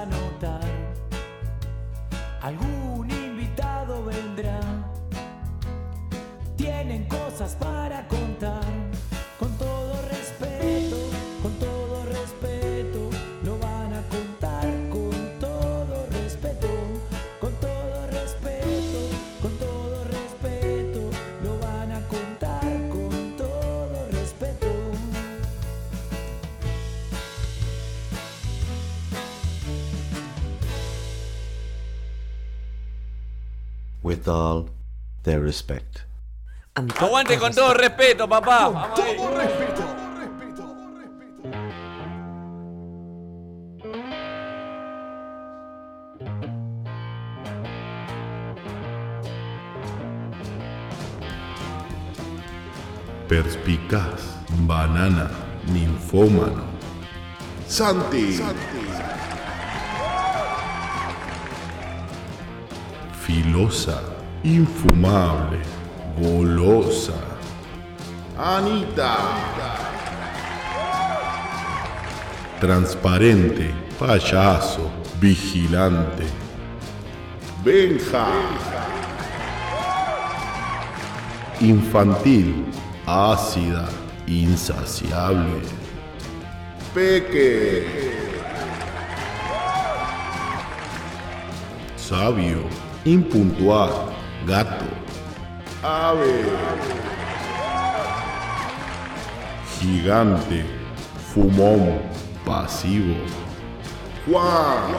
se With all their respect. Aguante con todo respeto, papá. Ahí. Todo respeto. Perspicaz, banana, ninfómano. Santi. Filosa, infumable, golosa. Anita. Transparente, payaso, vigilante. Benja. Infantil, ácida, insaciable. Peque. Sabio, impuntual, gato. Ave. Gigante, fumón, pasivo. Juan.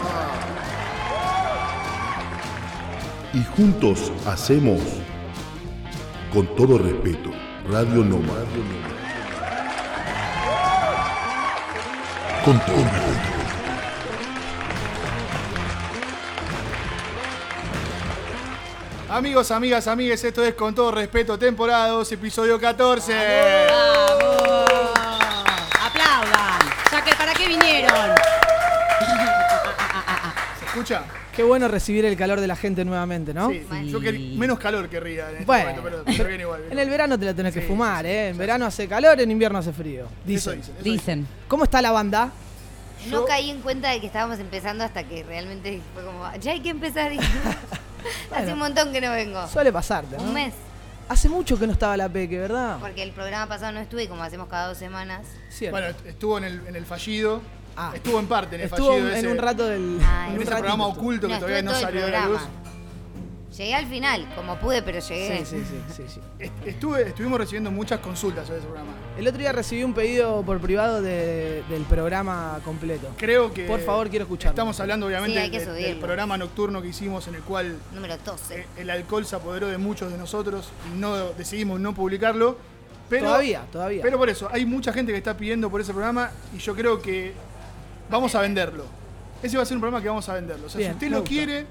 Y juntos hacemos, con todo respeto, Radio Noma. Con todo respeto. Amigos, amigas, amigues, esto es con todo respeto, temporada 2, episodio 14. ¡Aplaudan! Ya que, ¿para qué vinieron? ¿Se escucha? Qué bueno recibir el calor de la gente nuevamente, ¿no? Sí, yo quer- menos calor querría en este Bueno, momento, pero, pero bien igual. bien En el verano te la tenés que Sí, fumar, sí, ¿eh? En verano hace calor, en invierno hace frío. Eso Dicen. dicen, eso Dicen. ¿Cómo está la banda? No caí en cuenta de que estábamos empezando hasta que realmente fue como, ya hay que empezar. y- Hace un montón que no vengo. Suele pasarte, ¿no? Un mes. Hace mucho que no estaba la Peque, ¿verdad? Porque el programa pasado no estuve como hacemos cada dos semanas. Cierto. Bueno, estuvo en el, en el fallido. Ah. Estuvo en parte en el Estuvo fallido. en ese- un rato del. Ah, en un ese ratito programa oculto que todavía no salió a la luz. Llegué al final, como pude, pero llegué. Sí, sí, sí, sí, sí. Est- Estuve, estuvimos recibiendo muchas consultas sobre ese programa. El otro día recibí un pedido por privado de- del programa completo. Creo que. Por favor, quiero escucharlo. Estamos hablando, obviamente, Sí, hay que del- del subirlo. programa nocturno que hicimos en el cual Número 12. eh, el alcohol se apoderó de muchos de nosotros y no decidimos no publicarlo. Pero, todavía, todavía. Pero por eso, hay mucha gente que está pidiendo por ese programa y yo creo que vamos a venderlo. Ese va a ser un programa que vamos a venderlo. O sea, Bien, si usted me lo gusta. quiere,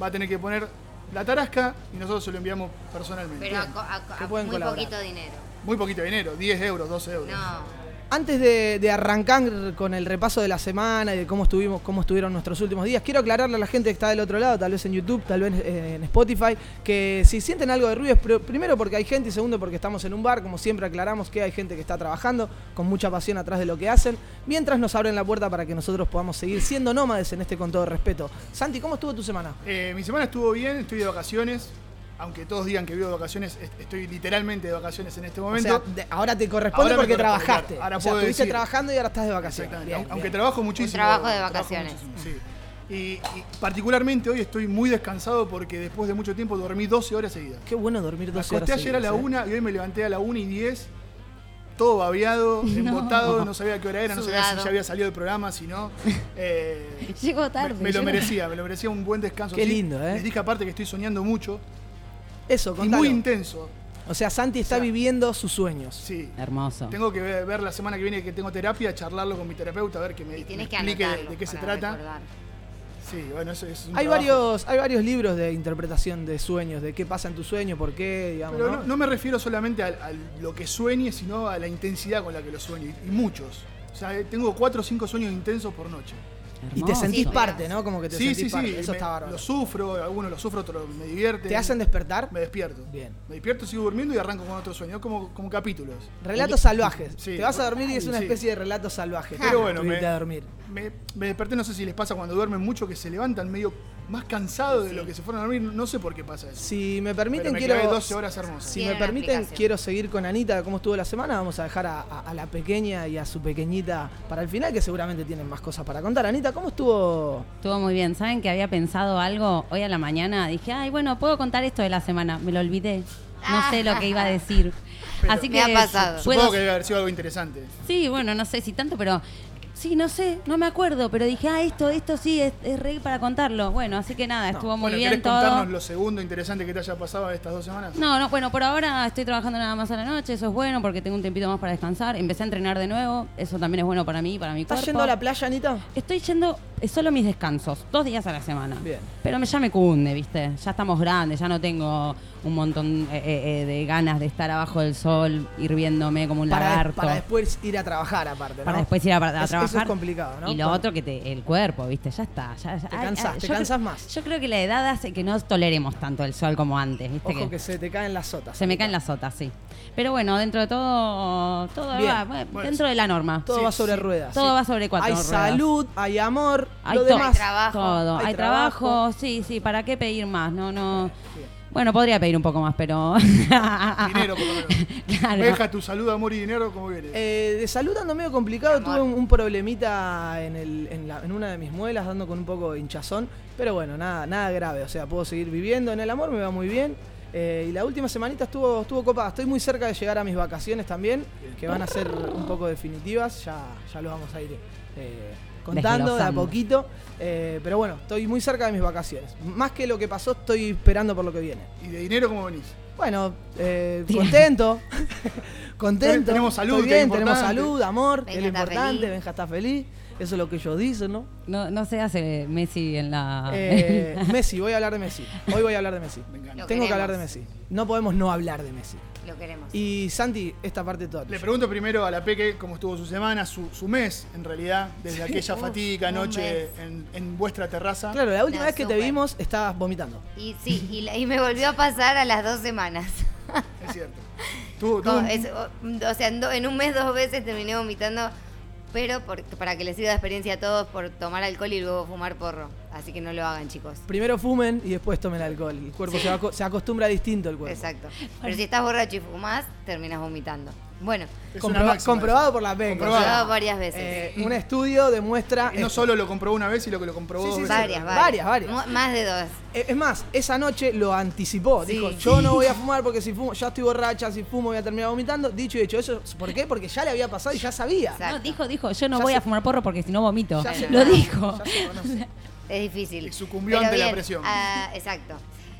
va a tener que poner la tarasca y nosotros se lo enviamos personalmente. Pero a, a- a muy colaborar. poquito dinero. Muy poquito dinero, 10 euros, 12 euros. No. Antes de, arrancar con el repaso de la semana y de cómo estuvimos, cómo estuvieron nuestros últimos días, quiero aclararle a la gente que está del otro lado, tal vez en YouTube, tal vez eh, en Spotify, que si sienten algo de ruido es pr- primero porque hay gente y segundo porque estamos en un bar, como siempre aclaramos que hay gente que está trabajando con mucha pasión atrás de lo que hacen, mientras nos abren la puerta para que nosotros podamos seguir siendo nómades en este con todo respeto. Santi, ¿cómo estuvo tu semana? Eh, mi semana estuvo bien, estoy de vacaciones. Aunque todos digan que vivo de vacaciones, est- estoy literalmente de vacaciones en este O momento. sea, de- ahora te corresponde Ahora porque corresponde, trabajaste. claro. Ahora o sea, puedo estuviste decir. trabajando y ahora estás de vacaciones. Bien, Aunque bien. trabajo muchísimo. trabajo de vacaciones. muchísimo, sí. Y, y particularmente hoy estoy muy descansado porque después de mucho tiempo dormí 12 horas seguidas. Qué bueno dormir Me 12 horas. acosté ayer a la seguidas, ¿eh? 1 y hoy me levanté a la 1 y 10. todo babeado, embotado, no sabía qué hora era, no sabía si ya había salido el programa, si no. Eh, Llegó tarde. me, me lo merecía, me lo merecía un buen descanso. Qué sí. lindo, ¿eh? Les dije aparte que estoy soñando mucho Eso, y muy intenso. O sea, Santi está O sea, viviendo sus sueños. Sí. Hermoso. Tengo que ver, ver la semana que viene que tengo terapia, charlarlo con mi terapeuta, a ver que me, Y me tienes que explique de, de qué se trata. recordar. Sí, bueno, eso es un Hay trabajo. varios, hay varios libros de interpretación de sueños, de qué pasa en tu sueño, por qué, digamos. Pero ¿no? no, no me refiero solamente a, a lo que sueñe, sino a la intensidad con la que lo sueñe. Y muchos. O sea, tengo cuatro o cinco sueños intensos por noche. Y te sentís Sí, parte, ¿no? Como que te Sí, sentís sí, parte. sí. Eso me- está bárbaro. Lo sufro, algunos lo sufro, otros me divierten. ¿Te hacen despertar? Me despierto. Bien. Me despierto, sigo durmiendo y arranco con otro sueño, como, como capítulos. Relatos salvajes. Sí. Te vas a dormir y es una Sí. especie de relato salvaje. Pero bueno, me- a dormir. Me, me desperté, no sé si les pasa cuando duermen mucho, que se levantan medio más cansados de lo que se fueron a dormir. No sé por qué pasa eso. Si me permiten, Pero me quiero. clavé 12 horas hermosas. Si me permiten, quiero seguir con Anita, cómo estuvo la semana. Vamos a dejar a, a- a la pequeña y a su pequeñita para el final, que seguramente tienen más cosas para contar. Anita, ¿cómo estuvo? Estuvo muy bien. ¿Saben que había pensado algo hoy a la mañana? Dije, ay, bueno, puedo contar esto de la semana. Me lo olvidé. No sé lo que iba a decir. Pero- Así Me que ha pasado. puedo- Supongo que debe haber sido algo interesante. Sí, bueno, no sé si tanto, pero sí, no sé, no me acuerdo, pero dije, ah, esto, esto sí, es, es re para contarlo. Bueno, así que nada, estuvo muy bueno, bien ¿querés todo. contarnos lo segundo interesante que te haya pasado estas dos semanas? No, no, bueno, por ahora estoy trabajando nada más a la noche, eso es bueno porque tengo un tiempito más para descansar. Empecé a entrenar de nuevo, eso también es bueno para mí, para mi cuerpo. ¿Estás yendo a la playa, Anita? Estoy yendo es solo mis descansos, dos días a la semana. Bien. Pero me, ya me cunde, ¿viste? Ya estamos grandes, ya no tengo un montón eh, eh, eh, de ganas de estar abajo del sol, hirviéndome como un Para, lagarto. para después ir a trabajar, aparte. ¿no? Para después ir a, a trabajar. Eso es complicado, ¿no? Y lo otro que te, el cuerpo, ¿viste? Ya está. Ya, ya- Te ay, ay, te creo- más. Yo creo que la edad hace que no toleremos tanto el sol como antes, ¿viste? Ojo que que se te caen las sotas. se me caen las sotas, sí. Pero bueno, dentro de todo, todo Bien. va, bueno, Bueno, dentro de la norma. Todo Sí, va sobre sí. ruedas. Todo va sobre cuatro Hay ruedas. salud, hay amor, Hay lo todo. demás. Hay trabajo. Todo. Hay Hay, trabajo. trabajo. sí, sí, ¿para qué pedir más? No, no. Bueno, podría pedir un poco más, pero. Dinero, por lo menos. Claro. Deja tu salud, amor y dinero como viene. Eh, de salud ando medio complicado, tuve un, un problemita en, el- en la- en una de mis muelas, dando con un poco de hinchazón, pero bueno, nada, nada grave, o sea, puedo seguir viviendo en el amor, me va muy bien. Eh, y la última semanita estuvo, estuvo copada, estoy muy cerca de llegar a mis vacaciones también, que van a ser un poco definitivas, ya, ya lo vamos a ir eh, contando de a poquito, eh, pero bueno, estoy muy cerca de mis vacaciones. Más que lo que pasó, estoy esperando por lo que viene. ¿Y de dinero cómo venís? Bueno, eh, contento. contento. Tenemos salud, Estoy que es bien, tenemos salud, amor, que es lo Benja importante. feliz. Benja está feliz. Eso es lo que ellos dicen, ¿no? No, no se hace Messi en la. Eh, Messi, voy a hablar de Messi. Hoy voy a hablar de Messi. Tengo que hablar de Messi. No podemos no hablar de Messi. Lo queremos. Y Santi, esta parte toda. Le pregunto primero a la Peque cómo estuvo su semana, su, su mes, en realidad, desde aquella Uf, fatídica noche en, en vuestra terraza. Claro, la última No, vez que te vimos estabas vomitando. Y sí, y, me volvió a pasar a las dos semanas. Es cierto. Un- es- o, o sea, en, do- en un mes dos veces terminé vomitando, pero por- para que les sirva de experiencia a todos por tomar alcohol y luego fumar porro. Así que no lo hagan, chicos. Primero fumen y después tomen alcohol. El cuerpo se, aco- se acostumbra distinto el cuerpo. Exacto. Pero si estás borracho y fumás, terminas vomitando. Bueno, es máxima comprobado por la Benja. Comprobado. probado varias veces. Eh, un estudio demuestra. Y no esto. solo lo comprobó una vez, sino que lo comprobó Sí, dos sí, veces. varias, varias. varias, varias. Mu- Más de dos. Eh, Es más, esa noche lo anticipó. Sí. Dijo, yo no voy a fumar porque si fumo, ya estoy borracha, si fumo voy a terminar vomitando. Dicho y hecho, ¿eso por qué? Porque ya le había pasado y ya sabía. Exacto. No, dijo, dijo, yo no Ya voy se- a fumar porro porque si no vomito. Ya se- Lo dijo. Ya se conoce. Es difícil. Y sucumbió Pero ante la presión. ah, exacto.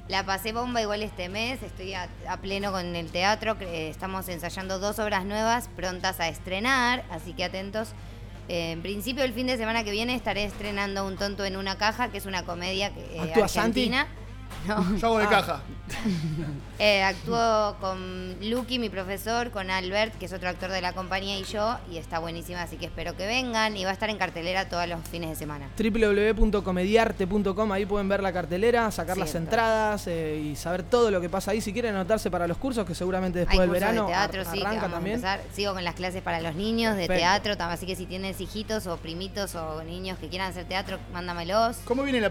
La pasé bomba igual este mes, estoy a, a pleno con el teatro, eh, estamos ensayando dos obras nuevas prontas a estrenar, así que atentos. Eh, en principio el fin de semana que viene estaré estrenando Un tonto en una caja, que es una comedia que, eh, ¿Actúa Santi? No. Yo hago de Ah. caja. Eh, actúo con Lucky, mi profesor, con Albert, que es otro actor de la compañía, y yo, y está buenísima, así que espero que vengan. Y va a estar en cartelera todos los fines de semana. www.comediarte.com, ahí pueden ver la cartelera, sacar las entradas eh, y saber todo lo que pasa ahí. Si quieren anotarse para los cursos, que seguramente después Hay del cursos verano de teatro, ar- sí, que arranca vamos a también. empezar. Sigo con las clases para los niños de Perfecto. teatro, así que si tienes hijitos o primitos o niños que quieran hacer teatro, mándamalos. ¿Cómo viene la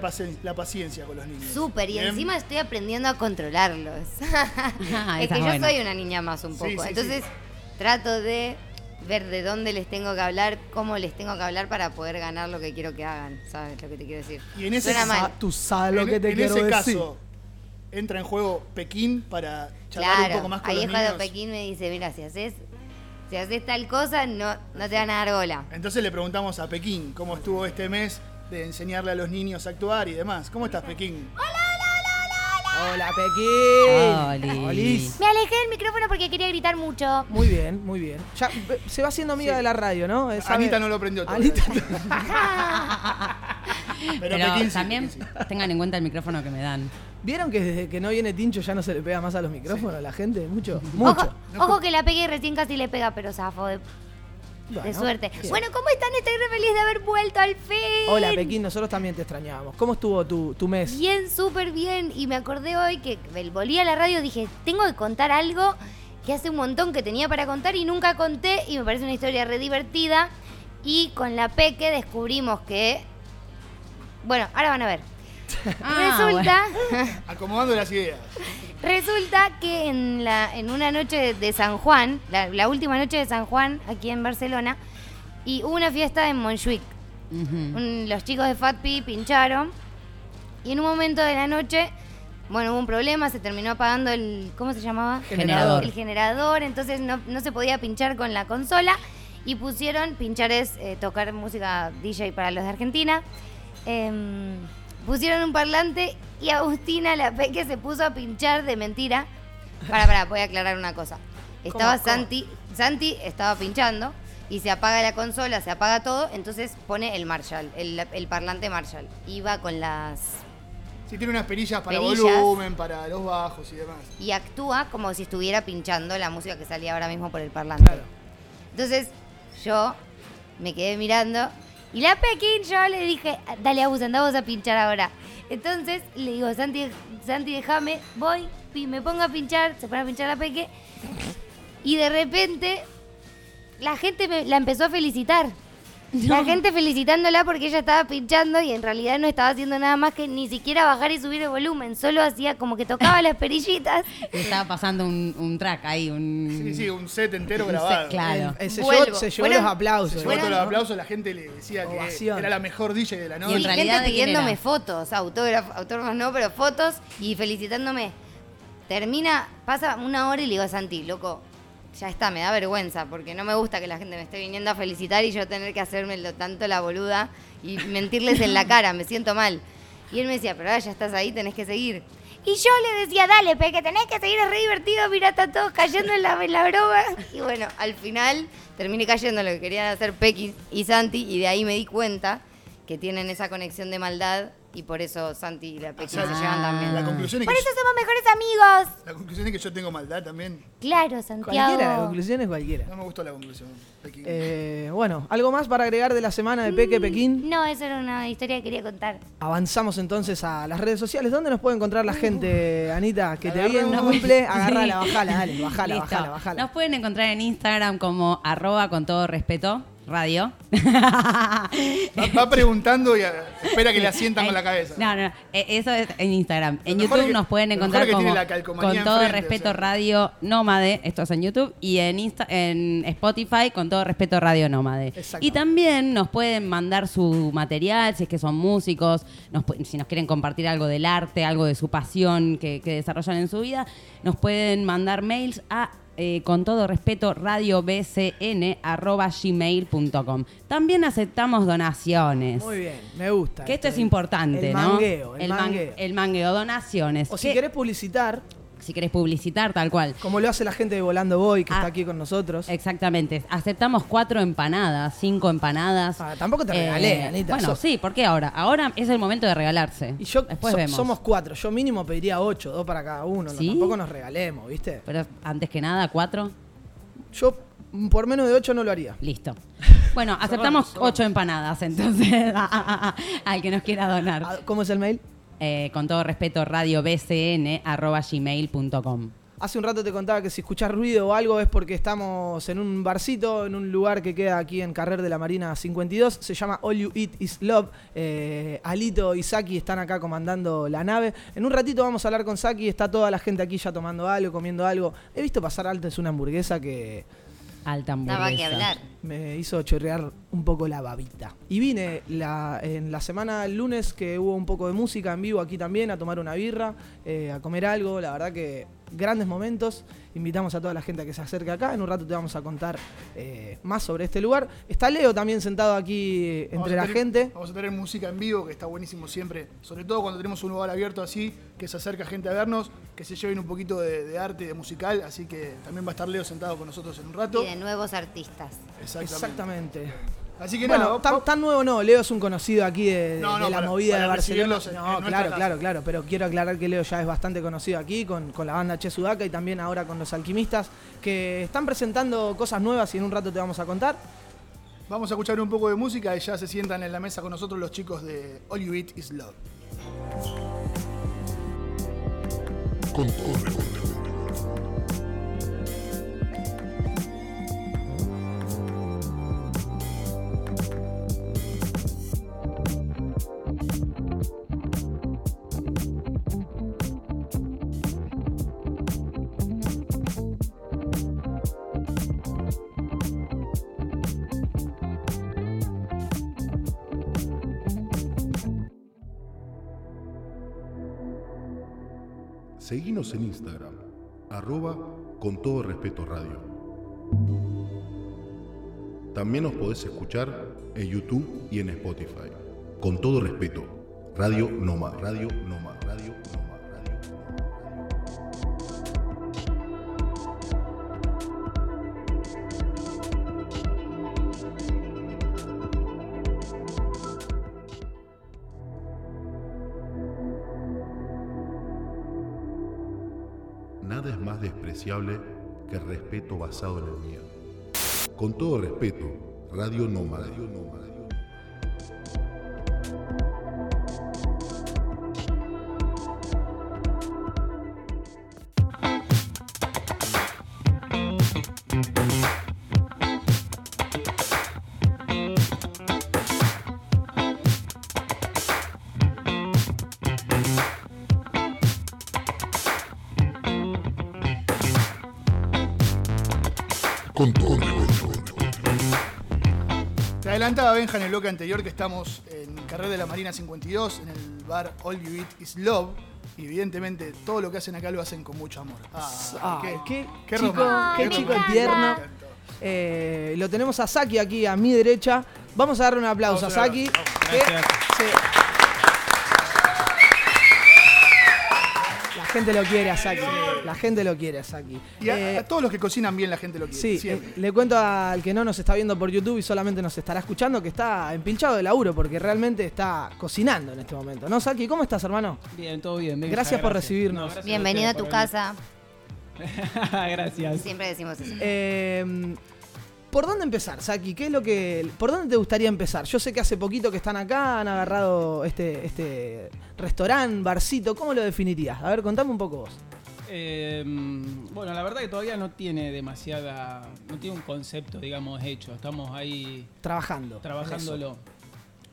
paciencia con los niños? Súper, y Bien. Encima estoy aprendiendo a controlarlos. Ah, es que yo buena. soy una niña más un poco. sí, Entonces trato de ver de dónde les tengo que hablar, cómo les tengo que hablar para poder ganar lo que quiero que hagan. ¿Sabes lo que te quiero decir? Y en ese mal. Tú sabes lo en, que te en quiero ese decir. caso, entra en juego Pekín para charlar un poco más con ahí los es cuando niños. Pekín me dice, mira, si haces Si haces tal cosa, no, no te van a dar bola. Entonces le preguntamos a Pekín cómo estuvo este mes de enseñarle a los niños a actuar y demás. ¿Cómo estás, Pekín? Hola, Pekín. Oli. Olis. Me alejé del micrófono porque quería gritar mucho. Muy bien, muy bien. Ya eh, se va haciendo amiga de la radio, ¿no? Eh, sabe- Anita no lo prendió todavía. Anita- Pero, Pero Pekín sí, también Pekín sí. tengan en cuenta el micrófono que me dan. ¿Vieron que desde que no viene Tincho ya no se le pega más a los micrófonos a la gente? Mucho. Mucho. Ojo, ojo que la pegué recién casi le pega, pero zafo de, de suerte. bien. Bueno, ¿cómo están? Estoy re feliz de haber vuelto al fin. Hola, Pekín, nosotros también te extrañábamos. ¿Cómo estuvo tu, tu mes? Bien, súper bien. Y me acordé hoy que volví a la radio dije, tengo que contar algo que hace un montón que tenía para contar y nunca conté. Y me parece una historia re divertida. Y con la Peque descubrimos que... Bueno, ahora van a ver. Ah, resulta, Acomodando las ideas. resulta que en, la, en una noche de, San Juan, la, la última noche de San Juan, aquí en Barcelona, y hubo una fiesta en Montjuic. Un- los chicos de Fatpi pincharon y en un momento de la noche, bueno, hubo un problema, se terminó apagando el, ¿cómo se llamaba? Generador. El generador, entonces no, no se podía pinchar con la consola y pusieron, pinchar es eh, tocar música DJ para los de Argentina, Em, pusieron un parlante y Agustina, la peque, se puso a pinchar de mentira. Para, para, voy a aclarar una cosa. Estaba ¿Cómo, cómo? Santi, Santi estaba pinchando y se apaga la consola, se apaga todo, entonces pone el Marshall, el, el parlante Marshall. Iba con las... Sí, tiene unas perillas para Perillas. volumen, para los bajos y demás. Y actúa como si estuviera pinchando la música que salía ahora mismo por el parlante. Claro. Entonces yo me quedé mirando y la Pekín yo le dije, dale Agus, andamos a pinchar ahora. Entonces le digo, Santi, Santi déjame, voy, me pongo a pinchar, se pone a pinchar la Peque y de repente la gente me, la empezó a felicitar. La gente felicitándola porque ella estaba pinchando y en realidad no estaba haciendo nada más que ni siquiera bajar y subir el volumen, solo hacía como que tocaba las perillitas. Estaba pasando un, un track ahí, un... Sí, sí, un set entero un set, grabado. claro. Eh, se llevó, se llevó los aplausos. Se llevó Bueno, todos los aplausos, la gente le decía que Ovación. era la mejor DJ de la Y noche. en Y realidad, gente ¿de quién pidiéndome fotos, autógrafos, autógrafos no, pero fotos y felicitándome. Termina, pasa una hora y le digo a Santi, loco, ya está, me da vergüenza, porque no me gusta que la gente me esté viniendo a felicitar y yo tener que hacerme lo tanto la boluda y mentirles en la cara, me siento mal. Y él me decía, pero ahora ya estás ahí, tenés que seguir. Y yo le decía, dale, Peque, tenés que seguir, es re divertido, mira, está todos cayendo en la, en la broma. Y bueno, al final terminé cayendo en lo que querían hacer Pequi y Santi, y de ahí me di cuenta que tienen esa conexión de maldad, y por eso Santi y la Pequi se Ah. llevan también. La conclusión, es Por que eso yo, somos mejores amigos. la conclusión es que yo tengo maldad también. Claro, Santiago. Cualquiera, la conclusión es cualquiera. No me gustó la conclusión. Pekín. Eh, bueno, ¿algo más para agregar de la semana de Peque Pekín? No, eso era una historia que quería contar. Avanzamos entonces a las redes sociales. ¿Dónde nos puede encontrar la gente, Anita? Que te vi en un cumple, agarrala, bajala, dale, bajala, Listo. bajala, bajala. Nos pueden encontrar en Instagram como arroba con todo respeto radio. Va, va preguntando y eh, espera que le asientan con la cabeza. No, no, eh, eso es en Instagram. En YouTube que- nos pueden encontrar como con todo respeto o sea. radio nómade, esto es en YouTube, y en Insta- en Spotify con todo respeto radio nómade. Y también nos pueden mandar su material, si es que son músicos, nos si nos quieren compartir algo del arte, algo de su pasión que, que desarrollan en su vida, nos pueden mandar mails a eh, con todo respeto, radiobcn arroba gmail.com. También aceptamos donaciones. Muy bien, me gusta. Que esto es El- importante, el ¿no? Mangueo, el, man- mangueo. el mangueo, donaciones. o si Que- querés publicitar, si querés publicitar, tal cual. como lo hace la gente de Volando Boy, que Ah, está aquí con nosotros. Exactamente. Aceptamos cuatro empanadas, cinco empanadas. Eh, Ah, tampoco te regalé, Anita, Bueno, sos- sí, ¿por qué ahora? Ahora es el momento de regalarse. Y yo, Después so- vemos. somos cuatro. Yo mínimo pediría ocho, dos para cada uno. Tampoco nos regalemos, ¿viste? Pero antes que nada, cuatro. Yo mm, por menos de ocho no lo haría. Listo. Bueno, aceptamos ocho empanadas, entonces, al que nos quiera donar. Ah, ¿Cómo es el mail? Eh, con todo respeto, radiobcn.gmail.com. Hace un rato te contaba que si escuchás ruido o algo es porque estamos en un barcito, en un lugar que queda aquí en Carrer de la Marina 52. Se llama All You Eat Is Love. Eh, Alito y Saki están acá comandando la nave. En un ratito vamos a hablar con Saki. Está toda la gente aquí ya tomando algo, comiendo algo. He visto pasar antes una hamburguesa que Alta Nada que hamburguesa. hablar. Me hizo chorrear un poco la babita. Y vine la, en la semana el lunes que hubo un poco de música en vivo aquí también, a tomar una birra, eh, a comer algo. La verdad que grandes momentos. Invitamos a toda la gente a que se acerque acá. En un rato te vamos a contar eh, más sobre este lugar. Está Leo también sentado aquí eh, Vamos entre la tener- gente. Vamos a tener música en vivo, que está buenísimo siempre. Sobre todo cuando tenemos un lugar abierto así, que se acerca gente a vernos, que se lleven un poquito de, de arte, de musical. Así que también va a estar Leo sentado con nosotros en un rato. Y de nuevos artistas. Exactamente. Exactamente. Así que nada, Bueno, va- tan, nuevo no, Leo es un conocido aquí de, No, de no, la para- movida para de Barcelona. en- en No, nuestra claro, claro, claro, pero quiero aclarar que Leo ya es bastante conocido aquí con, con la banda Che Sudaca y también ahora con los alquimistas que están presentando cosas nuevas y en un rato te vamos a contar. vamos a escuchar un poco de música y ya se sientan en la mesa con nosotros los chicos de All You Eat Is Love. Con todo En Instagram, arroba con todo respeto radio. También nos podés escuchar en YouTube y en Spotify. Con todo respeto, Radio Noma, Radio Noma, Radio Noma, que respeto basado en el miedo. Con todo respeto, Radio Noma, Radio Noma, Te adelantaba Benja en el bloque anterior que estamos en Carrera de la Marina 52, en el bar All You Eat Is Love. Y evidentemente todo lo que hacen acá lo hacen con mucho amor. Ah, Ah, qué, qué chico, qué qué chico tierno. Eh, lo tenemos a Saki aquí a mi derecha. Vamos a darle un aplauso Vamos a Saki. que se- gente lo quiere a Saki. La gente lo quiere a Saki. Y a, Eh, a todos los que cocinan bien la gente lo quiere. Sí, eh, le cuento al que no nos está viendo por YouTube y solamente nos estará escuchando que está empinchado de laburo porque realmente está cocinando en este momento. ¿No, Saki? ¿Cómo estás, hermano? Bien, todo bien. Gracias por recibirnos. gracias Bienvenido a tu casa. gracias. Siempre decimos eso. Eh, ¿Por dónde empezar, Saki? ¿Qué es lo que, ¿Por dónde te gustaría empezar? Yo sé que hace poquito que están acá, han agarrado este, este restaurante, barcito. ¿Cómo lo definirías? A ver, contame un poco vos. Eh, bueno, la verdad que todavía no tiene demasiada. No tiene un concepto, digamos, hecho. Estamos ahí Trabajando. trabajándolo.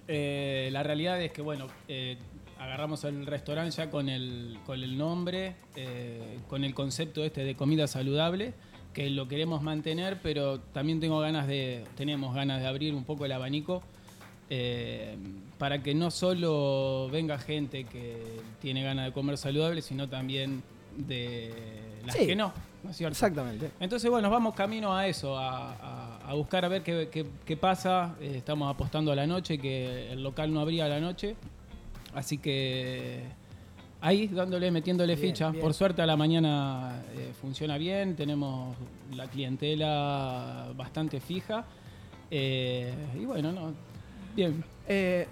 Eh, la realidad es que, bueno, eh, agarramos el restaurante ya con el, con el nombre, eh, con el concepto este de comida saludable, que lo queremos mantener, pero también tengo ganas de, tenemos ganas de abrir un poco el abanico eh, para que no solo venga gente que tiene ganas de comer saludable, sino también de las Sí. que no, ¿no es cierto? Exactamente. Entonces, bueno, vamos camino a eso, a, a- a buscar a ver qué, qué- qué pasa. Eh, estamos apostando a la noche, que el local no abría a la noche. Así que ahí dándole, metiéndole Bien, ficha. bien. Por suerte a la mañana eh, funciona bien, tenemos la clientela bastante fija. Eh, y bueno, no, bien. Eh,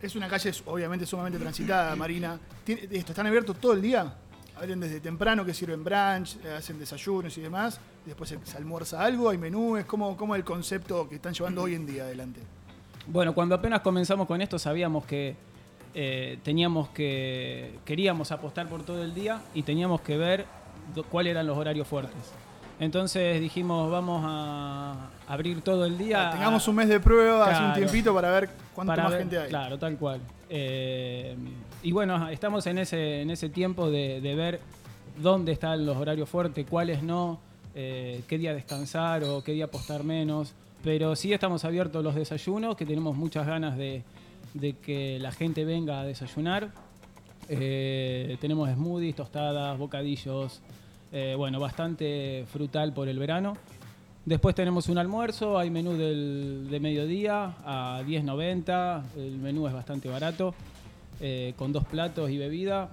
Es, una calle obviamente sumamente transitada, Marina. Esto, ¿Están abiertos todo el día? Abren desde temprano que sirven brunch, hacen desayunos y demás. Después se, almuerza algo, hay menús. ¿Cómo, ¿Cómo el concepto que están llevando hoy en día adelante? Bueno, cuando apenas comenzamos con esto sabíamos que eh, teníamos que queríamos apostar por todo el día y teníamos que ver cuáles eran los horarios fuertes. Entonces dijimos vamos a abrir todo el día. Tengamos un mes de prueba, hace un Claro. tiempito para ver cuánto para más ver- gente hay. Claro, tal cual. Eh, y bueno, estamos en ese, en ese tiempo de, de ver dónde están los horarios fuertes, cuáles no, eh, qué día descansar o qué día apostar menos. Pero sí estamos abiertos los desayunos, que tenemos muchas ganas de, de que la gente venga a desayunar. Eh, tenemos smoothies, tostadas, bocadillos. eh, bueno, bastante frutal por el verano. Después tenemos un almuerzo, hay menú del, de mediodía a 10.90. El menú es bastante barato, eh, con dos platos y bebida.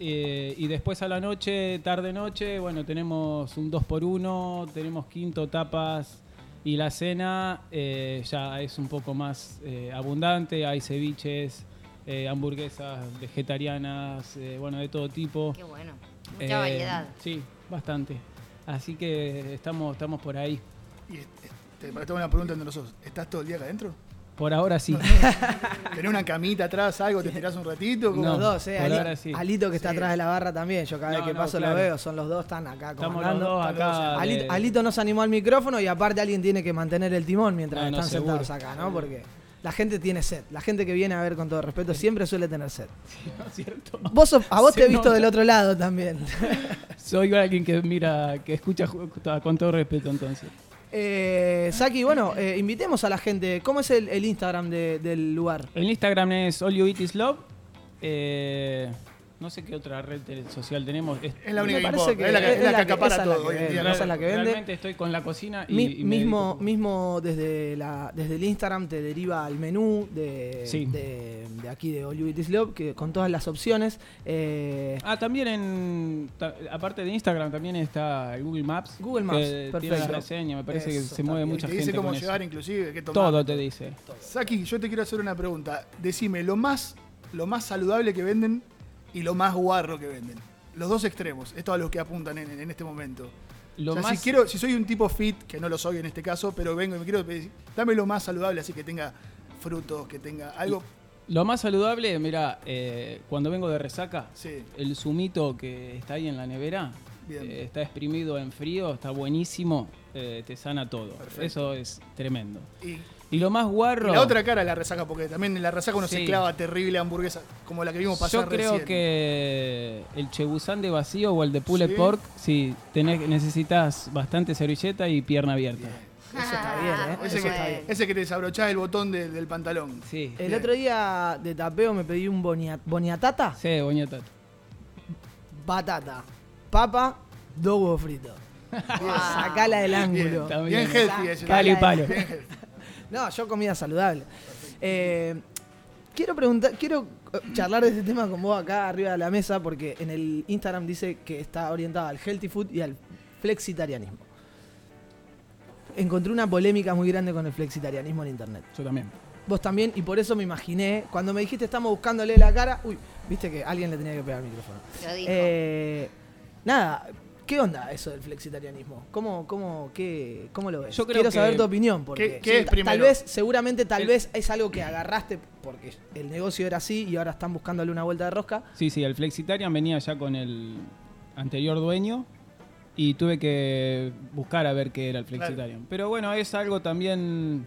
Y después a la noche, tarde-noche, bueno, tenemos un 2x1, tenemos quinto, tapas y la cena eh, ya es un poco más eh, abundante. Hay ceviches, eh, hamburguesas vegetarianas, eh, bueno, de todo tipo. Qué bueno. Mucha Eh, variedad. Sí, bastante. Así que estamos, estamos por ahí. Y te tengo una pregunta entre nosotros. ¿Estás todo el día acá adentro? Por ahora sí. ¿Tenés una camita atrás, algo? ¿Te tirás un ratito? ¿Cómo? No. Los dos, eh. por Ali- ahora sí. Alito que está Sí. atrás de la barra también. Yo cada vez No, que no, paso claro. lo veo, son los dos, están acá Estamos los dos acá. Alito, de- Alito no se animó al micrófono y aparte alguien tiene que mantener el timón mientras No, no, están seguro. sentados acá, ¿no? Porque la gente tiene sed. La gente que viene a ver con todo respeto siempre suele tener sed. ¿No es cierto? Vos sos- a vos Se te he visto nota. del otro lado también. Soy alguien que mira, que escucha con todo respeto entonces. Eh, Saki, bueno, eh, invitemos a la gente. ¿Cómo es el, Instagram de- del lugar? El Instagram es All You Eat Love. Eh, no sé qué otra red social tenemos. Es- la única Me que parece importa. que es la que, es la que que- acapara esa es la todo que hoy en día. ¿no? esa es la que vende. Realmente estoy con la cocina y, Mi- y me mismo, dedico- mismo desde, la, desde el Instagram te deriva al menú de, Sí. de, de aquí de All You Eat Is Love, que, con todas las opciones. Eh, Ah, también en. ta- aparte de Instagram, también está el Google Maps. Google Maps, que tiene perfecto. la reseña. Me parece Eso que se mueve mucha Te dice gente cómo con eso. llegar, inclusive. Qué tomar. Todo te dice. Saki, yo te quiero hacer una pregunta. Decime, lo más, lo más saludable que venden y lo más guarro que venden. Los dos extremos. Esto a los que apuntan en, en este momento. Lo O sea, más, si, quiero, si soy un tipo fit, que no lo soy en este caso, pero vengo y me quiero pedir, dame lo más saludable, así que tenga frutos, que tenga algo. lo más saludable, mira, eh, cuando vengo de resaca, Sí, el zumito que está ahí en la nevera eh, está exprimido en frío, está buenísimo, eh, te sana todo. Perfecto. Eso es tremendo. y, Y lo más y guarro. la otra cara de la resaca, porque también en la resaca uno se clava terrible hamburguesa, como la que vimos pasar Yo creo recién. que el chebusán de vacío o el de pulled Sí. pork, sí, tenés, necesitas bastante servilleta y pierna abierta. Eso está bien, ¿eh? Ese Eso que, está bueno. bien. ese que te desabrochás el botón de- del pantalón. Sí. El otro día de tapeo me pedí un bonia- boniatata, Sí, boñata. batata, papa, dos huevos fritos. Sacala del ángulo. Bien bien. healthy ese. Palo y palo. Bien healthy. No, yo comida saludable. Eh, quiero preguntar, quiero eh, charlar de este tema con vos acá arriba de la mesa porque en el Instagram dice que está orientado al healthy food y al flexitarianismo. Encontré una polémica muy grande con el flexitarianismo en internet. Yo también. Vos también, y por eso me imaginé, cuando me dijiste estamos buscándole la cara, uy, viste que alguien le tenía que pegar el micrófono. Lo dijo. Eh, nada, ¿qué onda eso del flexitarianismo? ¿Cómo, cómo, qué, cómo lo ves? Yo creo Quiero que- saber tu opinión, porque ¿Qué- qué es primero? tal vez, seguramente, tal El- vez es algo que agarraste porque el negocio era así y ahora están buscándole una vuelta de rosca. Sí, sí, el Flexitarian venía ya con el anterior dueño y tuve que buscar a ver qué era el Flexitarian. Pero bueno, es algo también,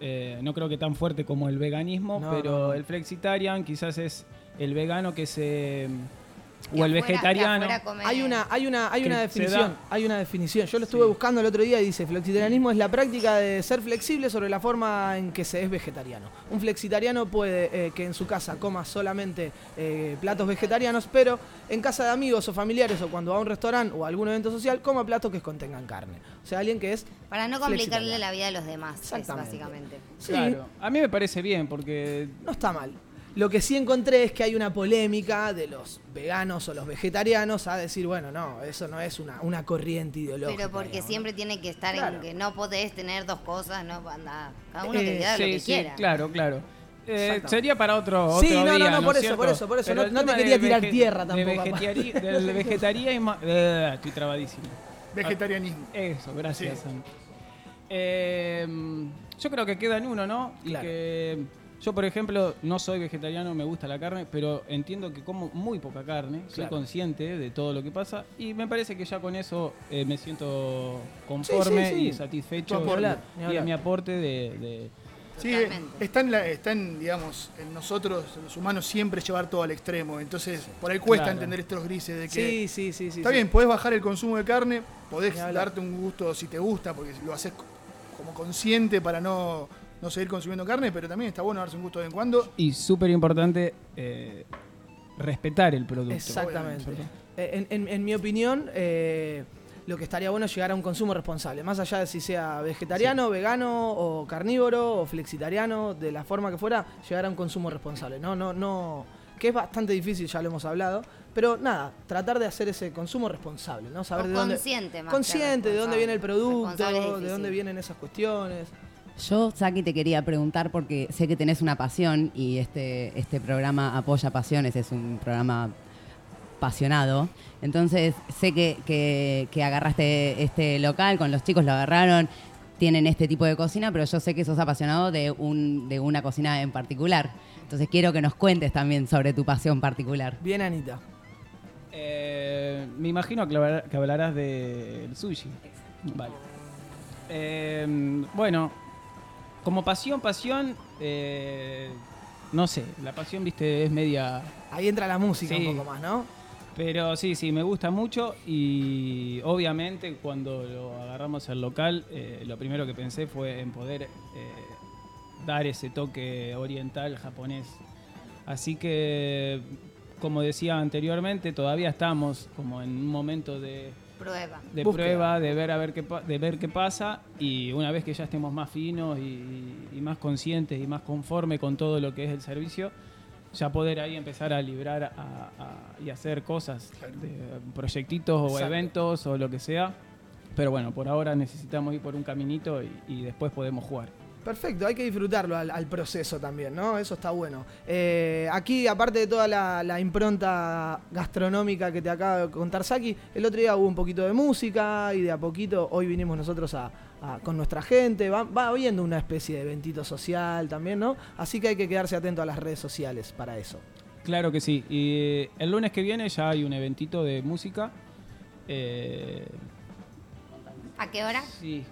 eh, no creo que tan fuerte como el veganismo, No, pero no, no. el Flexitarian quizás es el vegano que se... O el vegetariano. Hay una, hay una, hay una definición, hay una definición. Yo lo estuve Sí. buscando el otro día y dice, flexitarianismo es la práctica de ser flexible sobre la forma en que se es vegetariano. Un flexitariano puede eh, que en su casa coma solamente eh, platos vegetarianos, pero en casa de amigos o familiares o cuando va a un restaurante o a algún evento social, coma platos que contengan carne. O sea, alguien que es... Para no complicarle la vida a los demás, es básicamente. Sí, Claro, a mí me parece bien porque no está mal. Lo que sí encontré es que hay una polémica de los veganos o los vegetarianos a decir, bueno, no, eso no es una, una corriente ideológica. Pero porque digamos, ¿no? siempre tiene que estar Claro. en que no podés tener dos cosas, no anda. Cada uno Eh, que diga lo que sí, quiera. claro, claro. Eh, sería para otro, otro Sí, no, no, día, no, por es eso, por eso, por eso. Pero No- no te quería tirar tierra tampoco, vegetari- del vegetarianismo... Eh, estoy trabadísimo. Vegetarianismo. Eso, gracias, Sí. Eh, yo creo que queda en uno, ¿no? Y que yo, por ejemplo, no soy vegetariano, me gusta la carne, pero entiendo que como muy poca carne, soy Claro. consciente de todo lo que pasa y me parece que ya con eso eh, me siento conforme Sí, sí, sí. y satisfecho Ni hablar, ni y hablar. a mi aporte de, de- Sí, Totalmente. está en, la- está en, digamos, en nosotros, en los humanos, siempre llevar todo al extremo. Entonces, por ahí cuesta Claro. entender estos grises de que. Sí, sí, sí, sí. está sí. bien, podés bajar el consumo de carne, podés Ni hablar. darte un gusto si te gusta, porque lo haces co- como consciente para no, no seguir consumiendo carne, pero también está bueno darse un gusto de vez en cuando. Y súper importante, eh, respetar el producto. Exactamente. Eh, En, en- en mi opinión, eh, lo que estaría bueno es llegar a un consumo responsable. Más allá de si sea vegetariano, vegano o carnívoro o flexitariano, de la forma que fuera, llegar a un consumo responsable. No, no, no. Que es bastante difícil, ya lo hemos hablado. Pero nada, tratar de hacer ese consumo responsable, ¿no? Saber O de dónde. consciente más que Consciente de dónde viene el producto, de dónde vienen esas cuestiones. Yo, Saki, te quería preguntar porque sé que tenés una pasión y este, este programa apoya pasiones, es un programa apasionado. Entonces, sé que, que- que agarraste este local, con los chicos lo agarraron, tienen este tipo de cocina, pero yo sé que sos apasionado de, un, de una cocina en particular. Entonces, quiero que nos cuentes también sobre tu pasión particular. Bien, Anita. Eh, me imagino que, hablar- que hablarás del sushi. Vale. Eh, bueno, como pasión, pasión, eh, no sé, la pasión, viste, es media... Ahí entra la música Sí. un poco más, ¿no? Pero sí, sí, me gusta mucho y obviamente cuando lo agarramos al local, eh, lo primero que pensé fue en poder eh, dar ese toque oriental japonés. Así que, como decía anteriormente, todavía estamos como en un momento de, Prueba. de Búsqueda. prueba, de ver a ver qué pa- de ver qué pasa y una vez que ya estemos más finos y, y más conscientes y más conforme con todo lo que es el servicio, ya poder ahí empezar a librar a- a- y hacer cosas, de proyectitos o Exacto. eventos o lo que sea. Pero bueno, por ahora necesitamos ir por un caminito y, y después podemos jugar. Perfecto, hay que disfrutarlo al, al proceso también, ¿no? Eso está bueno. Eh, aquí, aparte de toda la, la impronta gastronómica que te acaba de contar Saki, el otro día hubo un poquito de música y de a poquito, hoy vinimos nosotros a, a- con nuestra gente, va, va habiendo una especie de eventito social también, ¿no? Así que hay que quedarse atento a las redes sociales para eso. Claro que sí. Y eh, el lunes que viene ya hay un eventito de música. Eh, ¿A qué hora? sí,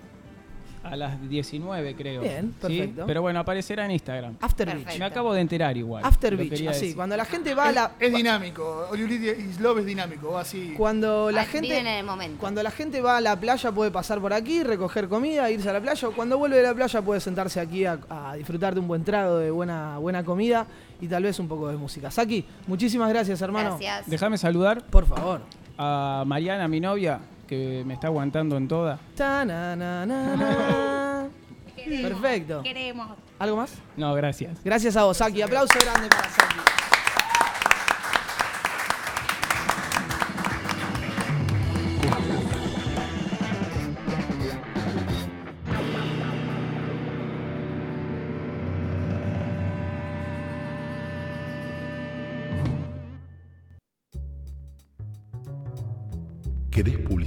a las 19 creo. Bien, ¿sí? perfecto. Pero bueno, aparecerá en Instagram. After Perfecto. Beach. Me acabo de enterar igual. After Beach, así. decir. Cuando la gente va a Es, la. es dinámico. Is Love es dinámico. Va así. Cuando la Ah, gente. Momento. Cuando la gente va a la playa puede pasar por aquí, recoger comida, irse a la playa. o Cuando vuelve de la playa puede sentarse aquí a, a disfrutar de un buen trago, de buena, buena comida y tal vez un poco de música. Saki, muchísimas gracias, hermano. Gracias. Déjame saludar Por favor. a Mariana, mi novia, que me está aguantando en toda. Ta, na, na, na, na. Perfecto. Queremos. ¿Algo más? No, gracias. Gracias a vos, Saki. Aplauso grande para Saki.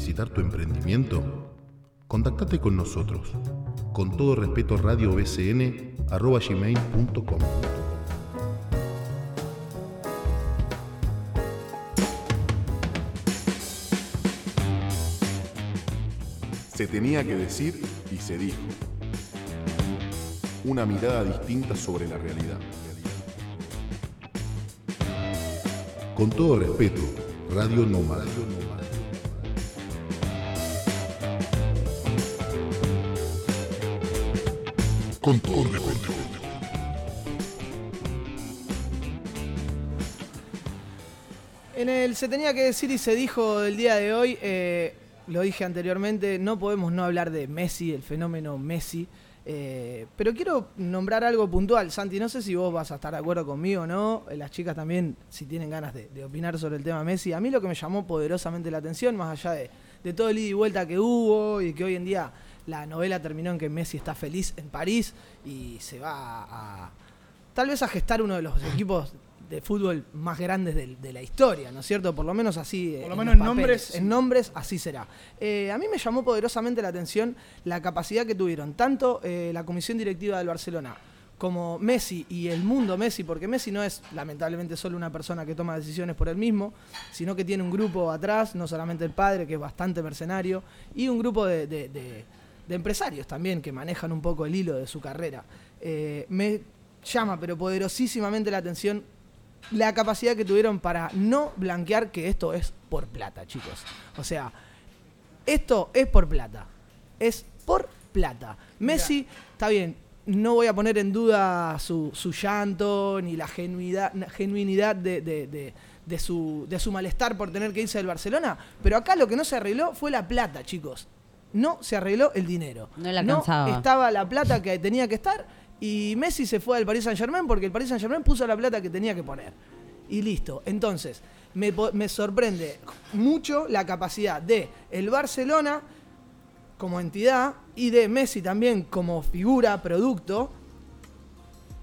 Publicitar tu emprendimiento? Contactate con nosotros. Con todo respeto, radiobcn.gmail.com Se tenía que decir y se dijo. Una mirada distinta sobre la realidad. Con todo respeto, Radio Nómada. Con todo. En el Se tenía que decir y se dijo del día de hoy, eh, lo dije anteriormente, no podemos no hablar de Messi, el fenómeno Messi. eh, pero quiero nombrar algo puntual, Santi, no sé si vos vas a estar de acuerdo conmigo o no, eh, las chicas también, si tienen ganas de, opinar sobre el tema Messi. A mí lo que me llamó poderosamente la atención, más allá de todo el ida y vuelta que hubo y que hoy en día la novela terminó en que Messi está feliz en París y se va a, a- tal vez a gestar uno de los equipos de fútbol más grandes de, la historia, ¿no es cierto? Por lo menos así. Por lo en menos en nombres, papeles. En nombres, así será. Eh, a mí me llamó poderosamente la atención la capacidad que tuvieron tanto eh, la comisión directiva del Barcelona como Messi y el mundo Messi, porque Messi no es lamentablemente solo una persona que toma decisiones por él mismo, sino que tiene un grupo atrás, no solamente el padre, que es bastante mercenario, y un grupo de, de- de- de empresarios también que manejan un poco el hilo de su carrera. Eh, me llama, pero poderosísimamente la atención la capacidad que tuvieron para no blanquear que esto es por plata, chicos. O sea, esto es por plata. Es por plata. Messi, está bien, no voy a poner en duda su, su llanto ni la genuidad, genuinidad de, de- de- de su, de su malestar por tener que irse del Barcelona, pero acá lo que no se arregló fue la plata, chicos. No se arregló el dinero. No estaba la plata que tenía que estar y Messi se fue al Paris Saint Germain porque el Paris Saint Germain puso la plata que tenía que poner. Y listo. Entonces, me, me sorprende mucho la capacidad de el Barcelona como entidad y de Messi también como figura, producto,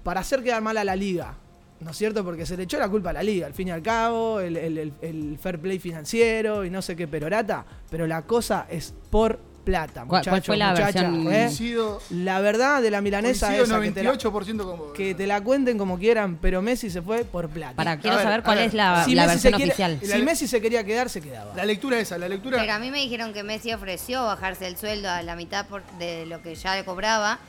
para hacer quedar mal a la liga. ¿No es cierto? Porque se le echó la culpa a la liga, al fin y al cabo, el, el- el- el fair play financiero y no sé qué perorata, pero la cosa es por plata, ¿Cuál- muchachos, cuál fue la muchachas, versión? ¿eh? Coincido, La verdad de la milanesa coincido esa que te la, 98% con vos. que te la cuenten como quieran, pero Messi se fue por plata. Para, quiero ver, saber a cuál ver, es la, Si la Messi se versión quiere- oficial. Si Messi se quería quedar, se quedaba. La lectura esa, la lectura... Pero a mí me dijeron que Messi ofreció bajarse el sueldo a la mitad por- de lo que ya le cobraba.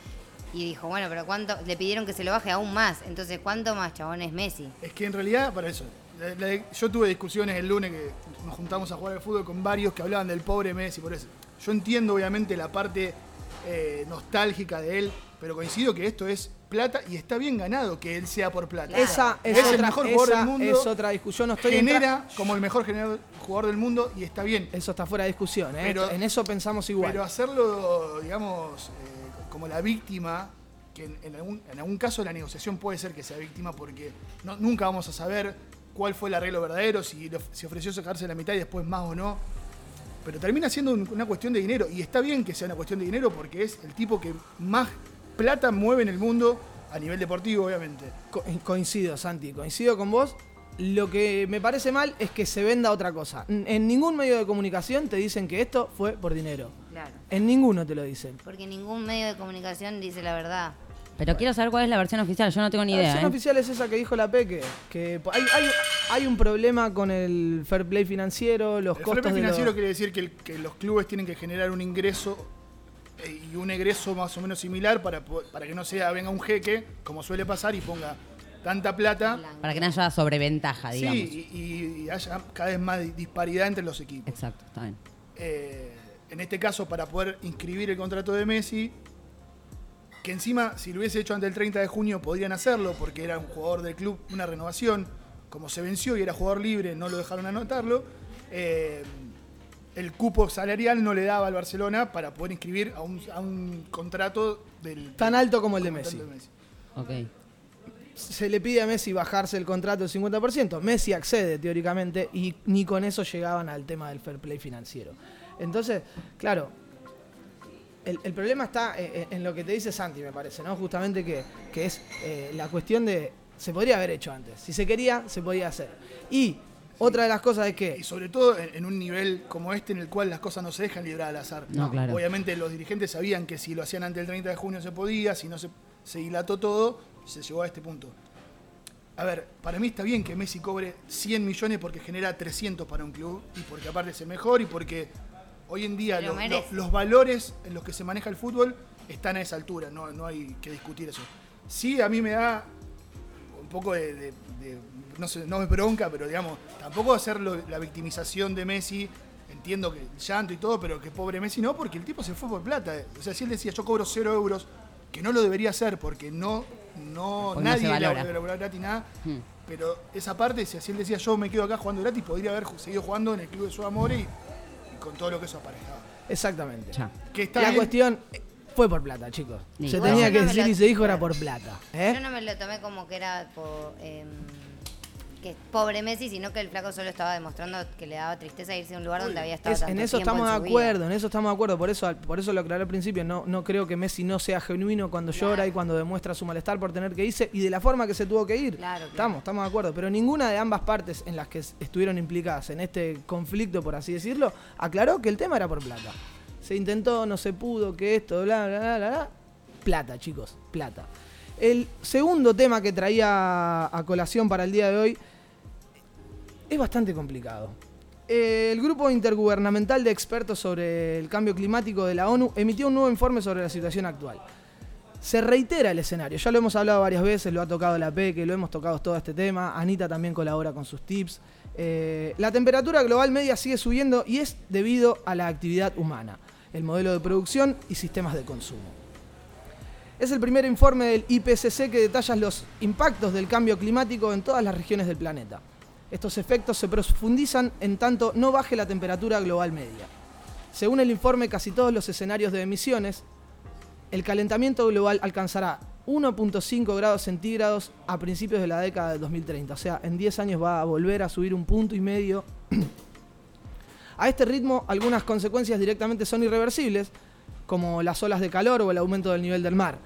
Y dijo, bueno, pero ¿cuánto? Le pidieron que se lo baje aún más. Entonces, ¿cuánto más, chabón, es Messi? Es que en realidad, para eso, la- la- yo tuve discusiones el lunes que nos juntamos a jugar al fútbol con varios que hablaban del pobre Messi, por eso. Yo entiendo obviamente la parte eh, nostálgica de él, pero coincido que esto es plata y está bien ganado que él sea por plata. Esa es, es otra, el mejor jugador del mundo. es otra discusión. No estoy entra- genera como el mejor jugador del mundo y está bien. Eso está fuera de discusión, ¿eh? Pero- en eso pensamos igual. Pero hacerlo, digamos, eh, como la víctima, que en, en algún, en algún caso la negociación puede ser que sea víctima porque no- nunca vamos a saber cuál fue el arreglo verdadero, si, si ofreció sacarse la mitad y después más o no. Pero termina siendo un- una cuestión de dinero. Y está bien que sea una cuestión de dinero porque es el tipo que más plata mueve en el mundo a nivel deportivo, obviamente. Co- eh, coincido, Santi, coincido con vos. Lo que me parece mal es que se venda otra cosa. N- En ningún medio de comunicación te dicen que esto fue por dinero. Claro. En ninguno te lo dicen. Porque ningún medio de comunicación dice la verdad. Pero quiero saber cuál es la versión oficial. Yo no tengo ni La idea. versión ¿eh? oficial es esa que dijo la Peque, que hay, hay- hay un problema con el fair play financiero, los El fair costos play de financiero los- quiere decir que, el- que los clubes tienen que generar un ingreso eh, y un egreso más o menos similar para, para que no sea venga un jeque, como suele pasar, y ponga tanta plata. Para que no haya sobreventaja, digamos. Sí, y, haya cada vez más di- disparidad entre los equipos. Exacto, está bien. Eh, en este caso, para poder inscribir el contrato de Messi, que encima, si lo hubiese hecho antes del 30 de junio, podrían hacerlo, porque era un jugador del club, una renovación. Como se venció y era jugador libre, no lo dejaron anotarlo. eh, el cupo salarial no le daba al Barcelona para poder inscribir a un, a un contrato del, Tan alto como el de como Messi. Ok. Se le pide a Messi bajarse el contrato del 50%. Messi accede teóricamente y ni con eso llegaban al tema del fair play financiero. Entonces, claro, el, el problema está eh, eh, en lo que te dice Santi, me parece, ¿no? Justamente que, que es eh, la cuestión de. Se podría haber hecho antes. Si se quería, se podía hacer. Y otra de las cosas es que. Y sobre todo en, en un nivel como este en el cual las cosas no se dejan librar al azar. No, claro. Obviamente los dirigentes sabían que si lo hacían antes del 30 de junio se podía, si no se, se dilató todo, se llegó a este punto. A ver, para mí está bien que Messi cobre 100 millones porque genera 300 para un club y porque aparte es el mejor y porque hoy en día Lo lo- merece. lo- los valores en los que se maneja el fútbol están a esa altura, no, no hay que discutir eso. Sí, a mí me da un poco de, de- de- no sé, no me bronca, pero digamos, tampoco hacerlo la victimización de Messi, entiendo que el llanto y todo, pero que pobre Messi no, porque el tipo se fue por plata. O sea, si él decía yo cobro cero euros, que no lo debería hacer porque no, no Porque no nadie le valora. gratis nada. Hmm. Pero esa parte, si así él decía yo me quedo acá jugando gratis, podría haber seguido jugando en el club de su amor y con todo lo que eso aparejaba. Exactamente. Ya. Que está La bien, cuestión eh, fue por plata, chicos. Sí. Se tenía que no decir y se dijo era por plata. ¿eh? Yo no me lo tomé como que era por, em, que pobre Messi, sino que el flaco solo estaba demostrando que le daba tristeza irse a un lugar donde había estado Es- tanto en eso tiempo estamos en de vida. acuerdo, en eso estamos de acuerdo, por eso, por eso lo aclaré al principio, no, no creo que Messi no sea genuino cuando llora y cuando demuestra su malestar por tener que irse y de la forma que se tuvo que ir. Claro, claro. Estamos, estamos de acuerdo, pero ninguna de ambas partes en las que estuvieron implicadas en este conflicto, por así decirlo, aclaró que el tema era por plata. Se intentó, no se pudo, que esto, bla, bla, bla, bla, bla. Plata, chicos, plata. El segundo tema que traía a colación para el día de hoy es bastante complicado. Eh, El Grupo Intergubernamental de Expertos sobre el Cambio Climático de la ONU emitió un nuevo informe sobre la situación actual. Se reitera el escenario, ya lo hemos hablado varias veces, lo ha tocado la P, que lo hemos tocado todo este tema, Anita también colabora con sus tips. Eh, la temperatura global media sigue subiendo y es debido a la actividad humana, el modelo de producción y sistemas de consumo. Es el primer informe del IPCC que detalla los impactos del cambio climático en todas las regiones del planeta. Estos efectos se profundizan en tanto no baje la temperatura global media. Según el informe, casi todos los escenarios de emisiones, el calentamiento global alcanzará 1.5 grados centígrados a principios de la década de 2030. O sea, en 10 años va a volver a subir un punto y medio. a este ritmo, algunas consecuencias directamente son irreversibles, como las olas de calor o el aumento del nivel del mar.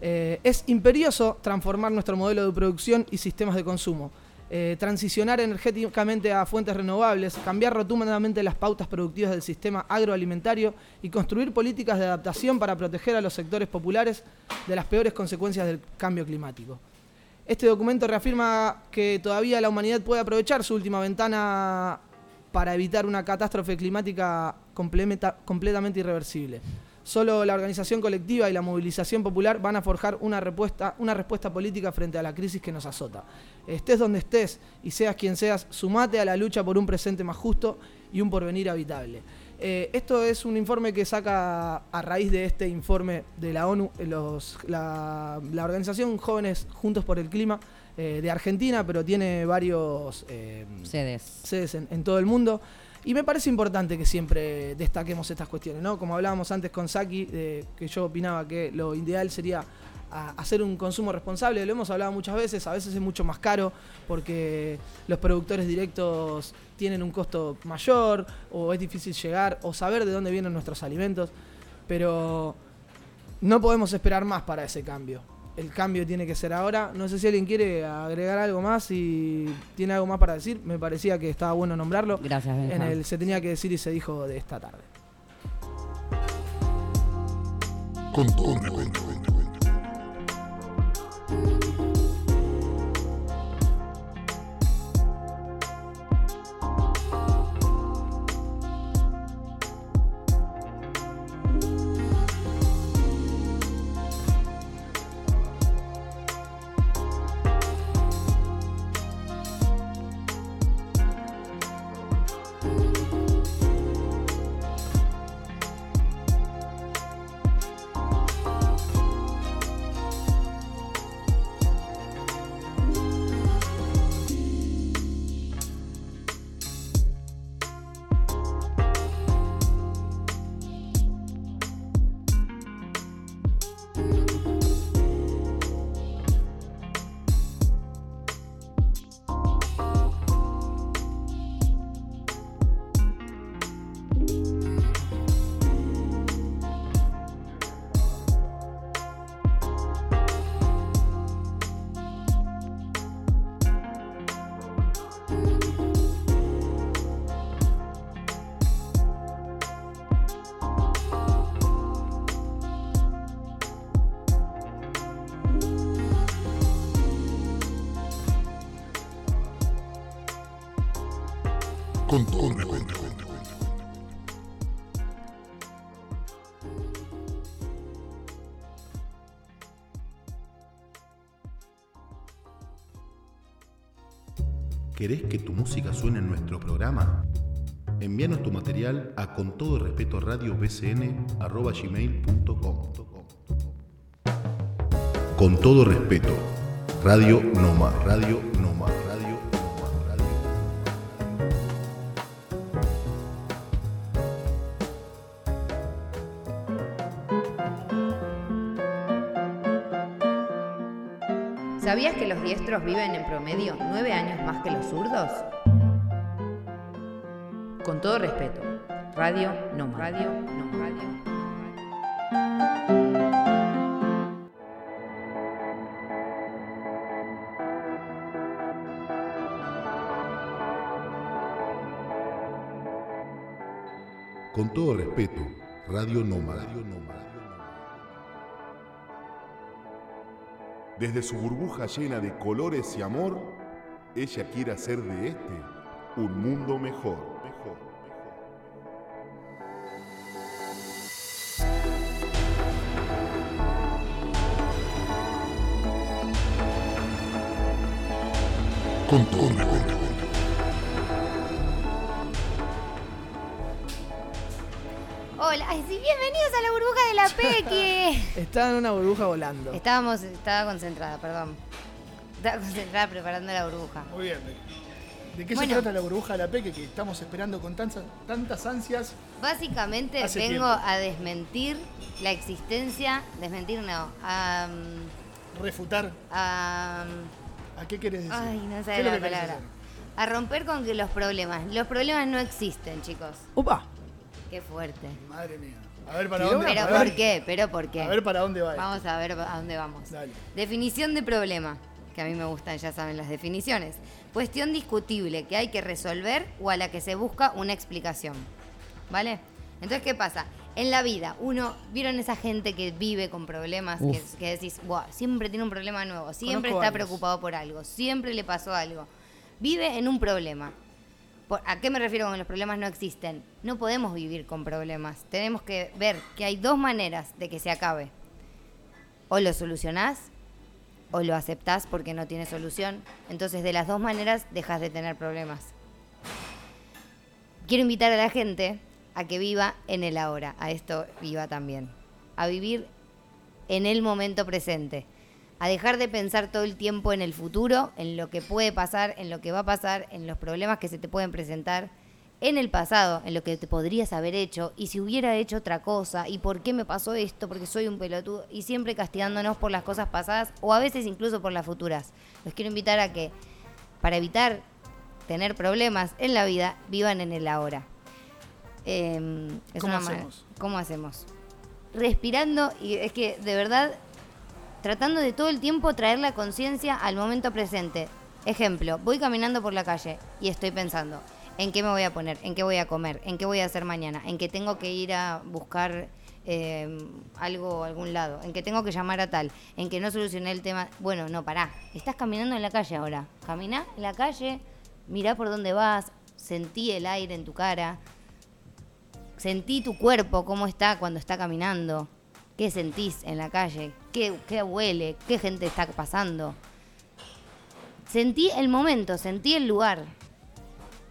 Eh, es imperioso transformar nuestro modelo de producción y sistemas de consumo. Eh, transicionar energéticamente a fuentes renovables, cambiar rotundamente las pautas productivas del sistema agroalimentario y construir políticas de adaptación para proteger a los sectores populares de las peores consecuencias del cambio climático. Este documento reafirma que todavía la humanidad puede aprovechar su última ventana para evitar una catástrofe climática completamente irreversible. Solo la organización colectiva y la movilización popular van a forjar una respuesta, una respuesta política frente a la crisis que nos azota. Estés donde estés y seas quien seas, sumate a la lucha por un presente más justo y un porvenir habitable. Eh, esto es un informe que saca a raíz de este informe de la ONU, eh, la, organización Jóvenes Juntos por el Clima eh, de Argentina, pero tiene varios sedes, sedes en todo el mundo. Y me parece importante que siempre destaquemos estas cuestiones, ¿no? Como hablábamos antes con Saki, que yo opinaba que lo ideal sería hacer un consumo responsable, lo hemos hablado muchas veces, a veces es mucho más caro porque los productores directos tienen un costo mayor o es difícil llegar o saber de dónde vienen nuestros alimentos, pero no podemos esperar más para ese cambio el cambio tiene que ser ahora. No sé si alguien quiere agregar algo más y tiene algo más para decir. Me parecía que estaba bueno nombrarlo. Gracias, En el se tenía que decir y se dijo de esta tarde. Con todo ¿Querés que tu música suene en nuestro programa? Envíanos tu material a con todo respeto radio Con todo respeto, Radio Noma, Radio ¿Sabías que los diestros viven en promedio nueve años más que los zurdos? Con todo respeto, Radio No Radio No Radio. Con todo respeto, Radio Nómada. Desde su burbuja llena de colores y amor, ella quiere hacer de este un mundo mejor. Con Estaba en una burbuja volando. Estábamos, estaba concentrada, perdón. Estaba concentrada preparando la burbuja. Muy bien. ¿De qué Bueno. se trata la burbuja de la Peque que estamos esperando con tantas, tantas ansias? Básicamente vengo tiempo. a desmentir la existencia, desmentir no, a, Refutar. a- ¿A qué querés decir? ay, no ¿Qué sé la palabra, a romper con que los problemas, los problemas no existen, chicos. Upa. Qué fuerte. Madre mía. A ver para dónde Pero a ¿por qué? Pero ¿por qué? A ver para dónde va. esto. Vamos a ver a dónde vamos. Dale. Definición de problema, que a mí me gustan, ya saben las definiciones. Cuestión discutible que hay que resolver o a la que se busca una explicación. ¿Vale? Entonces, ¿qué pasa? En la vida, uno, ¿vieron esa gente que vive con problemas? Que, que decís, "Buah, siempre tiene un problema nuevo, siempre Conozco está varios. preocupado por algo, siempre le pasó algo. Vive en un problema. ¿A qué me refiero con los problemas no existen? No podemos vivir con problemas. Tenemos que ver que hay dos maneras de que se acabe. O lo solucionás o lo aceptás porque no tiene solución. Entonces, de las dos maneras, dejas de tener problemas. Quiero invitar a la gente a que viva en el ahora. A esto viva también. A vivir en el momento presente. A dejar de pensar todo el tiempo en el futuro, en lo que puede pasar, en lo que va a pasar, en los problemas que se te pueden presentar, en el pasado, en lo que te podrías haber hecho, y si hubiera hecho otra cosa, y por qué me pasó esto, porque soy un pelotudo, y siempre castigándonos por las cosas pasadas, o a veces incluso por las futuras. Los quiero invitar a que, para evitar tener problemas en la vida, vivan en el ahora. Eh, es ¿Cómo una ma- hacemos? ¿Cómo hacemos? Respirando, y es que de verdad tratando de todo el tiempo traer la conciencia al momento presente. Ejemplo, voy caminando por la calle y estoy pensando, ¿en qué me voy a poner? ¿En qué voy a comer? ¿En qué voy a hacer mañana? ¿En qué tengo que ir a buscar eh, algo algún lado? ¿En qué tengo que llamar a tal? ¿En que no solucioné el tema? Bueno, no, pará. Estás caminando en la calle ahora. Camina en la calle, mirá por dónde vas, sentí el aire en tu cara, sentí tu cuerpo, cómo está cuando está caminando. ¿Qué sentís en la calle? ¿Qué, qué huele? ¿Qué gente está pasando? Sentí el momento, sentí el lugar.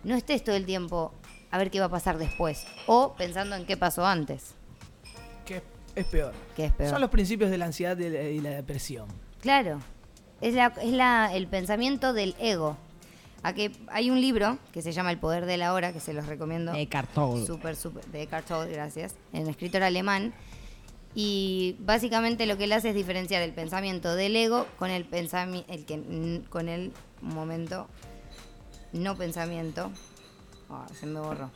No estés todo el tiempo a ver qué va a pasar después. O pensando en qué pasó antes, Que es peor. que es peor. Son los principios de la ansiedad y la, y la depresión. Claro. Es, la, es la, el pensamiento del ego. A que hay un libro que se llama El poder de la hora, que se los recomiendo. Eckhart Tolle. Súper, súper. De Eckhart Tolle, gracias. En escritor alemán. Y básicamente lo que él hace es diferenciar el pensamiento del ego con el pensamiento. El que, con el momento. No pensamiento. Ah, se me borró.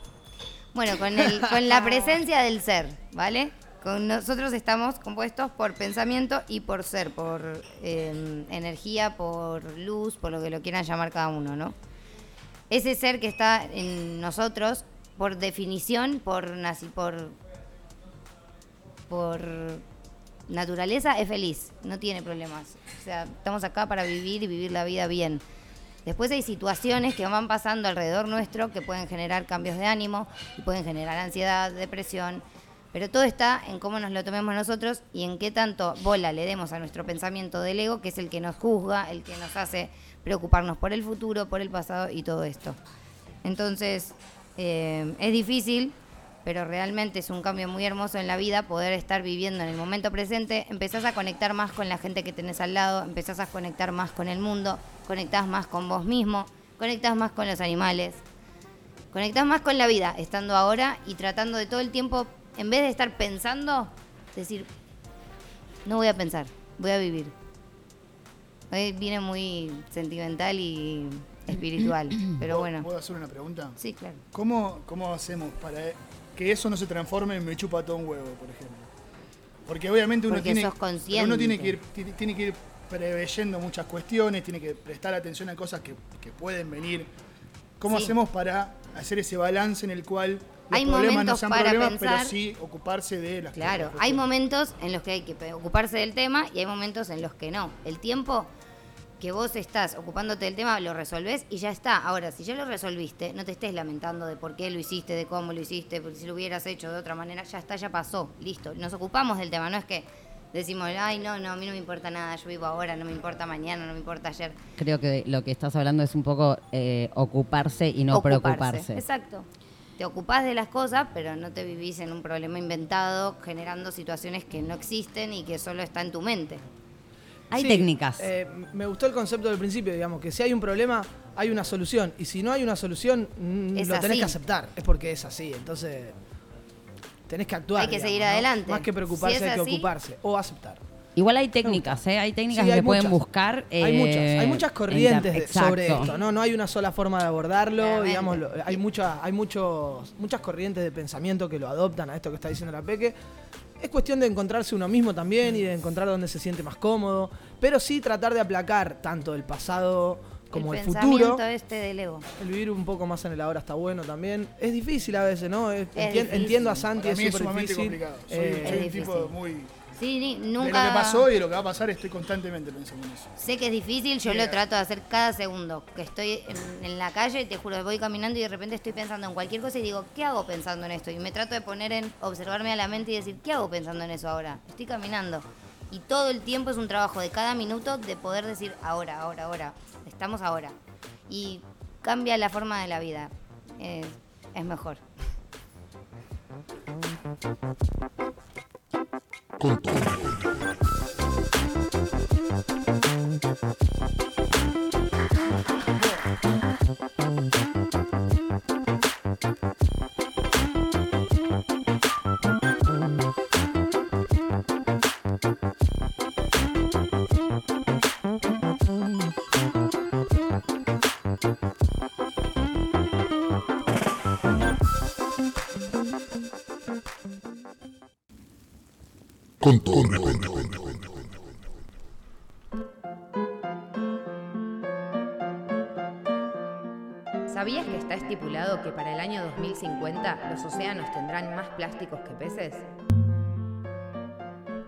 Bueno, con, el, con la presencia del ser, ¿vale? Con nosotros estamos compuestos por pensamiento y por ser, por eh, energía, por luz, por lo que lo quieran llamar cada uno, ¿no? Ese ser que está en nosotros, por definición, por naci por por naturaleza, es feliz, no tiene problemas. O sea, estamos acá para vivir y vivir la vida bien. Después hay situaciones que van pasando alrededor nuestro que pueden generar cambios de ánimo y pueden generar ansiedad, depresión. Pero todo está en cómo nos lo tomemos nosotros y en qué tanto bola le demos a nuestro pensamiento del ego, que es el que nos juzga, el que nos hace preocuparnos por el futuro, por el pasado y todo esto. Entonces, eh, es difícil, pero realmente es un cambio muy hermoso en la vida poder estar viviendo en el momento presente. Empezás a conectar más con la gente que tenés al lado, empezás a conectar más con el mundo, conectás más con vos mismo, conectás más con los animales, conectás más con la vida, estando ahora y tratando de todo el tiempo, en vez de estar pensando, decir, no voy a pensar, voy a vivir. Hoy viene muy sentimental y espiritual, pero ¿Puedo- bueno. ¿Puedo hacer una pregunta? Sí, claro. ¿Cómo, ¿Cómo hacemos para que eso no se transforme en me chupa todo un huevo, por ejemplo? Porque obviamente uno Porque tiene, pero uno tiene que ir, ti- tiene que ir preveyendo muchas cuestiones, tiene que prestar atención a cosas que, que pueden venir. ¿Cómo Sí. hacemos para hacer ese balance en el cual los Hay problemas no sean para problemas, pensar- pero sí ocuparse de las Claro, hay momentos en los que hay que ocuparse del tema y hay momentos en los que no. El tiempo que vos estás ocupándote del tema lo resolvés y ya está. Ahora, si ya lo resolviste, no te estés lamentando de por qué lo hiciste, de cómo lo hiciste, porque si lo hubieras hecho de otra manera, ya está, ya pasó, listo. Nos ocupamos del tema, no es que decimos, ay, no, no, a mí no me importa nada, yo vivo ahora, no me importa mañana, no me importa ayer. Creo que lo que estás hablando es un poco eh, ocuparse y no Ocuparse. preocuparse. Exacto. te ocupás de las cosas, pero no te vivís en un problema inventado, generando situaciones que no existen y que solo está en tu mente. Hay Sí, técnicas. eh, me gustó el concepto del principio, digamos, que si hay un problema, hay una solución. Y si no hay una solución, mm, Es lo tenés así. que aceptar. Es porque es así. Entonces, tenés que actuar. Hay que digamos, seguir ¿no? adelante. Más que preocuparse, Si hay que así- ocuparse. O aceptar. Igual hay técnicas, ¿eh? Hay técnicas Sí, hay que pueden muchas. buscar. hay eh, muchas, hay muchas corrientes de- sobre esto, ¿no? No hay una sola forma de abordarlo, digamos, hay mucha, hay muchos, muchas corrientes de pensamiento que lo adoptan a esto que está diciendo la Peque. Es cuestión de encontrarse uno mismo también y de encontrar donde se siente más cómodo, pero sí tratar de aplacar tanto el pasado como el, el futuro. este del ego. El vivir un poco más en el ahora está bueno también. Es difícil a veces, ¿no? Es- Es entien- difícil. Entiendo a Santi, Para es mí es súper sumamente difícil. complicado. Soy, Eh, soy un tipo muy... Sí, ni- De nunca... lo que pasó y de lo que va a pasar estoy constantemente pensando en eso. Sé que es difícil, yo lo trato de hacer cada segundo. Que estoy en, en la calle y te juro, voy caminando y de repente estoy pensando en cualquier cosa y digo, ¿qué hago pensando en esto? Y me trato de poner en, observarme a la mente y decir, ¿qué hago pensando en eso ahora? Estoy caminando. Y todo el tiempo es un trabajo de cada minuto de poder decir, ahora, ahora, ahora. Estamos ahora. Y cambia la forma de la vida. Eh, es mejor. Con los océanos tendrán más plásticos que peces?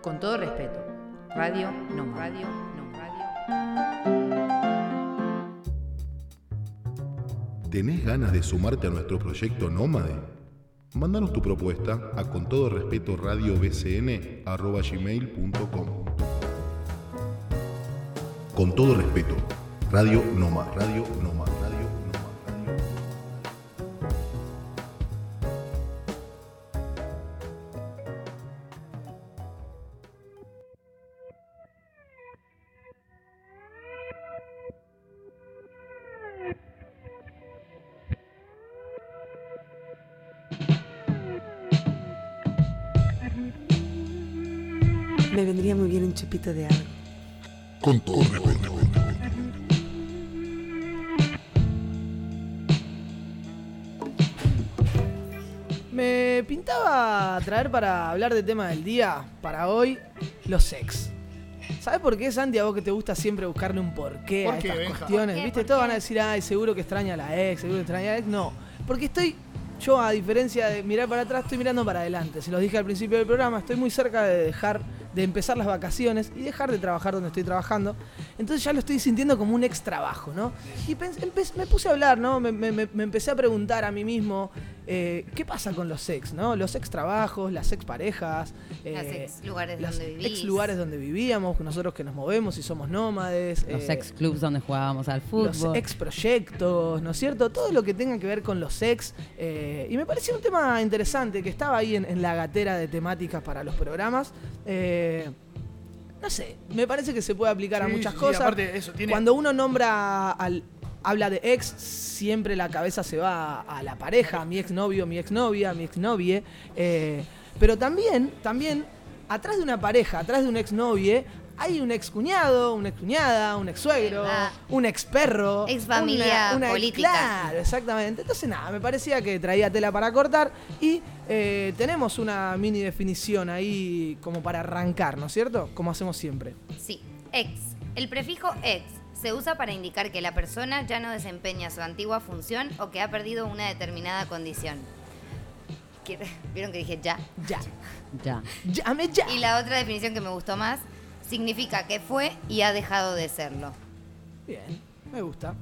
Con todo respeto, Radio No Radio No Radio. ¿Tenés ganas de sumarte a nuestro proyecto Nómade? Mándanos tu propuesta a con todo respeto radiobcn@gmail.com. Con todo respeto, Radio Noma, Radio Noma, hablar del tema del día, para hoy, los sex. ¿Sabes por qué, Santi, a vos que te gusta siempre buscarle un porqué ¿Por a qué, estas Benja? cuestiones? ¿Por qué? ¿Viste? ¿Por Todos qué? van a decir, ay, seguro que extraña a la ex, seguro que extraña a la ex. No, porque estoy, yo a diferencia de mirar para atrás, estoy mirando para adelante. Se los dije al principio del programa, estoy muy cerca de dejar, de empezar las vacaciones y dejar de trabajar donde estoy trabajando. Entonces ya lo estoy sintiendo como un ex trabajo, ¿no? Y me puse a hablar, ¿no? Me, me- me- me empecé a preguntar a mí mismo, eh, ¿qué pasa con los ex, ¿no? Los ex trabajos, las ex parejas, Las eh, ex lugares las donde vivís. ex lugares donde vivíamos, nosotros que nos movemos y somos nómades. Los eh, ex clubs donde jugábamos al los fútbol. ex proyectos, ¿no es cierto? Todo lo que tenga que ver con los ex. eh, y me pareció un tema interesante que estaba ahí en, en la gatera de temáticas para los programas. Eh, no sé, me parece que se puede aplicar a muchas sí, cosas. aparte eso, tiene- Cuando uno nombra al. Habla de ex, siempre la cabeza se va a, a la pareja, a mi exnovio, mi exnovia, mi exnovie. eh, pero también, también, atrás de una pareja, atrás de un exnovie, hay un ex cuñado, una ex cuñada, un ex suegro, Verdad. un ex perro. Ex familia política. Claro, exactamente. Entonces, nada, me parecía que traía tela para cortar y eh, tenemos una mini definición ahí como para arrancar, ¿no es cierto? Como hacemos siempre. Sí, ex. El prefijo ex se usa para indicar que la persona ya no desempeña su antigua función o que ha perdido una determinada condición. ¿Quiere- ¿Vieron que dije ya? Ya. Ya. Llame ya. Y la otra definición que me gustó más significa que fue y ha dejado de serlo. Bien, me gusta.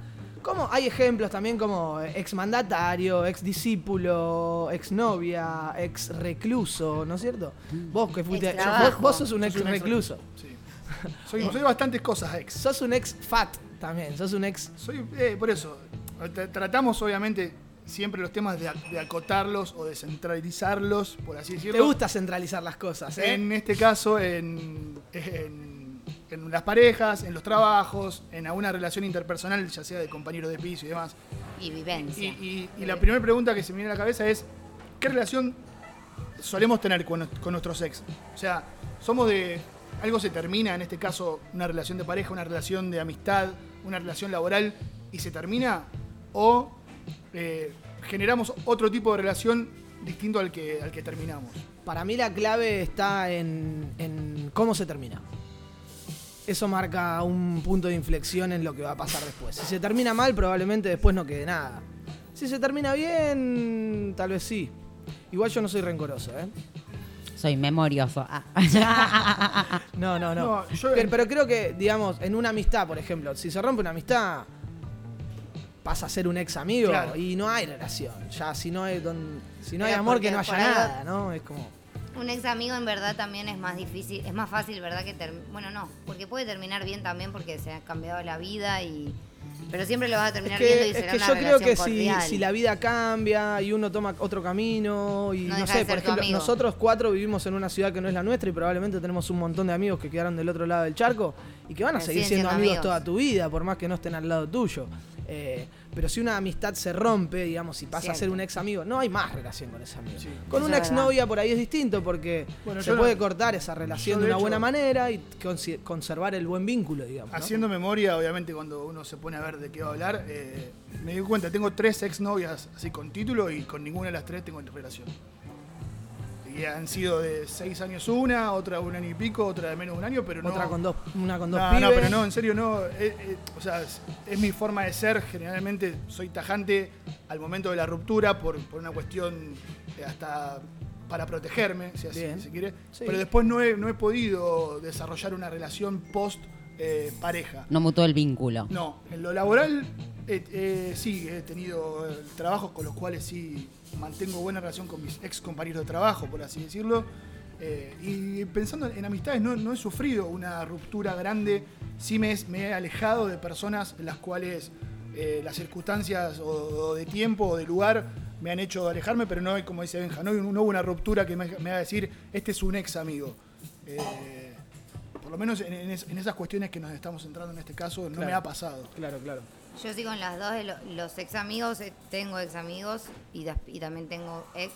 Como hay ejemplos también como ex mandatario, ex discípulo, ex novia, ex recluso, ¿no es cierto? Vos que fuiste, vos, vos sos un ex Soy un ex- recluso. Sí. Soy, soy bastantes cosas ex. Sos un ex fat también, sos un ex Soy, eh, por eso, tra- tratamos obviamente siempre los temas de, de acotarlos o de centralizarlos, por así decirlo. Te gusta centralizar las cosas, ¿eh? En este caso, en, en- en las parejas, en los trabajos, en alguna relación interpersonal, ya sea de compañero de piso y demás. Y vivencia. Y, y- y la primera pregunta que se me viene a la cabeza es, ¿qué relación solemos tener con, con nuestros ex? O sea, somos de... Algo se termina, en este caso, una relación de pareja, una relación de amistad, una relación laboral, y se termina, o eh, generamos otro tipo de relación distinto al que, al que terminamos. Para mí la clave está en, en cómo se termina. Eso marca un punto de inflexión en lo que va a pasar después. Si se termina mal, probablemente después no quede nada. Si se termina bien, tal vez sí. Igual yo no soy rencoroso, ¿eh? Soy memorioso. Ah. No, no, no. No, yo- pero, pero creo que, digamos, en una amistad, por ejemplo, si se rompe una amistad, pasa a ser un ex amigo Claro. y no hay relación. Ya, si no hay, don- si no hay amor, que no haya nada, ¿no? Es como. Un ex amigo en verdad también es más difícil, es más fácil, ¿verdad? Que term- bueno, no, porque puede terminar bien también porque se ha cambiado la vida y pero siempre lo vas a Es terminar viendo y que, es será que una yo creo que si, la vida cambia y uno toma otro camino y No sé, por ejemplo, nosotros cuatro vivimos en una ciudad que no es la nuestra y probablemente tenemos un montón de amigos que quedaron del otro lado del charco y que van a Que seguir siendo siendo amigos, amigos. toda tu vida, por más que no estén al lado tuyo. Eh, pero si una amistad se rompe, digamos, y pasa a ser un ex amigo, no hay más relación con ese amigo. Sí. Con una ex novia por ahí es distinto porque Bueno, se no- puede cortar esa relación de una buena manera y conservar el buen vínculo, digamos. ¿no? Haciendo memoria, obviamente, cuando uno se pone a ver de qué va a hablar, eh, me di cuenta, tengo tres exnovias así con título y con ninguna de las tres tengo relación. Y han sido de seis años una, otra un año y pico, otra de menos de un año, pero no. Otra con dos, una con dos no, pibes. no, pero no, en serio no. eh, eh, o sea, es, es mi forma de ser. Generalmente soy tajante al momento de la ruptura por, por una cuestión eh, hasta para protegerme, si así Bien. se quiere. Sí. Pero después no he, no he podido desarrollar una relación post eh, pareja. No mutó el vínculo. No, en lo laboral eh, eh, sí, he tenido trabajos con los cuales sí mantengo buena relación con mis ex compañeros de trabajo, por así decirlo. Eh, y pensando en amistades, no, no he sufrido una ruptura grande, sí me, he alejado de personas en las cuales eh, las circunstancias o, o de tiempo o de lugar me han hecho alejarme, pero no hay, como dice Benja, no, no hubo una ruptura que me, me haga decir, este es un ex amigo. Eh, por lo menos en, en es- en esas cuestiones que nos estamos centrando en este caso, no Claro. me ha pasado. Claro, claro. Yo sí con las dos de lo- los ex amigos, eh, tengo ex amigos y, también tengo ex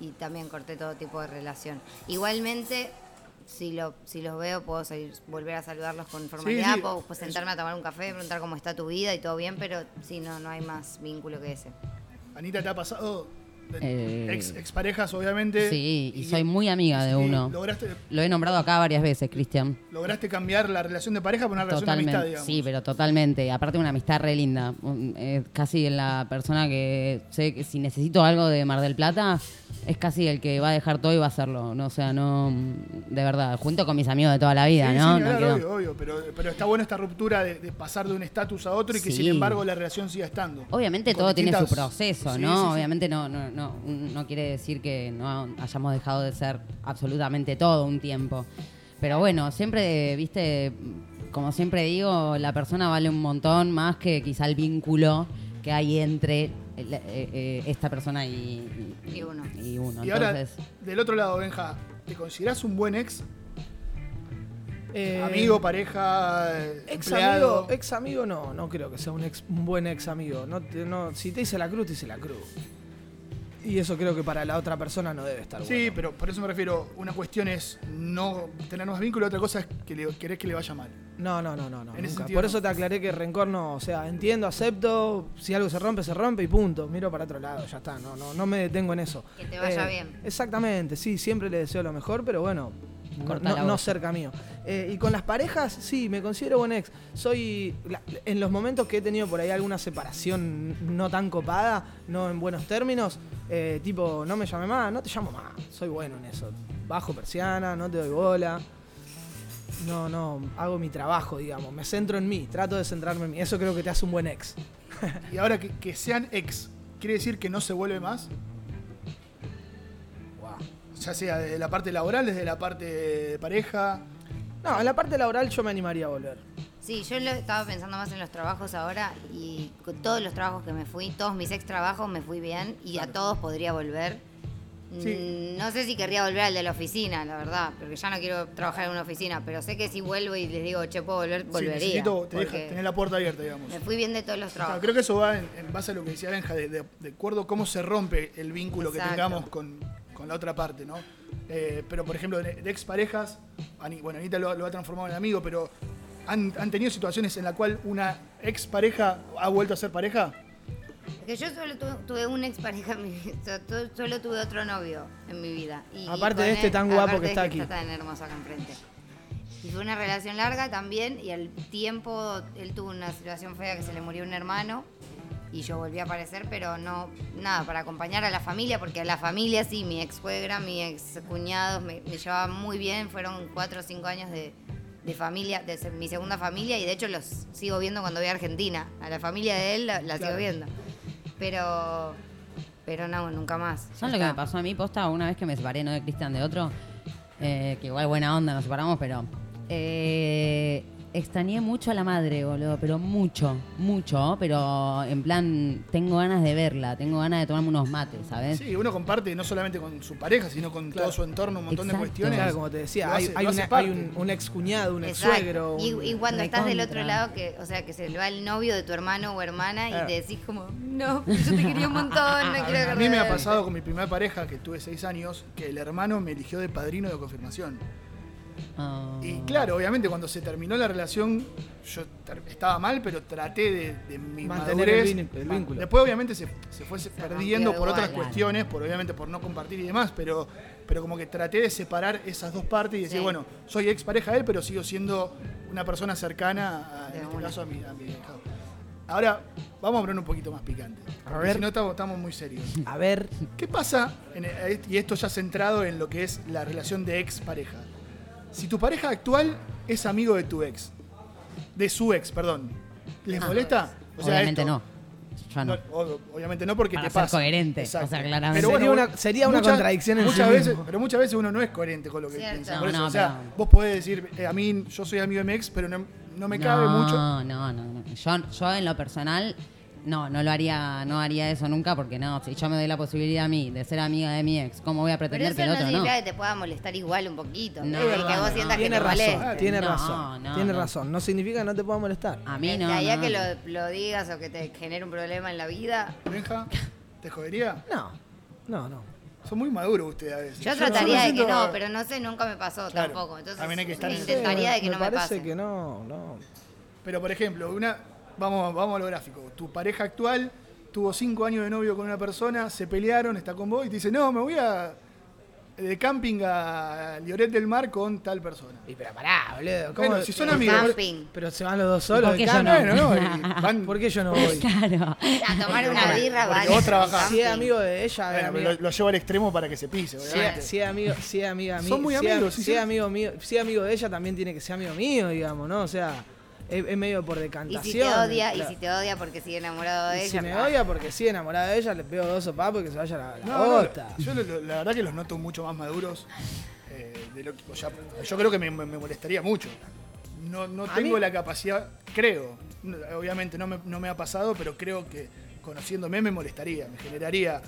y también corté todo tipo de relación. Igualmente, si, lo, si los veo, puedo seguir- volver a saludarlos con formalidad, sí, puedo pues, sentarme a tomar un café, preguntar cómo está tu vida y todo bien, pero si no, no hay más vínculo que ese. Anita, ¿te ha pasado? Eh, ex, exparejas, obviamente. Sí, y soy muy amiga de uno. Lograste, Lo he nombrado acá varias veces, Cristian. lograste cambiar la relación de pareja por una relación de amistad, digamos. Sí, pero totalmente. Aparte una amistad re linda. Es casi la persona que sé que si necesito algo de Mar del Plata, es casi el que va a dejar todo y va a hacerlo. No, o sea, no. De verdad, junto con mis amigos de toda la vida, Sí, ¿no? sí, No claro, obvio, obvio, pero, pero está buena esta ruptura de, de pasar de un estatus a otro y que Sí. sin embargo la relación siga estando. Obviamente Con todo tiene su proceso, ¿no? Obviamente no, no, no, no quiere decir que no hayamos dejado de ser absolutamente todo un tiempo. Pero bueno, siempre, viste, como siempre digo, la persona vale un montón más que quizá el vínculo que hay entre el- eh, eh, esta persona y, Y uno. y uno. Y ahora, Entonces, del otro lado, Benja, ¿te considerás un buen ex? Eh, Amigo, pareja, eh, Ex empleado. amigo, ex amigo no, no creo que sea un, ex, un buen ex amigo. No, no, si te hice la cruz, te hice la cruz. Y eso creo que para la otra persona no debe estar Sí, bueno. pero por eso me refiero, una cuestión es no tener más vínculo, otra cosa es que le, querés que le vaya mal. No, no, no, no, no. Nunca. sentido Por no. eso te aclaré que rencor no, o sea, entiendo, acepto, si algo se rompe, se rompe y punto. Miro para otro lado, ya está, no, no, no me detengo en eso. Eh, Que te vaya bien. Exactamente, sí, siempre le deseo lo mejor, pero bueno, no, Corta no- la no voz. cerca mío. Eh, y con las parejas, sí, me considero buen ex. Soy, la- en los momentos que he tenido por ahí alguna separación no tan copada, no en buenos términos, eh, tipo, no me llame más, no te llamo más, soy bueno en eso. Bajo persiana, no te doy bola. No, no, hago mi trabajo, digamos. Me centro en mí, trato de centrarme en mí. Eso creo que te hace un buen ex. Y ahora que, que sean ex, ¿quiere decir que no se vuelve más? Ya sea desde la parte laboral, desde la parte de pareja. No, en la parte laboral yo me animaría a volver. Sí, yo lo estaba pensando más en los trabajos ahora y con todos los trabajos que me fui, todos mis ex trabajos me fui bien y a todos podría volver. Sí. Mm, No sé si querría volver al de la oficina, la verdad, porque ya no quiero trabajar en una oficina, pero sé que si vuelvo y les digo, che, puedo volver, Sí, volvería. necesito te deja- porque tener la puerta abierta, digamos. me fui bien de todos los Claro, trabajos. creo que eso va en, en base a lo que decía Benja, de, de- de acuerdo a cómo se rompe el vínculo que tengamos con, con la otra parte, ¿no? Eh, pero, por ejemplo, de, de exparejas, bueno, Anita lo, lo ha transformado en amigo, pero ¿han, han tenido situaciones en la cual una expareja ha vuelto a ser pareja? Porque yo solo tuve, tuve una expareja en mi vida, solo tuve otro novio en mi vida. Y Aparte de este él- tan guapo que de está este aquí. tan hermoso acá enfrente. Y fue una relación larga también y al tiempo él tuvo una situación fea que se le murió un hermano y yo volví a aparecer, pero no, nada, para acompañar a la familia, porque a la familia sí, mi ex suegra, mi ex cuñados me, me llevaban muy bien, fueron cuatro o cinco años de, de familia, de ser mi segunda familia y de hecho los sigo viendo cuando voy a Argentina. A la familia de él la, la sigo viendo. Pero, pero no, nunca más. ¿Sabes lo que me pasó a mí, posta, una vez que me separé, no de Cristian, de otro? Eh, que igual buena onda, nos separamos, pero... eh, extrañé mucho a la madre, boludo, pero mucho, mucho, pero en plan, tengo ganas de verla, tengo ganas de tomarme unos mates, ¿sabes? Sí, uno comparte no solamente con su pareja, sino con todo su entorno, un montón Exacto. de cuestiones. Claro, como te decía, hay, hace- hay lo hace una- parte. hay un, un ex cuñado, un ex Exacto. suegro. Y, y cuando estás del otro lado, que, o sea, que se le va el novio de tu hermano o hermana Claro. y te decís como, no, yo te quería un montón, no quiero A mí me ha agarrar". pasado con mi primera pareja, que tuve seis años, que el hermano me eligió de padrino de confirmación. Ah. Y claro, obviamente cuando se terminó la relación, yo estaba mal, pero traté de, de mi Mantener madurez. el vínculo. Después obviamente se, se fue perdiendo por otras cuestiones, por obviamente por no compartir y demás, pero, pero como que traté de separar esas dos partes y decir, Sí. bueno, soy ex pareja de él, pero sigo siendo una persona cercana, a, en este caso a mi, a mi. Ahora, vamos a poner un poquito más picante. porque ver. Si no, estamos, estamos muy serios. A ver, ¿Qué pasa, en el- y esto ya centrado en lo que es la relación de ex pareja? Si tu pareja actual es amigo de tu ex, de su ex, perdón, ¿les Ah. molesta? O sea, Obviamente esto- no. Yo no. obviamente no porque Para te ser pasa. coherente, o sea, claramente. Pero Sería una- sería una contradicción en muchas sí veces, mismo. Pero muchas veces uno no es coherente con lo que Cierto. piensa. No, Por eso, no, o sea, pero- vos podés decir, eh, a mí yo soy amigo de mi ex, pero no, no me cabe mucho. No, no, no. Yo, yo en lo personal, no, no lo haría, no haría eso nunca, porque no, si yo me doy la posibilidad a mí de ser amiga de mi ex, ¿cómo voy a Pero pretender eso que el no otro no? significa que te pueda molestar igual un poquito. No, y que no, vos no. sientas que tiene te razón, molesta. tiene No, razón, no, tiene no. razón. No significa que no te pueda molestar. A mí De no. ahí a no. que lo, lo digas o que te genere un problema en la vida. Benja, ¿te jodería? No, no, no. Son muy maduros ustedes a veces. Yo no- trataría no de que siento- no, pero no sé, nunca me pasó Claro. tampoco. Entonces, También hay que estar en- intentaría de que no me parece pase. que no, no. Pero por ejemplo, una, vamos, vamos a lo gráfico. Tu pareja actual tuvo cinco años de novio con una persona, se pelearon, está con vos y te dice, no, me voy a de camping a Lloret del Mar con tal persona. Y pero pará, boludo. ¿cómo- Bueno, si son amigos. camping. Pero se van los dos solos. ¿Por qué de yo no? Bueno, no, van- ¿Por qué yo no voy? Claro. A tomar una birra, Porque vale. vos trabajás. Si es amigo de ella, Bueno, amigo- lo, lo llevo al extremo para que se pise, Si obviamente. es, si es amigo, si es amiga mía, Son muy amigos, sí, si es amigo mío, si es amigo de ella también tiene que ser amigo mío, digamos, ¿no? O sea, es, es medio por Y decantación. si te odia, y si te odia porque sigue enamorado de Y ella. si me ah, odia porque sigue enamorada de ella, le pego dos sopapos y que se vaya la, la No, yo lo- la verdad que los noto mucho más maduros. eh, de lo que- o sea, yo creo que me, molestaría mucho. No, no tengo mí- la capacidad, creo, obviamente no me, no me ha pasado, pero creo que conociéndome me molestaría, me generaría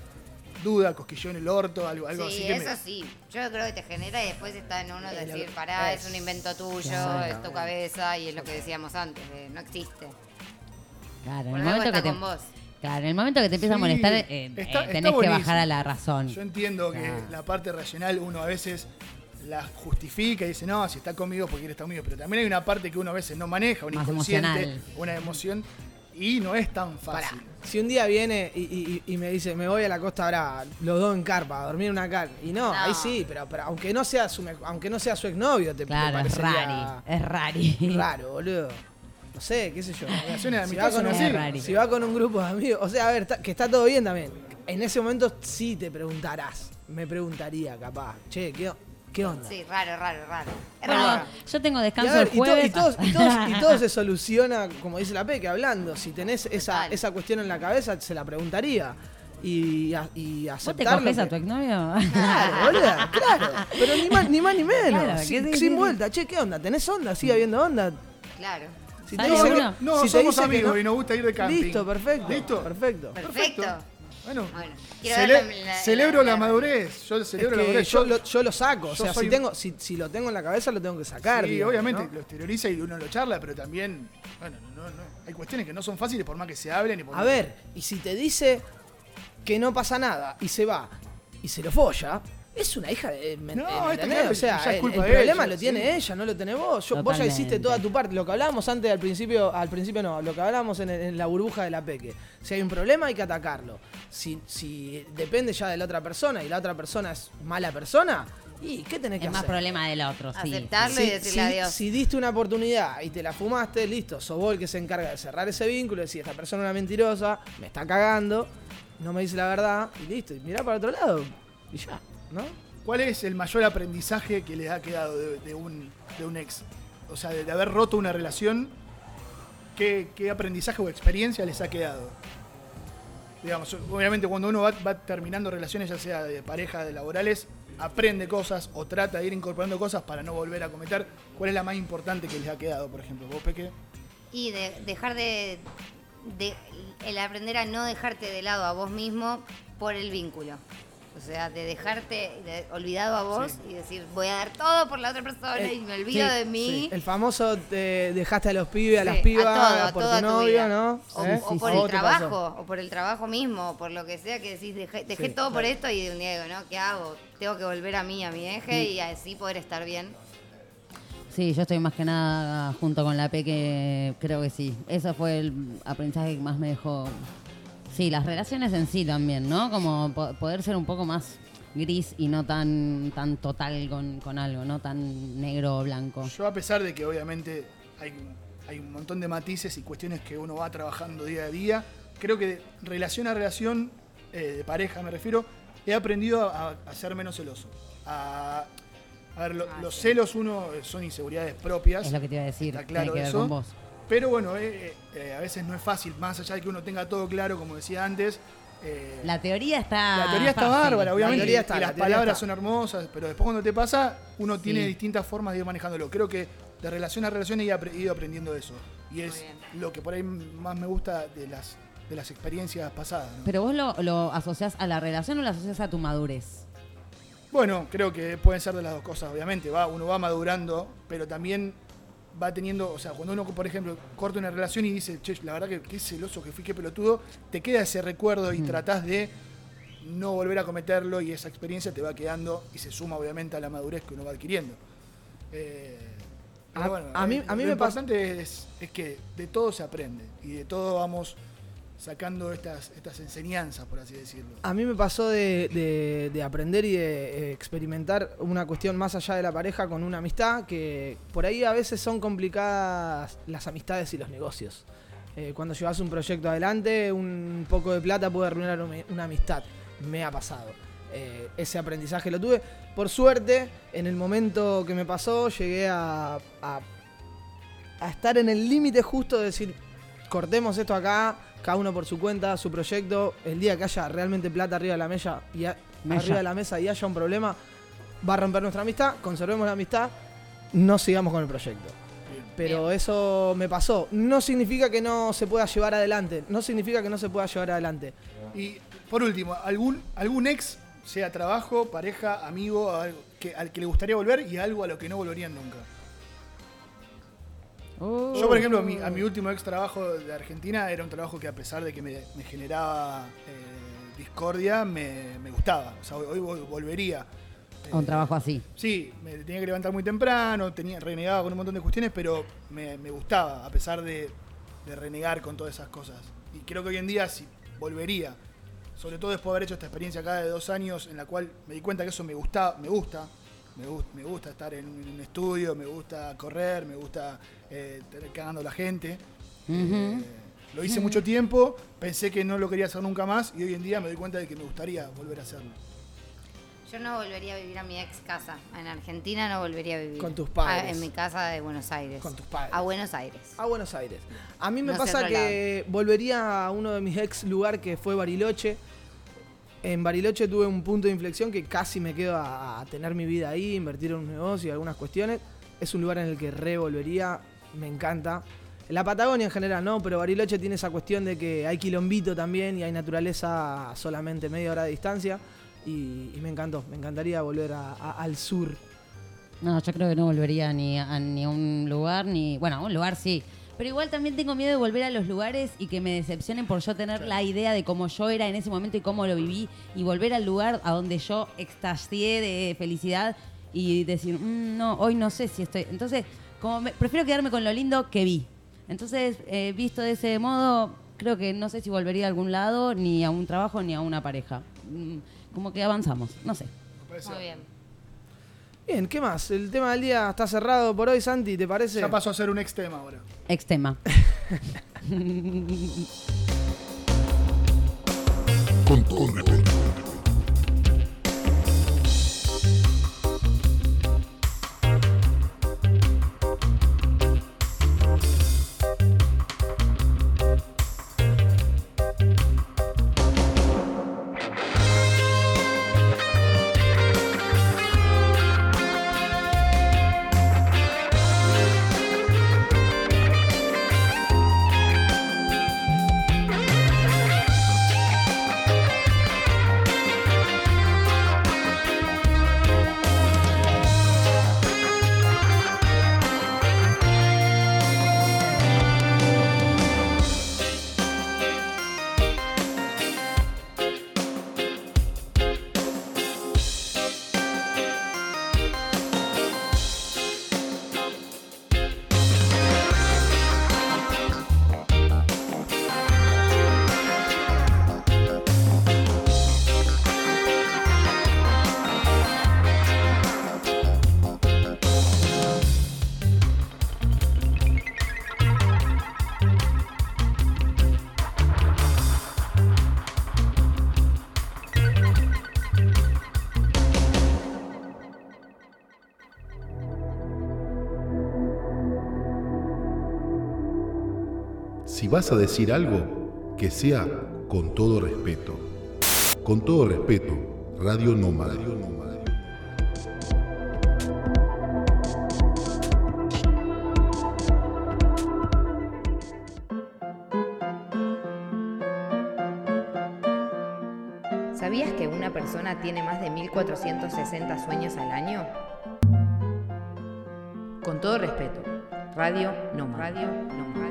duda, cosquillón en el orto, algo, algo sí, así eso me, sí. Yo creo que te genera y después está en uno de decir, pará, es- es un invento tuyo, es tu cabeza y es lo que decíamos antes, de no existe. Claro, en el momento está que te, con vos. claro, en el momento que te empieza a molestar, eh, está- eh, tenés que bajar a la razón. Yo entiendo que la parte racional uno a veces la justifica y dice, no, si está conmigo porque quiere estar conmigo, pero también hay una parte que uno a veces no maneja, un Más inconsciente, emocional. una emoción, y no es tan Pará, fácil. si un día viene y, y- y me dice, me voy a la Costa Brava, los dos en carpa, a dormir en una carpa. Y no, No. ahí sí, pero, pero aunque no sea su me- aunque no sea su exnovio, te, te Claro, es parecería rari. Es rari. raro, boludo. No sé, qué sé yo. relaciones de Si va, con si va con un grupo de amigos, o sea, a ver, está- que está todo bien también. En ese momento sí te preguntarás, me preguntaría capaz, che, ¿qué, qué onda? Sí, raro, raro, raro. Es Bueno, raro. yo tengo descanso el y to- y todos- y todos- y todo se soluciona, como dice la Peque, hablando. Si tenés esa, Total. esa cuestión en la cabeza, se la preguntaría. Y, a- y ¿Vos te aceptar. coges lo a que- tu exnovio? Claro, boluda, claro. Pero ni más ni, más, ni menos. Claro, sin, ¿qué- sin qué- vuelta. Che, ¿qué onda? ¿Tenés onda? ¿Sigue habiendo onda? Claro. Si ¿Sale dice que- uno? No, si te somos dice que amigos no- y nos gusta ir de camping. Listo, perfecto. ¿Listo? Perfecto. Perfecto. Bueno, Bueno, quiero cele- ver la- la- celebro la, la- madurez. Yo Es celebro la madurez. yo, lo, yo lo saco, o sea, soy si, un- tengo, si, si lo tengo en la cabeza lo tengo que sacar. Sí, digamos, obviamente ¿no? lo exterioriza y uno lo charla, pero también, bueno, no, no, hay cuestiones que no son fáciles por más que se hablen. Y por A más ver, y si te dice que no pasa nada y se va y se lo folla, es una hija de. ¿me- No, me está entendés? claro, o sea, ya es el, culpa el de problema ella, lo tiene sí. ella, no lo tenés vos. Yo- vos ya hiciste toda tu parte. Lo que hablábamos antes al principio, al principio no, lo que hablábamos en, en la burbuja de la peque. Si hay un problema hay que atacarlo. Si, si depende ya de la otra persona y la otra persona es mala persona, ¿y qué tenés que Es más hacer? problema del otro, sí. Aceptarlo y decirle si- adiós. si diste una oportunidad y te la fumaste, listo, sos vos el que se encarga de cerrar ese vínculo, decir, esta persona es una mentirosa, me está cagando, no me dice la verdad, y listo, y mirá para otro lado, y ya, ¿no? ¿Cuál es el mayor aprendizaje que les ha quedado de, de un, de un ex? O sea, de, de haber roto una relación, ¿qué, qué aprendizaje o experiencia les ha quedado? Digamos, obviamente cuando uno va, va terminando relaciones, ya sea de pareja, de laborales, aprende cosas o trata de ir incorporando cosas para no volver a cometer. ¿Cuál es la más importante que les ha quedado, por ejemplo? ¿Vos, Peque? Y de dejar de, de- El aprender a no dejarte de lado a vos mismo por el vínculo. O sea, de dejarte de- olvidado a vos y decir, voy a dar todo por la otra persona y me olvido Sí, de mí. sí. El famoso te dejaste a los pibes, a las pibas, a todo, a por tu novio. ¿no? O, ¿Eh? por sí. el trabajo, o por el trabajo mismo, o por lo que sea que decís, dejé, dejé Sí, todo por esto y de un día digo, ¿no? ¿Qué hago? Tengo que volver a mí, a mi eje y así poder estar bien. Sí, yo estoy más que nada junto con la P que creo que sí. Eso fue el aprendizaje que más me dejó. Sí, las relaciones en sí también, ¿no? Como po- poder ser un poco más gris y no tan, tan total con, con algo, no tan negro o blanco. Yo a pesar de que obviamente hay, hay un montón de matices y cuestiones que uno va trabajando día a día, creo que de relación a relación, eh, de pareja me refiero, he aprendido a, a ser menos celoso. A, a ver, lo- Ah, los sí. celos uno eh, son inseguridades propias. Es lo que te iba a decir, Está tiene claro que ver eso. con vos. Pero bueno, eh, eh, a veces no es fácil, más allá de que uno tenga todo claro, como decía antes. eh, La teoría está. la teoría está fácil. bárbara, obviamente. teoría está, y la las teoría palabras está. son hermosas, pero después cuando te pasa, uno tiene Sí. distintas formas de ir manejándolo. Creo que de relación a relación he ido aprendiendo eso. Y es lo que por ahí más me gusta de las, de las experiencias pasadas. ¿no? Pero vos lo, lo asociás a la relación o lo asociás a tu madurez. Bueno, creo que pueden ser de las dos cosas, obviamente. Va, uno va madurando, pero también va teniendo, o sea, cuando uno, por ejemplo, corta una relación y dice, che, la verdad que qué celoso que fui, qué pelotudo, te queda ese recuerdo y tratás de no volver a cometerlo y esa experiencia te va quedando y se suma obviamente a la madurez que uno va adquiriendo. Eh, A- bueno, a mí- eh, a mí lo me pasa- importante es, es que de todo se aprende y de todo vamos sacando estas, estas enseñanzas, por así decirlo. A mí me pasó de, de- de aprender y de eh, experimentar una cuestión más allá de la pareja con una amistad, que por ahí a veces son complicadas las amistades y los negocios. Eh, cuando llevas un proyecto adelante, un poco de plata puede arruinar una, amistad. Me ha pasado. Eh, ese aprendizaje lo tuve. Por suerte, en el momento que me pasó, llegué a, a estar en el límite justo de decir, cortemos esto acá, cada uno por su cuenta, su proyecto. El día que haya realmente plata arriba de la mesa y a- arriba de la mesa y haya un problema, va a romper nuestra amistad, conservemos la amistad, no sigamos con el proyecto. Pero eso me pasó. No significa que no se pueda llevar adelante. No significa que no se pueda llevar adelante. Y por último, ¿algún, algún ex, sea trabajo, pareja, amigo, algo que, al que le gustaría volver y algo a lo que no volverían nunca? Yo, por ejemplo, a mi, a mi último ex trabajo de Argentina era un trabajo que a pesar de que me, me generaba eh, discordia, me, me gustaba. O sea, hoy, hoy volvería. A un trabajo así. Sí, me tenía que levantar muy temprano, tenía, renegaba con un montón de cuestiones, pero me, me gustaba, a pesar de, de renegar con todas esas cosas. Y creo que hoy en día sí volvería. Sobre todo después de haber hecho esta experiencia acá de dos años, en la cual me di cuenta que eso me gusta, me gusta. Me, gus- me gusta estar en un, estudio, me gusta correr, me gusta eh, tener cagando a la gente. Eh, lo hice mucho tiempo, pensé que no lo quería hacer nunca más y hoy en día me doy cuenta de que me gustaría volver a hacerlo. Yo no volvería a vivir a mi ex casa. En Argentina no volvería a vivir. Con tus padres. Ah, en mi casa de Buenos Aires. Con tus padres. A Buenos Aires. A Buenos Aires. A mí me No pasa que volvería a uno de mis ex lugar que fue Bariloche. En Bariloche tuve un punto de inflexión que casi me quedo a, tener mi vida ahí, invertir en un negocio y algunas cuestiones. Es un lugar en el que re volvería, me encanta. la Patagonia en general, ¿no? Pero Bariloche tiene esa cuestión de que hay quilombito también y hay naturaleza solamente media hora de distancia. Y, me encantó, me encantaría volver al sur. No, yo creo que no volvería ni a, ni un lugar, ni. Bueno, a un lugar sí. Pero igual también tengo miedo de volver a los lugares y que me decepcionen por yo tener la idea de cómo yo era en ese momento y cómo lo viví. Y volver al lugar a donde yo extasié de felicidad y decir, "Mm, no, hoy no sé si estoy. Entonces, como me- prefiero quedarme con lo lindo que vi. Entonces, eh, visto de ese modo, creo que no sé si volvería a algún lado, ni a un trabajo, ni a una pareja. Mm, Como que avanzamos, no sé. Muy bien. Bien, ¿qué más? El tema del día está cerrado por hoy, Santi, ¿te parece? Ya pasó a ser un ex tema ahora. Extema. Con todo respeto. Vas a decir algo, que sea con todo respeto. Con todo respeto, Radio Nómada. ¿Sabías que una persona tiene más de 1460 sueños al año? Con todo respeto, Radio No Radio No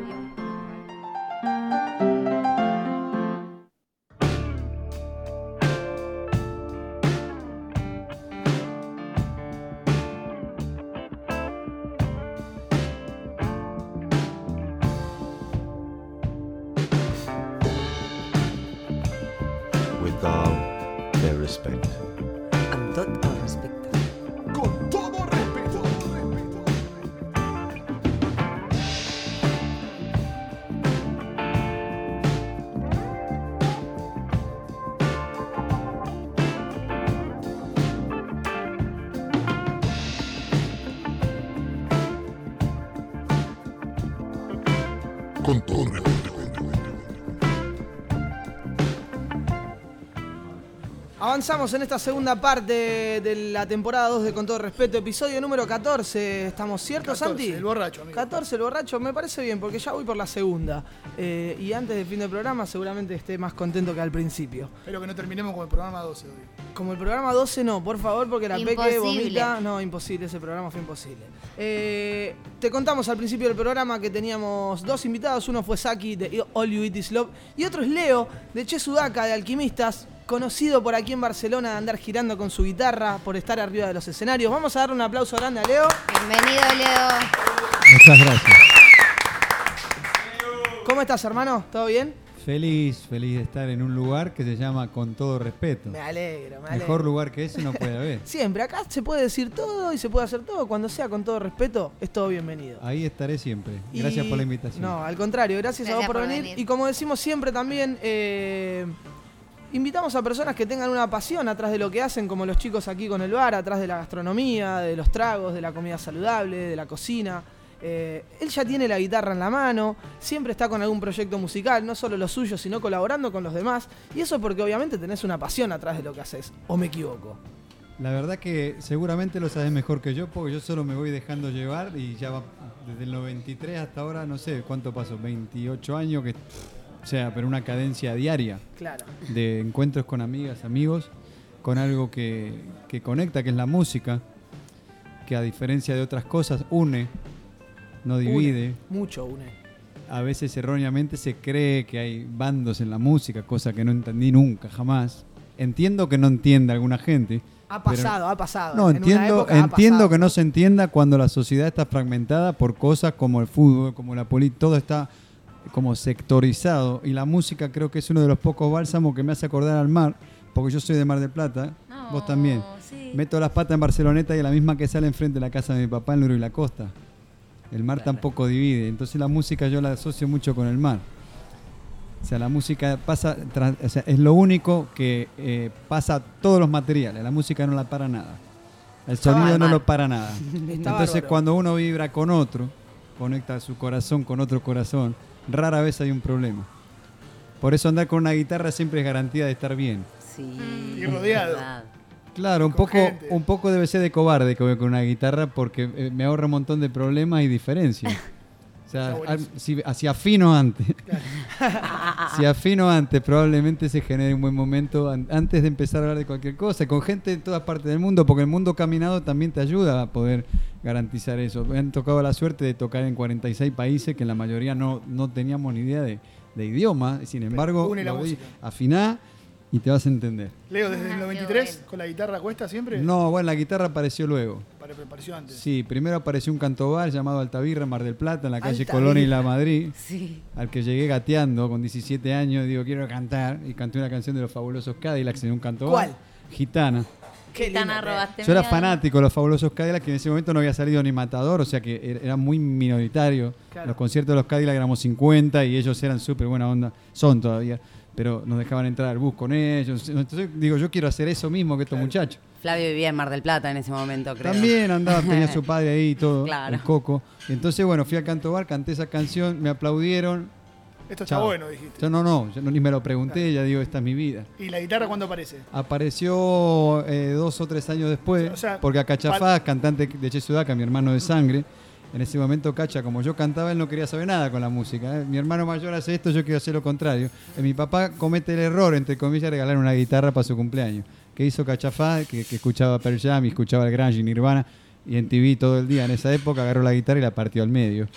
Avanzamos en esta segunda parte de la temporada 2 de Con todo respeto, episodio número 14. ¿Estamos ciertos, 14, Santi? el borracho, amigo. 14, el borracho, me parece bien, porque ya voy por la segunda. Eh, y antes del fin del programa seguramente esté más contento que al principio. Espero que no terminemos con el programa 12 hoy. Como el programa 12 no, por favor, porque la Peque Imposible. vomita. No, imposible, ese programa fue imposible. Eh, te contamos al principio del programa que teníamos dos invitados. Uno fue Saki de All You Eat Is Love y otro es Leo de Che Sudaca de Alquimistas, conocido por aquí en Barcelona de andar girando con su guitarra, por estar arriba de los escenarios. Vamos a darle un aplauso grande a Leo. Bienvenido, Leo. Muchas gracias. ¿Cómo estás, hermano? ¿Todo bien? Feliz, feliz de estar en un lugar que se llama Con todo respeto. Me alegro, me alegro. Mejor lugar que ese no puede haber. Siempre, acá se puede decir todo y se puede hacer todo. Cuando sea con todo respeto, es todo bienvenido. Ahí estaré siempre. Y- Gracias por la invitación. No, al contrario, gracias, a vos por, por venir. venir. Y como decimos siempre también, eh, invitamos a personas que tengan una pasión atrás de lo que hacen, como los chicos aquí con el bar, atrás de la gastronomía, de los tragos, de la comida saludable, de la cocina. Eh, él ya tiene la guitarra en la mano, siempre está con algún proyecto musical, no solo lo suyo, sino colaborando con los demás. Y eso porque obviamente tenés una pasión atrás de lo que haces, o me equivoco. La verdad que seguramente lo sabes mejor que yo, porque yo solo me voy dejando llevar y ya va- desde el 93 hasta ahora, no sé cuánto pasó, 28 años, que, o sea, pero una cadencia diaria Claro. de encuentros con amigas, amigos, con algo que, que conecta, que es la música, que a diferencia de otras cosas une, no divide. Une, mucho une. A veces erróneamente se cree que hay bandos en la música, cosa que no entendí nunca, jamás. Entiendo que no entienda alguna gente. Ha pasado, ha pasado. No, En entiendo, época entiendo que no se entienda cuando la sociedad está fragmentada por cosas como el fútbol, como la política, todo está como sectorizado y la música creo que es uno de los pocos bálsamos que me hace acordar al mar, porque yo soy de Mar del Plata, vos también. Meto las patas en Barceloneta y es la misma que sale enfrente de la casa de mi papá en Luro y la Costa. El mar tampoco divide, entonces la música yo la asocio mucho con el mar. O sea, la música pasa, tras- o sea, es lo único que eh, pasa todos los materiales. La música no la para nada. El sonido no lo para nada. Entonces, cuando uno vibra con otro, conecta su corazón con otro corazón, rara vez hay un problema. Por eso andar con una guitarra siempre es garantía de estar bien. Sí. Y rodeado. Claro, un Con poco, gente. un poco debe ser de cobarde que voy con una guitarra porque eh, me ahorra un montón de problemas y diferencias. O sea, si, si afino antes, si afino antes, probablemente se genere un buen momento an- antes de empezar a hablar de cualquier cosa, con gente de todas partes del mundo, porque el mundo caminado también te ayuda a poder garantizar eso. Me han tocado la suerte de tocar en 46 países que en la mayoría no, no teníamos ni idea de, de idioma, sin embargo, une y te vas a entender. Leo, desde Ah, el qué 93, bueno. con la guitarra cuesta siempre. No, bueno, la guitarra apareció luego. Para apareció antes. Sí, primero apareció un cantobar llamado Altavirra en Mar del Plata, en la calle. Colón y La Madrid, Sí. al que llegué gateando con 17 años digo, quiero cantar, y canté una canción de los fabulosos Cadillacs en un cantobar. ¿Cuál? Gitana. Qué ¿Qué tan lindo, arrobaste? Yo era fanático de los fabulosos Cadillacs, que en ese momento no había salido ni Matador, o sea que er- era muy minoritario. Claro. Los conciertos de los Cadillacs éramos 50 y ellos eran súper buena onda, son todavía, pero nos dejaban entrar al bus con ellos. Entonces digo, yo quiero hacer eso mismo que estos muchachos. Flavio vivía en Mar del Plata en ese momento, creo. También andaba, tenía su padre ahí y todo, Claro. el coco. Entonces, bueno, fui al canto bar, canté esa canción, me aplaudieron. Esto está Chao. bueno, dijiste. Yo no, no, yo no, ni me lo pregunté, ya digo, esta es mi vida. ¿Y la guitarra cuándo aparece? Apareció eh, dos o tres años después, O sea, porque a Cachafaz, cantante de Che Sudaca, mi hermano de sangre, en ese momento Cacha, como yo cantaba, él no quería saber nada con la música. ¿eh? Mi hermano mayor hace esto, yo quiero hacer lo contrario. Eh, mi papá comete el error, entre comillas, de regalar una guitarra para su cumpleaños. ¿Qué hizo Cachafaz? Que, escuchaba Pearl Jam y escuchaba el Grunge y Nirvana. Y en TV todo el día en esa época agarró la guitarra y la partió al medio.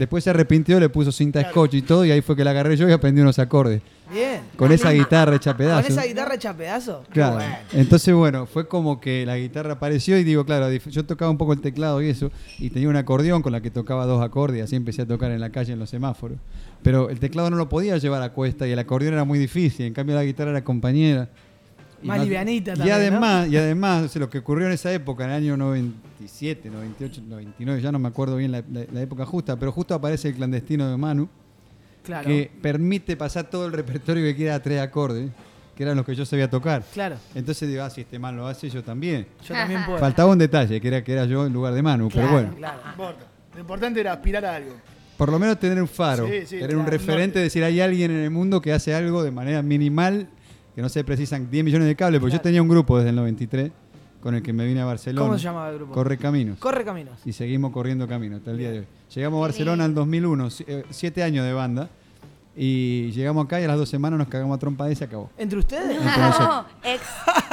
Después se arrepintió, le puso cinta scotch y todo, y ahí fue que la agarré yo y aprendí unos acordes. Bien. Con esa guitarra hecha pedazos. Con esa guitarra hecha pedazo. Claro. bueno. Entonces, bueno, fue como que la guitarra apareció y digo, claro, yo tocaba un poco el teclado y eso, y tenía un acordeón con la que tocaba dos acordes, y así empecé a tocar en la calle en los semáforos. Pero el teclado no lo podía llevar a cuesta y el acordeón era muy difícil, en cambio la guitarra era compañera. Y Más livianita Y también, además, y además o sea, lo que ocurrió en esa época, en el año 97, 98, 99, ya no me acuerdo bien la, la- la época justa, pero justo aparece el clandestino de Manu, Claro. que permite pasar todo el repertorio que quiera a tres acordes, que eran los que yo sabía tocar. Claro. Entonces digo, ah, si este man lo hace, yo también. Yo también puedo. Faltaba un detalle, que era que era yo en lugar de Manu, pero Claro, bueno. claro. No importa. Lo importante era aspirar a algo. Por lo menos tener un faro, Sí, sí, tener un referente, norte. decir, hay alguien en el mundo que hace algo de manera minimal, que no se precisan 10 millones de cables, porque yo tenía un grupo desde el 93 con el que me vine a Barcelona. ¿Cómo se llamaba el grupo? Corre Caminos. Corre caminos. y seguimos corriendo camino hasta el día de hoy. Llegamos a Barcelona en lindo. 2001, si- eh, siete años de banda, y llegamos acá y a las dos semanas nos cagamos a trompa y se acabó. ¿Entre ustedes? No, ex,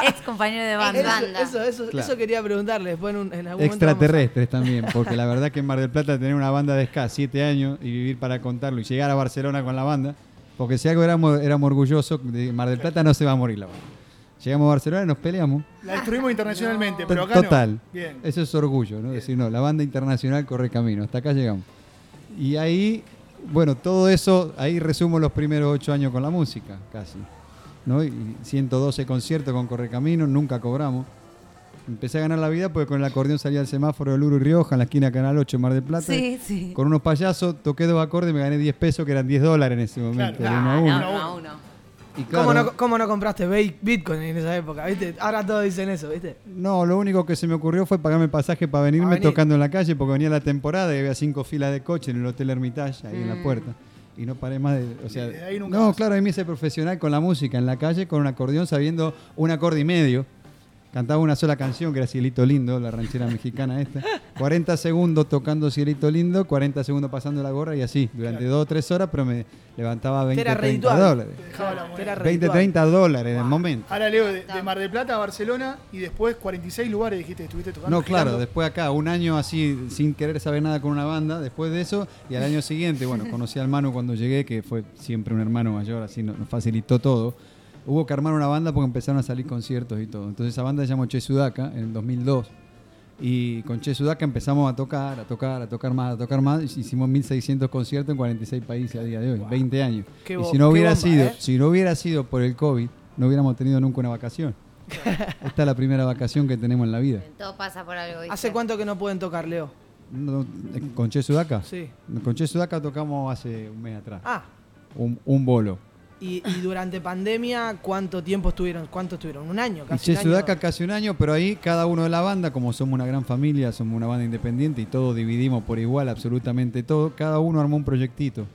ex compañero de banda. Eso, eso, eso, Claro. eso quería preguntarle después en, un, en algún momento Extraterrestres también, porque la verdad que en Mar del Plata tener una banda de ska siete años y vivir para contarlo y llegar a Barcelona con la banda, porque si algo éramos, éramos orgullosos, de Mar del Plata no se va a morir la banda. Llegamos a Barcelona y nos peleamos. La destruimos internacionalmente, pero acá Total. no. Bien. Eso es orgullo, ¿no? Decir, no, la banda internacional corre camino, hasta acá llegamos. Y ahí, bueno, todo eso, ahí resumo los primeros ocho años con la música, casi. ¿no? Y 112 conciertos con Correcamino, nunca cobramos. Empecé a ganar la vida porque con el acordeón salía al semáforo de Luro y Rioja, en la esquina Canal 8, Mar del Plata. Sí, sí. Con unos payasos, toqué dos acordes y me gané 10 pesos, que eran 10 dólares en ese momento, Claro. de uno a Ah, uno. no. Y ¿Cómo, no, ¿Cómo no compraste Bi- Bitcoin en esa época? ¿viste? Ahora todos dicen eso, ¿viste? No, lo único que se me ocurrió fue pagarme el pasaje para venirme venir. tocando en la calle porque venía la temporada y había cinco filas de coche en el Hotel Hermitage, ahí en la puerta. Y no paré más de. O sea, Desde ahí nunca no, más. claro, ahí me hice profesional con la música en la calle, con un acordeón, sabiendo un acorde y medio. Cantaba una sola canción, que era Cielito Lindo, la ranchera mexicana esta. 40 segundos tocando Cielito Lindo, 40 segundos pasando la gorra y así, durante dos o tres horas, pero me levantaba 20, era 30 redituable. dólares. Era 20, redituable. 30 dólares en el momento. Ahora Leo, de, de Mar del Plata a Barcelona y después 46 lugares dijiste estuviste tocando. No, claro, girando. después acá, un año así, sin querer saber nada con una banda, después de eso, y al año siguiente, bueno, conocí al Manu cuando llegué, que fue siempre un hermano mayor, así nos facilitó todo. Hubo que armar una banda porque empezaron a salir conciertos y todo. Entonces esa banda se llamó Che Sudaka en el 2002. Y con Che Sudaka empezamos a tocar, a tocar, a tocar más, a tocar más. y Hicimos 1600 conciertos en 46 países a día de hoy, 20 años. Qué y si no hubiera bomba, sido, ¿eh? si no hubiera sido por el COVID, no hubiéramos tenido nunca una vacación. Esta es la primera vacación que tenemos en la vida. Todo pasa por algo. ¿viste? ¿Hace cuánto que no pueden tocar, Leo? No, eh, ¿Con Che Sudaka? Sí. Con Che Sudaka tocamos hace un mes atrás. Ah, Un, un bolo. Y, y durante pandemia, ¿cuánto tiempo estuvieron? ¿Cuánto estuvieron? ¿Un año? Y Casi Che un año. Sudaka casi un año, pero ahí cada uno de la banda, como somos una gran familia, somos una banda independiente y todos dividimos por igual absolutamente todo, cada uno armó un proyectito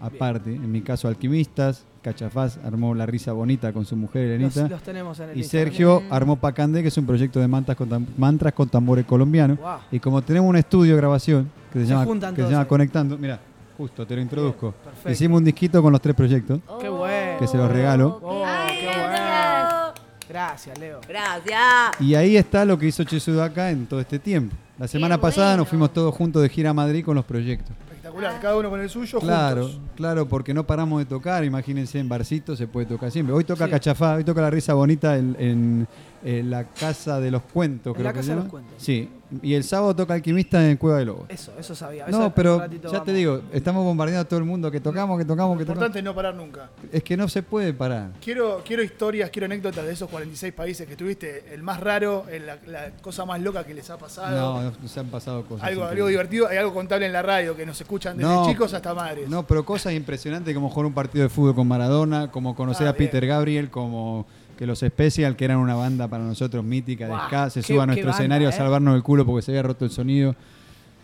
aparte. En mi caso, Alquimistas, Cachafaz armó La Risa Bonita con su mujer Los, Elenita. los tenemos en el Y Instagram. Sergio armó Pacandé, que es un proyecto de mantras con, tam- mantras con tambores colombianos. Wow. Y como tenemos un estudio de grabación que se, Se llama, que se llama. Conectando, mira, justo te lo introduzco. perfecto. Hicimos un disquito con los tres proyectos, Qué bueno. que se los regalo. Oh, Ay, qué gracias. bueno. Gracias, Leo. Gracias. Y ahí está lo que hizo Che Sudaka en todo este tiempo. La semana pasada nos fuimos todos juntos de gira a Madrid con los proyectos. Espectacular, cada uno con el suyo. Claro, juntos. claro, porque no paramos de tocar. Imagínense, en barcito se puede tocar siempre. Hoy toca Sí. Cachafá, hoy toca La Risa Bonita en, en- en la Casa de los Cuentos, En creo la que Casa se de los Cuentos. Sí, y el sábado toca Alquimista en Cueva de Lobos. Eso, eso sabía. No, pero ratito ya te digo, estamos bombardeando a todo el mundo que tocamos, que tocamos, Lo que tocamos. importante es no parar nunca. Es que no se puede parar. Quiero, quiero historias, quiero anécdotas de esos 46 países que estuviste. El más raro, el- la, la cosa más loca que les ha pasado. No, no, nos han pasado cosas. algo, divertido, hay algo contable en la radio que nos escuchan desde No. chicos hasta madres. No, pero cosas impresionantes como jugar un partido de fútbol con Maradona, como conocer Ah, a Peter. Gabriel, como que los Special, que eran una banda para nosotros mítica de ska, se qué- suba a nuestro banda, escenario eh. a salvarnos el culo porque se había roto el sonido.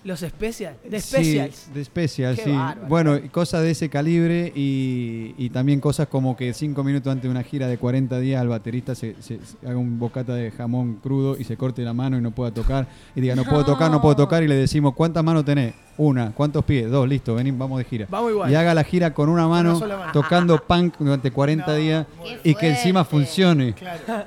Los special. De Sí, specials. de Special, Qué sí. bárbaro. Bueno, y cosas de ese calibre y, y también cosas como que cinco minutos antes de una gira de 40 días al baterista se, se- se haga un bocata de jamón crudo y se corte la mano y no pueda tocar. Y diga, no puedo tocar, no puedo tocar. Y le decimos, ¿cuántas manos tenés? Una. ¿Cuántos pies? Dos, listo, vení, vamos de gira. Vamos igual. Y haga la gira con una mano, tocando punk durante 40 No, días y que encima funcione. Claro.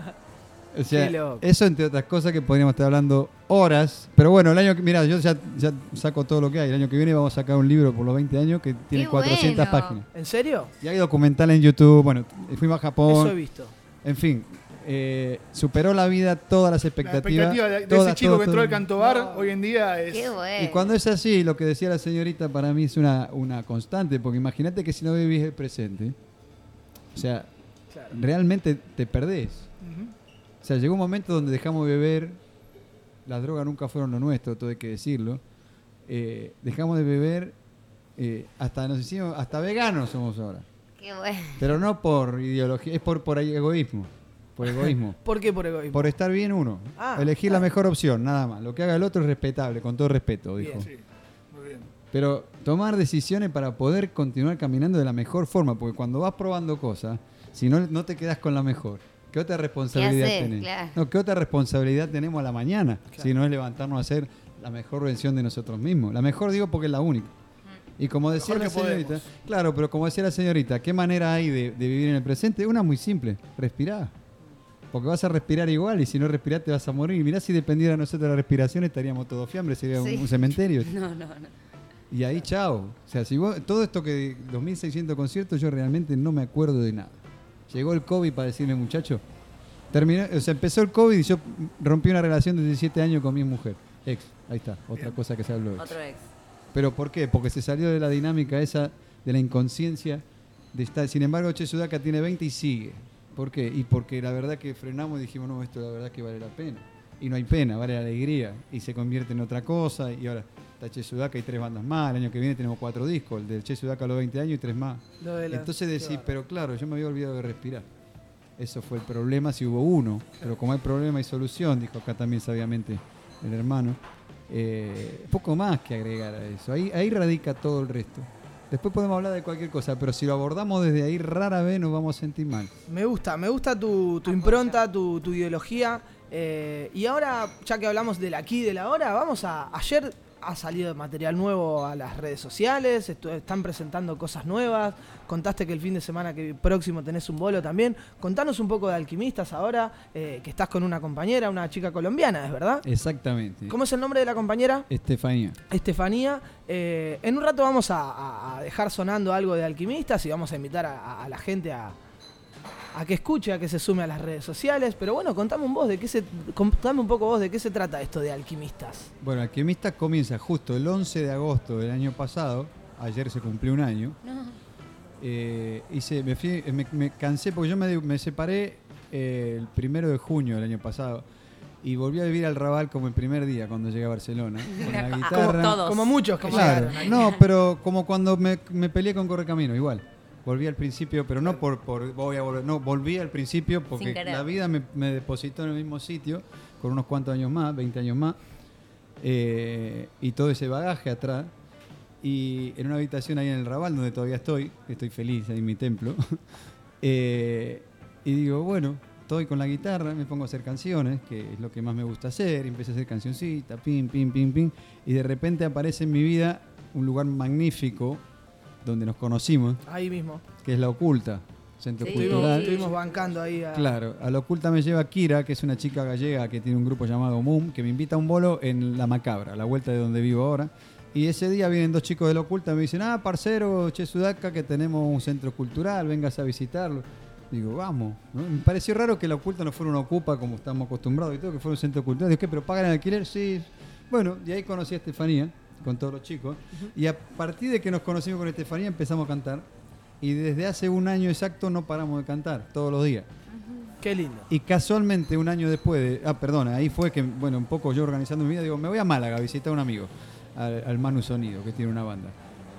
O sea, eso entre otras cosas que podríamos estar hablando horas. Pero bueno, el año que, mira, yo ya, ya saco todo lo que hay. El año que viene vamos a sacar un libro por los 20 años que tiene Qué 400 bueno. páginas. ¿En serio? Y hay documental en YouTube. Bueno, fuimos a Eso he Japón. visto. En fin, eh, superó la vida todas las La expectativas. expectativa de, todas, ese chico todas, que entró al cantobar hoy en día es. Qué bueno. Y cuando es así, lo que decía la señorita para mí es una, una constante, porque imagínate que si no vivís el presente, o sea, Claro. realmente te perdés. O sea, llegó un momento donde dejamos de beber, las drogas nunca fueron lo nuestro, todo hay que decirlo. Eh, dejamos de beber, eh, hasta nos hicimos, hasta veganos somos ahora. Qué bueno. Pero no por ideología, es por, por egoísmo. Por egoísmo. ¿Por qué por egoísmo? por estar bien uno. Ah, Elegir la mejor opción, nada más. Lo que haga el otro es respetable, con todo respeto, dijo. Bien. Sí, muy bien. Pero tomar decisiones para poder continuar caminando de la mejor forma, porque cuando vas probando cosas, si no, no te quedas con la mejor, ¿qué otra responsabilidad? Claro. No, ¿qué otra responsabilidad tenemos a la mañana? Si no es levantarnos a hacer la mejor versión de nosotros mismos. La mejor digo porque es la única. Y como decía la señorita, podemos. claro, pero como decía la señorita, ¿qué manera hay de, de vivir en el presente? Una muy simple, respirar. Porque vas a respirar igual y si no respiras te vas a morir. Mirá si dependiera de nosotros la respiración estaríamos todos fiambres, sería un- Sí. un cementerio. No, no, no. Y ahí, chao. O sea, si vos, todo esto que 2.600 conciertos, yo realmente no me acuerdo de nada. Llegó el COVID para decirme, muchacho, terminó, o sea, empezó el COVID y yo rompí una relación de 17 años con mi mujer. Ex, ahí está, otra cosa que se habló. Otro ex. ¿Pero por qué? Porque se salió de la dinámica esa, de la inconsciencia de estar. Sin embargo, Che Sudaca tiene 20 y sigue. ¿Por qué? Y porque la verdad que frenamos y dijimos, no, esto la verdad que vale la pena. Y no hay pena, vale la alegría. Y se convierte en otra cosa. Y ahora está Che Sudaca y tres bandas más. El año que viene tenemos cuatro discos. El del Che Sudaca a los 20 años y tres más. Lo de la- Entonces decís, pero claro, yo me había olvidado de respirar. Eso fue el problema si hubo uno. Pero como hay problema hay solución, dijo acá también sabiamente el hermano. Eh, poco más que agregar a eso. Ahí, ahí radica todo el resto. Después podemos hablar de cualquier cosa, pero si lo abordamos desde ahí, rara vez nos vamos a sentir mal. Me gusta, me gusta tu, tu impronta, tu, tu ideología. Eh, y ahora, ya que hablamos del aquí y del ahora, vamos a. Ayer ha salido material nuevo a las redes sociales, están presentando cosas nuevas. Contaste que el fin de semana que próximo tenés un bolo también. Contanos un poco de Alquimistas ahora, eh, que estás con una compañera, una chica colombiana, ¿es verdad? Exactamente. ¿Cómo es el nombre de la compañera? Estefanía. Estefanía. Eh, en un rato vamos a, dejar sonando algo de Alquimistas y vamos a invitar a la gente a, a que escuche, a que se sume a las redes sociales. Pero bueno, contame un vos de qué se, contame un poco vos de qué se trata esto de Alquimistas. Bueno, Alquimista comienza justo el 11 de agosto del año pasado. Ayer se cumplió un año. Eh, hice, me, fui- me, me cansé porque yo me, me separé eh, el primero de junio del año pasado y volví a vivir al Raval como el primer día cuando llegué a Barcelona. Con la Como guitarra. todos. Como muchos que Claro, llegaron no, pero como cuando me, me peleé con Correcamino, igual. Volví al principio, pero no por, por voy a volver, no, volví al principio porque la vida me, me depositó en el mismo sitio con unos cuantos años más, 20 años más, eh, y todo ese bagaje atrás. Y en una habitación ahí en el Raval, donde todavía estoy, estoy feliz ahí en mi templo, eh, y digo, bueno, estoy con la guitarra, me pongo a hacer canciones, que es lo que más me gusta hacer, empecé a hacer cancioncitas, pim, pim, pim, pim, y de repente aparece en mi vida un lugar magnífico donde nos conocimos, Ahí mismo. que es La Oculta, Centro Estuvimos, Cultural. estuvimos bancando ahí a. Claro, a la oculta me lleva Kira, que es una chica gallega que tiene un grupo llamado Moom, que me invita a un bolo en La Macabra, a la vuelta de donde vivo ahora. Y ese día vienen dos chicos de la oculta y me dicen, ah, parcero Che Sudaca, que tenemos un centro cultural, vengas a visitarlo. Digo, vamos. ¿no? Me pareció raro que la oculta no fuera una ocupa como estamos acostumbrados y todo, que fuera un centro cultural. Digo, ¿qué? ¿Pero pagan el alquiler? Sí. Bueno, y ahí conocí a Estefanía, con todos los chicos. Y a partir de que nos conocimos con Estefanía empezamos a cantar. Y desde hace un año exacto no paramos de cantar, todos los días. Qué lindo. Y casualmente un año después de... Ah, perdona, ahí fue que, bueno, un poco yo organizando mi vida, digo, me voy a Málaga a visitar a un amigo, al, al Manu Sonido, que tiene una banda.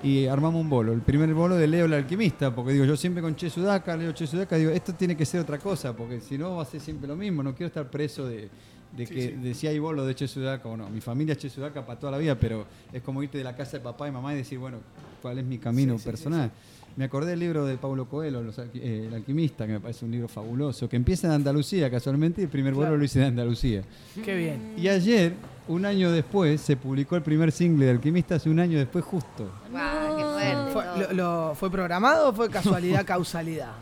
Y armamos un bolo, el primer bolo de Leo el Alquimista, porque digo, yo siempre con Che Sudaca, Leo Che Sudaca, digo, esto tiene que ser otra cosa, porque si no va a ser siempre lo mismo, no quiero estar preso de, de que de si hay bolo de Che Sudaca o no. Mi familia es Che Sudaca para toda la vida, pero es como irte de la casa de papá y mamá y decir, bueno, ¿cuál es mi camino Sí, sí, personal? Me acordé del libro de Paulo Coelho, Los eh, El Alquimista, que me parece un libro fabuloso, que empieza en Andalucía casualmente y el primer vuelo Claro. lo hice en Andalucía. Qué bien. Y ayer, un año después, se publicó el primer single de Alquimista, hace un año después justo. Guau, qué fuerte. ¿Fue, lo- ¿Fue programado o fue casualidad, causalidad?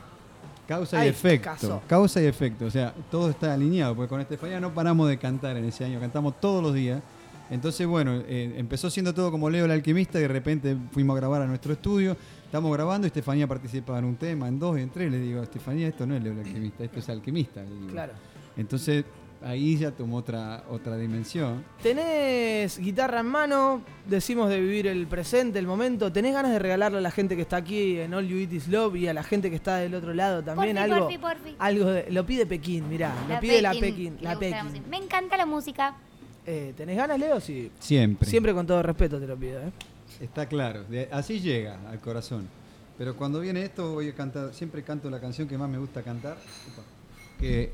Causa Ay, y efecto. caso. Causa y efecto. O sea, todo está alineado, porque con Estefanía no paramos de cantar en ese año, cantamos todos los días. Entonces, bueno, eh, empezó siendo todo como Leo el alquimista y de repente fuimos a grabar a nuestro estudio. Estamos grabando y Estefanía participaba en un tema, en dos, en tres. Le digo, Estefanía, esto no es Leo el alquimista, esto es alquimista. le digo. Claro. Entonces, ahí ya tomó otra, otra dimensión. Tenés guitarra en mano, decimos de vivir el presente, el momento. ¿Tenés ganas de regalarle a la gente que está aquí en All You Eat Is Love y a la gente que está del otro lado también Porfi, algo? porfi, porfi. Algo de- lo pide Pekín, mirá, lo pide la Pekín, la Pekín. Me encanta la música. Eh, ¿Tenés ganas, Leo? Sí. Siempre. Siempre con todo respeto te lo pido, ¿eh? Está claro, de- así llega al corazón. Pero cuando viene esto voy a cantar, siempre canto la canción que más me gusta cantar. Que,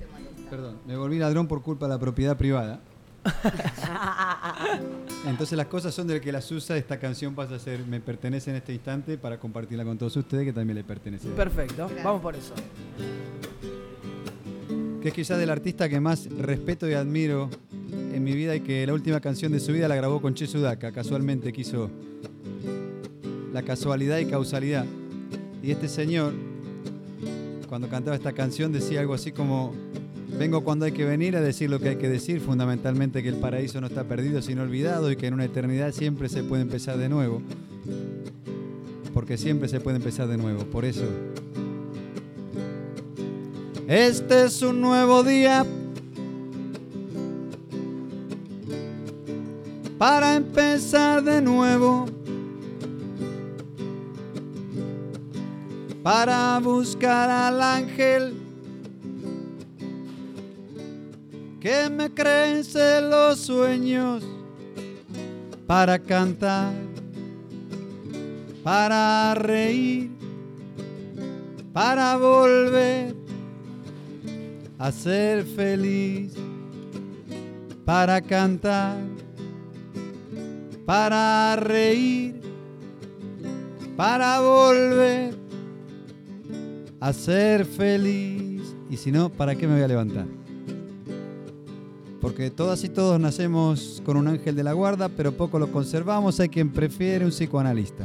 perdón, me volví ladrón por culpa de la propiedad privada. Entonces las cosas son del que las usa, esta canción pasa a ser, me pertenece en este instante para compartirla con todos ustedes que también le pertenece. Perfecto, vamos por eso. Que es quizás del artista que más respeto y admiro en mi vida y que la última canción de su vida la grabó con Che Sudaca, casualmente quiso la casualidad y causalidad. Y este señor, cuando cantaba esta canción, decía algo así como, vengo cuando hay que venir a decir lo que hay que decir, fundamentalmente que el paraíso no está perdido sino olvidado y que en una eternidad siempre se puede empezar de nuevo. Porque siempre se puede empezar de nuevo, por eso. Este es un nuevo día para empezar de nuevo. Para buscar al ángel que me crece los sueños. Para cantar, para reír, para volver a ser feliz, para cantar, para reír, para volver a ser feliz. Y si no, ¿para qué me voy a levantar? Porque todas y todos nacemos con un ángel de la guarda, pero poco lo conservamos. Hay quien prefiere un psicoanalista.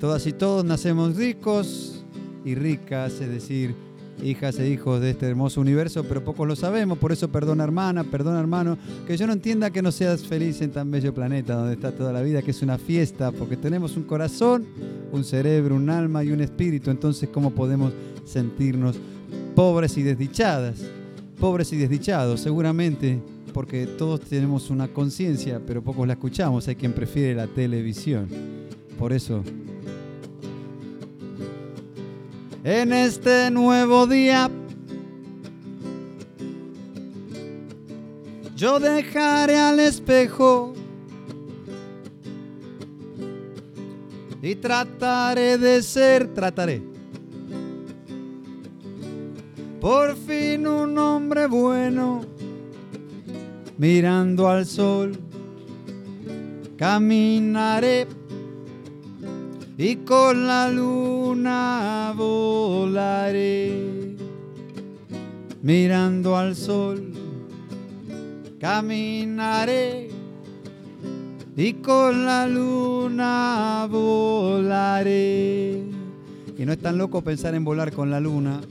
Todas y todos nacemos ricos y ricas, es decir, hijas e hijos de este hermoso universo, pero pocos lo sabemos. Por eso perdona hermana, perdona hermano, que yo no entienda que no seas feliz en tan bello planeta donde está toda la vida, que es una fiesta, porque tenemos un corazón, un cerebro, un alma y un espíritu. Entonces, ¿cómo podemos sentirnos pobres y desdichadas? Pobres y desdichados, seguramente, porque todos tenemos una conciencia, pero pocos la escuchamos. Hay quien prefiere la televisión. Por eso en este nuevo día. Yo dejaré al espejo y trataré de ser, trataré. Por fin un hombre bueno, mirando al sol, caminaré y con la luna volaré, mirando al sol, caminaré y con la luna volaré. Y no es tan loco pensar en volar con la luna,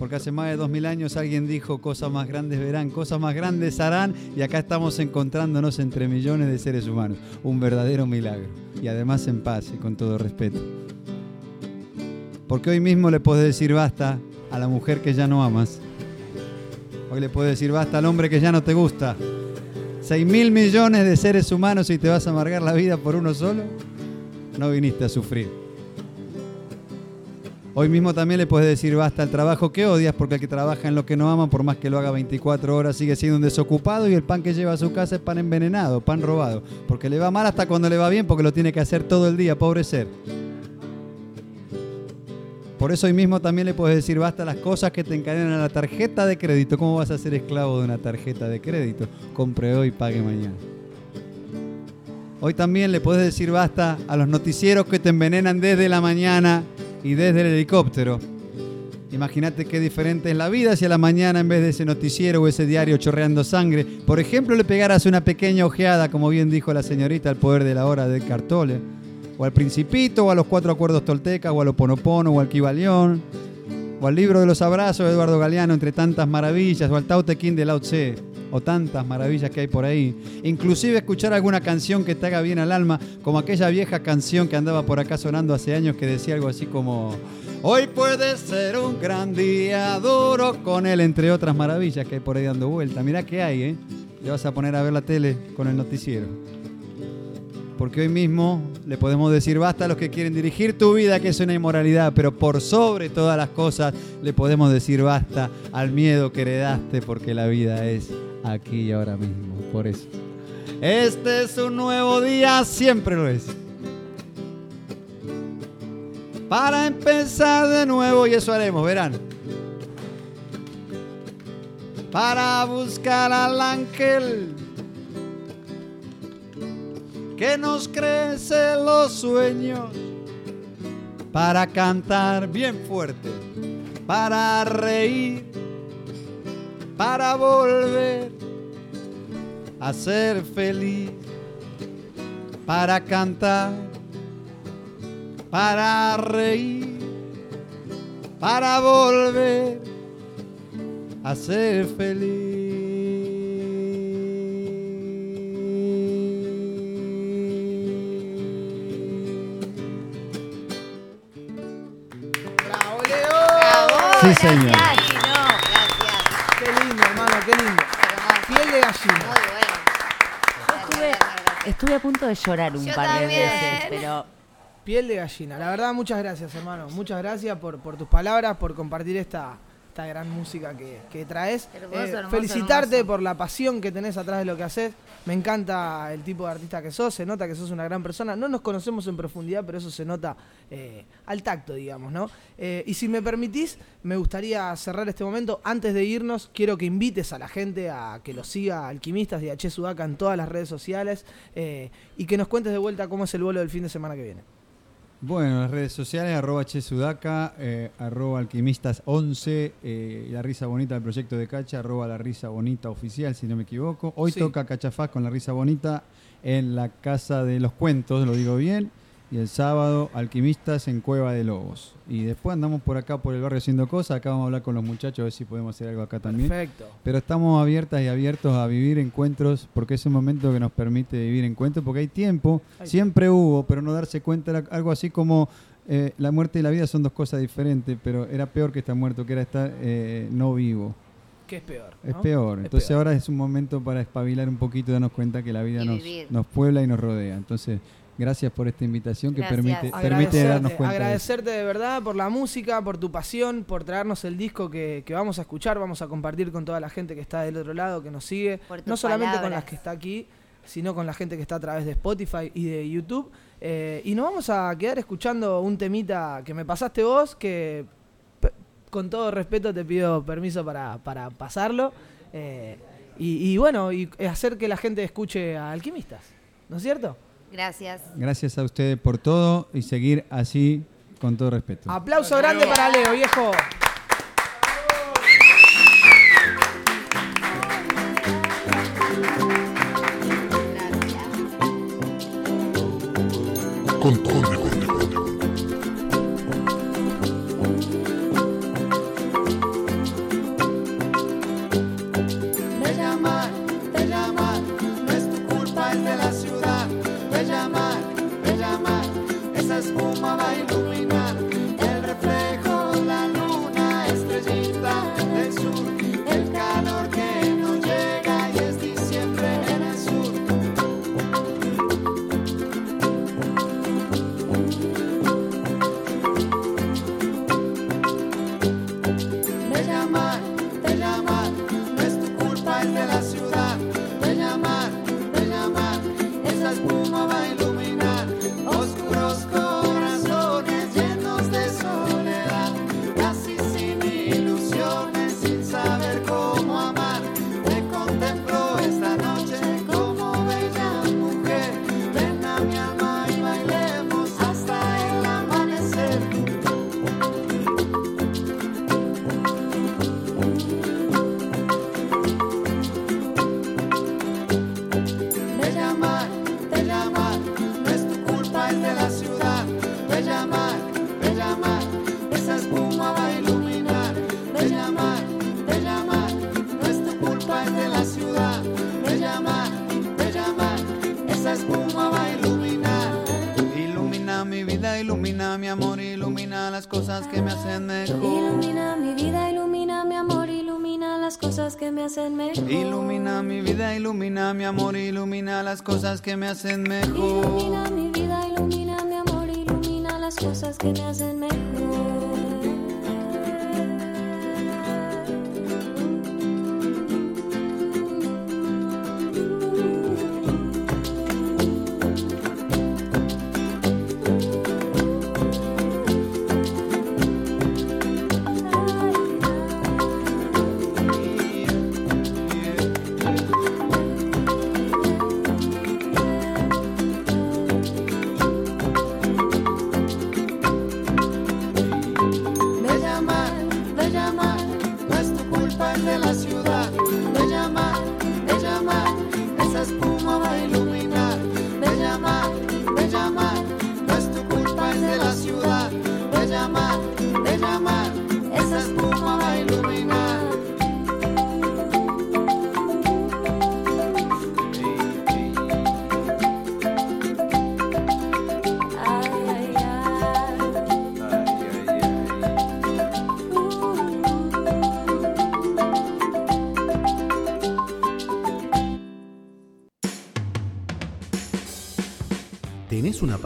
porque hace más de dos mil años alguien dijo cosas más grandes verán, cosas más grandes harán, y acá estamos encontrándonos entre millones de seres humanos. Un verdadero milagro. Y además en paz y con todo respeto. Porque hoy mismo le puedes decir basta a la mujer que ya no amas. Hoy le puedes decir basta al hombre que ya no te gusta. Seis mil millones de seres humanos y te vas a amargar la vida por uno solo. No viniste a sufrir. Hoy mismo también le puedes decir basta al trabajo que odias, porque el que trabaja en lo que no ama, por más que lo haga 24 horas, sigue siendo un desocupado y el pan que lleva a su casa es pan envenenado, pan robado. Porque le va mal hasta cuando le va bien, porque lo tiene que hacer todo el día, pobre ser. Por eso hoy mismo también le puedes decir basta las cosas que te encadenan a la tarjeta de crédito. ¿Cómo vas a ser esclavo de una tarjeta de crédito? Compre hoy, pague mañana. Hoy también le puedes decir basta a los noticieros que te envenenan desde la mañana y desde el helicóptero. Imagínate qué diferente es la vida si a la mañana en vez de ese noticiero o ese diario chorreando sangre, por ejemplo, le pegaras una pequeña ojeada, como bien dijo la señorita, al poder de la hora de Cartole, o al Principito, o a los cuatro acuerdos toltecas, o al Oponopono, o al Kibalión, o al libro de los abrazos de Eduardo Galeano, entre tantas maravillas, o al Tao de Lao Tse, o tantas maravillas que hay por ahí. Inclusive escuchar alguna canción que te haga bien al alma, como aquella vieja canción que andaba por acá sonando hace años que decía algo así como... Hoy puede ser un gran día duro con él, entre otras maravillas que hay por ahí dando vuelta. Mirá que hay, ¿eh? Le vas a poner a ver la tele con el noticiero. Porque hoy mismo le podemos decir basta a los que quieren dirigir tu vida, que es una inmoralidad, pero por sobre todas las cosas le podemos decir basta al miedo que heredaste, porque la vida es aquí y ahora mismo. Por eso. Este es un nuevo día, siempre lo es. Para empezar de nuevo, y eso haremos, verán. Para buscar al ángel que nos crece los sueños para cantar bien fuerte, para reír, para volver a ser feliz, para cantar, para reír, para volver a ser feliz. Sí, señor. Qué lindo, hermano, qué lindo. Piel de gallina. Estuve, estuve a punto de llorar un Yo par de veces, pero Piel de gallina. La verdad, muchas gracias, hermano. Muchas gracias por, por tus palabras, por compartir esta, esta gran música que, que traes. Hermoso, Eh, hermoso, felicitarte hermoso. por la pasión que tenés atrás de lo que haces. Me encanta el tipo de artista que sos, se nota que sos una gran persona. No nos conocemos en profundidad, pero eso se nota eh, al tacto, digamos, ¿no? Eh, y si me permitís, me gustaría cerrar este momento. Antes de irnos, quiero que invites a la gente a que lo siga Alquimistas y a Che Sudaca en todas las redes sociales y que nos cuentes de vuelta cómo es el vuelo del fin de semana que viene. Bueno, las redes sociales, arroba chesudaca, eh, arroba alquimistas11, eh, la risa bonita del proyecto de Cacha, arroba la risa bonita oficial, si no me equivoco. Hoy Sí. toca Cachafaz con la risa bonita en la Casa de los Cuentos, lo digo bien. Y el sábado, Alquimistas en Cueva de Lobos. Y después andamos por acá, por el barrio haciendo cosas. Acá vamos a hablar con los muchachos, a ver si podemos hacer algo acá también. Perfecto. Pero estamos abiertas y abiertos a vivir encuentros, porque es un momento que nos permite vivir encuentros, porque hay tiempo, Hay siempre hubo, pero no darse cuenta era algo así como eh, la muerte y la vida son dos cosas diferentes, pero era peor que estar muerto, que era estar eh, no vivo. Que es peor. Es peor. Es Entonces peor. ahora es un momento para espabilar un poquito y darnos cuenta que la vida nos, nos puebla y nos rodea. Entonces, gracias por esta invitación que Gracias. permite, darnos cuenta. de eso. agradecerte de verdad por la música, por tu pasión, por traernos el disco que, que vamos a escuchar, vamos a compartir con toda la gente que está del otro lado, que nos sigue, no solamente con las que está aquí, sino con la gente que está a través de Spotify y de YouTube. Eh, y nos vamos a quedar escuchando un temita que me pasaste vos, que con todo respeto te pido permiso para, para pasarlo. Eh, y, y bueno, y hacer que la gente escuche a Alquimistas, ¿no es cierto? Gracias. Gracias a ustedes por todo y seguir así con todo respeto. Aplauso grande para Leo, viejo. Cosas que me hacen mejor. Ilumina mi vida, ilumina mi amor, ilumina las cosas que me hacen mejor. Ilumina mi vida, ilumina mi amor, ilumina las cosas que me hacen mejor. Ilumina mi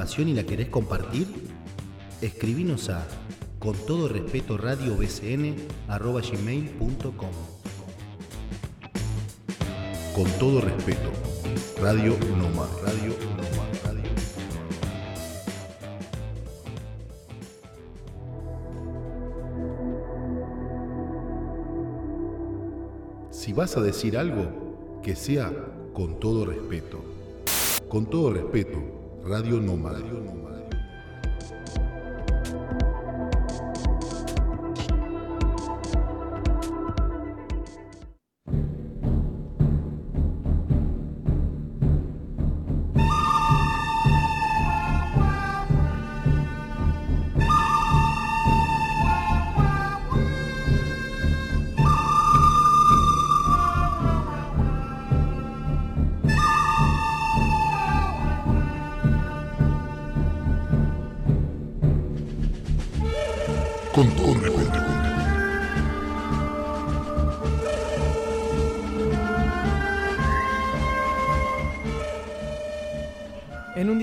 y la querés compartir? Escribinos a con todo respeto radio arroba gmail.com Con todo respeto, Radio Noma, Radio Noma, Radio Si vas a decir algo, que sea con todo respeto. Con todo respeto. Radio Nómada.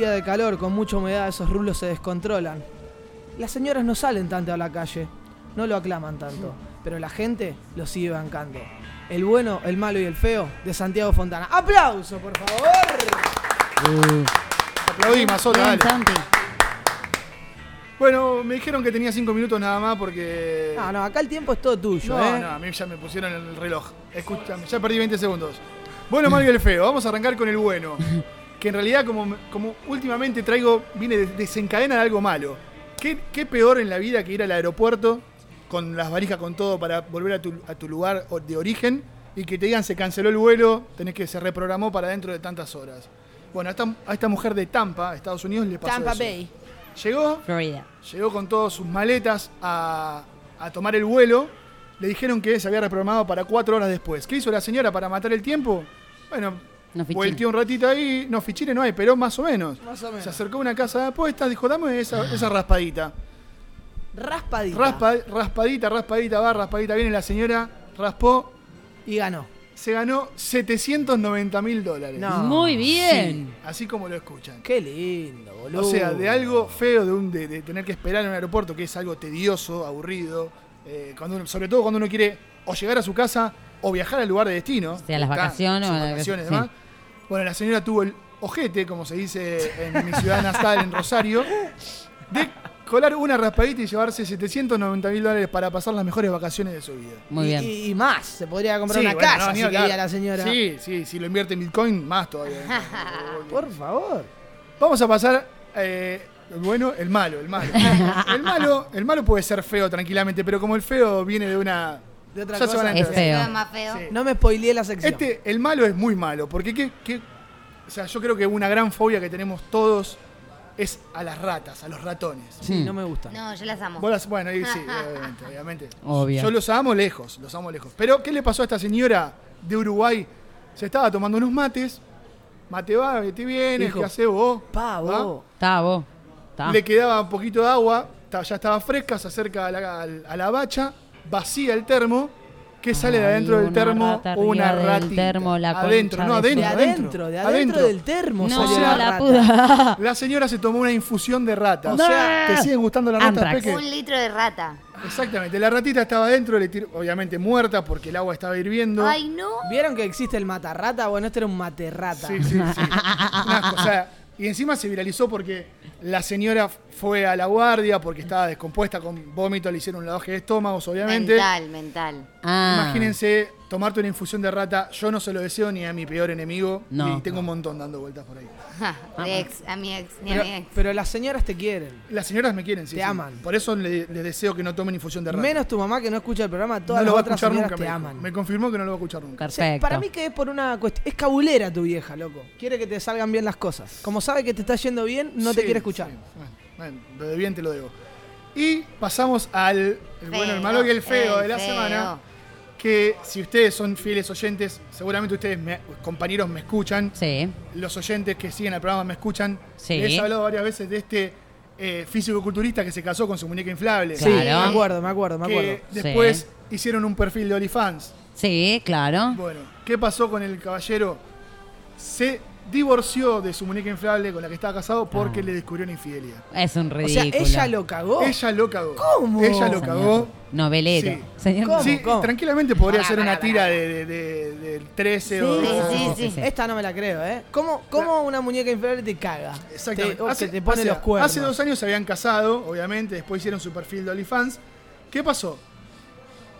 Día de calor, con mucha humedad, esos rulos se descontrolan. Las señoras no salen tanto a la calle, no lo aclaman tanto, pero la gente lo sigue bancando. El bueno, el malo y el feo de Santiago Fontana. ¡Aplauso, por favor! Aplaudí, Mazola, Bien, dale. Santi. Bueno, me dijeron que tenía cinco minutos nada más porque. No, no, acá el tiempo es todo tuyo, No, ¿eh? no, a mí ya me pusieron el reloj. Escúchame, ya perdí 20 segundos. Bueno, malo y el feo. Vamos a arrancar con el bueno. Que en realidad, como, como últimamente traigo, viene de desencadena de algo malo. ¿Qué, qué peor en la vida que ir al aeropuerto con las varijas con todo para volver a tu, a tu lugar de origen y que te digan se canceló el vuelo, tenés que se reprogramó para dentro de tantas horas? Bueno, a esta, a esta mujer de Tampa, Estados Unidos, le pasó Tampa eso. Bay. Llegó, Florida. llegó con todas sus maletas a, a tomar el vuelo. Le dijeron que se había reprogramado para cuatro horas después. ¿Qué hizo la señora para matar el tiempo? Bueno, No un ratito ahí. No, fichines no hay, pero más o menos. Más o menos. Se acercó a una casa de apuestas, dijo, dame esa, esa raspadita. Raspadita. Raspa, raspadita, raspadita, va, raspadita. Viene la señora, raspó, Y ganó. se ganó 790 mil dólares. No. Muy bien. Así como lo escuchan. Qué lindo, boludo. O sea, de algo feo, de, un, de, de tener que esperar en un aeropuerto, que es algo tedioso, aburrido, eh, cuando uno- sobre todo cuando uno quiere o llegar a su casa o viajar al lugar de destino. Sea las vacaciones o vacaciones y sí. Bueno, la señora tuvo el ojete, como se dice en mi ciudad natal, en Rosario, de colar una raspadita y llevarse 790 mil dólares para pasar las mejores vacaciones de su vida. Muy bien. y- y más, se podría comprar Sí, una bueno, casa no, ni si quería la señora. Sí, sí, si lo invierte en Bitcoin, más todavía. Por favor. Vamos a pasar, eh, bueno, el malo, el malo. El malo, el malo puede ser feo tranquilamente, pero como el feo viene de una... De otra ya se cosa. van a Es feo. Feo es más feo. Sí. No me spoileé la sección. Este, el malo es muy malo, porque qué, qué- o sea, yo creo que una gran fobia que tenemos todos es a las ratas, a los ratones. Sí, Hmm. no me gusta. No, yo las amo. Vos las- bueno, y sí, obviamente, obviamente. Obvio. Yo los amo lejos, los amo lejos. Pero, ¿qué le pasó a esta señora de Uruguay? Se estaba tomando unos mates, mate va, vete bien, Dijo, ¿qué hace vos? Pa, ¿Va? vos. Está vos. Le quedaba un poquito de agua, ta- ya estaba fresca, se acerca a la, al- a la bacha, vacía el termo. ¿Qué sale de adentro del una termo? rata una ratita. termo, la adentro, no, de De adentro, adentro, de adentro, del termo No, salió la, la rata. puta. La señora se tomó una infusión de rata. O sea, ¿te siguen gustando las ratas? Un litro de rata. Exactamente, la ratita estaba adentro, le tiró- obviamente muerta porque el agua estaba hirviendo. Ay, no. ¿Vieron que existe el matarrata? Bueno, este era un materrata. Sí, sí, sí. O sea, y encima se viralizó porque la señora fue a la guardia porque estaba descompuesta con vómito, le hicieron un lavaje de estómagos, obviamente. Mental, mental. Ah. Imagínense tomarte una infusión de rata. Yo no se lo deseo ni a mi peor enemigo. No. y tengo un montón dando vueltas por ahí. de ex, a mi ex, ni a mi ex. pero las señoras te quieren. Las señoras me quieren, sí. Te sí. aman. Por eso le- les deseo que no tomen infusión de rata. Menos tu mamá que no escucha el programa, todas no lo las va a otras escuchar señoras nunca. te Me, aman. me confirmó que no lo va a escuchar nunca. Perfecto. para mí que es por una cuestión. Es cabulera tu vieja, loco. Quiere que te salgan bien las cosas. Como sabe que te está yendo bien, no te quiere escuchar. sí. Bueno, lo de bien te lo debo. Y pasamos al el bueno, el malo y el feo el de la feo. semana. Que si ustedes son fieles oyentes, seguramente ustedes, me- compañeros, me escuchan. Sí. Los oyentes que siguen el programa me escuchan. Sí. Les he hablado varias veces de este eh, físico-culturista que se casó con su muñeca inflable. Sí, Claro. me acuerdo, me acuerdo, me acuerdo. Que Sí. después hicieron un perfil de OnlyFans. Sí, claro. Bueno, ¿qué pasó con el caballero? Se divorció de su muñeca inflable con la que estaba casado porque le descubrió una infidelidad. Es un O ridículo. sea, ella lo cagó. Ella lo cagó. ¿Cómo? Ella lo Señor. cagó. Novelero. Sí. Señor. ¿Cómo? Sí, cómo? tranquilamente podría ser una tira de, de- de- del 13 o Sí, sí, sí. sí. Esta no me la creo, ¿eh? ¿Cómo, cómo una muñeca inflable te caga? Exactamente. Te, o Hace- te pone o sea, los cuernos. Hace dos años se habían casado, obviamente, después hicieron su perfil de OnlyFans. ¿Qué pasó?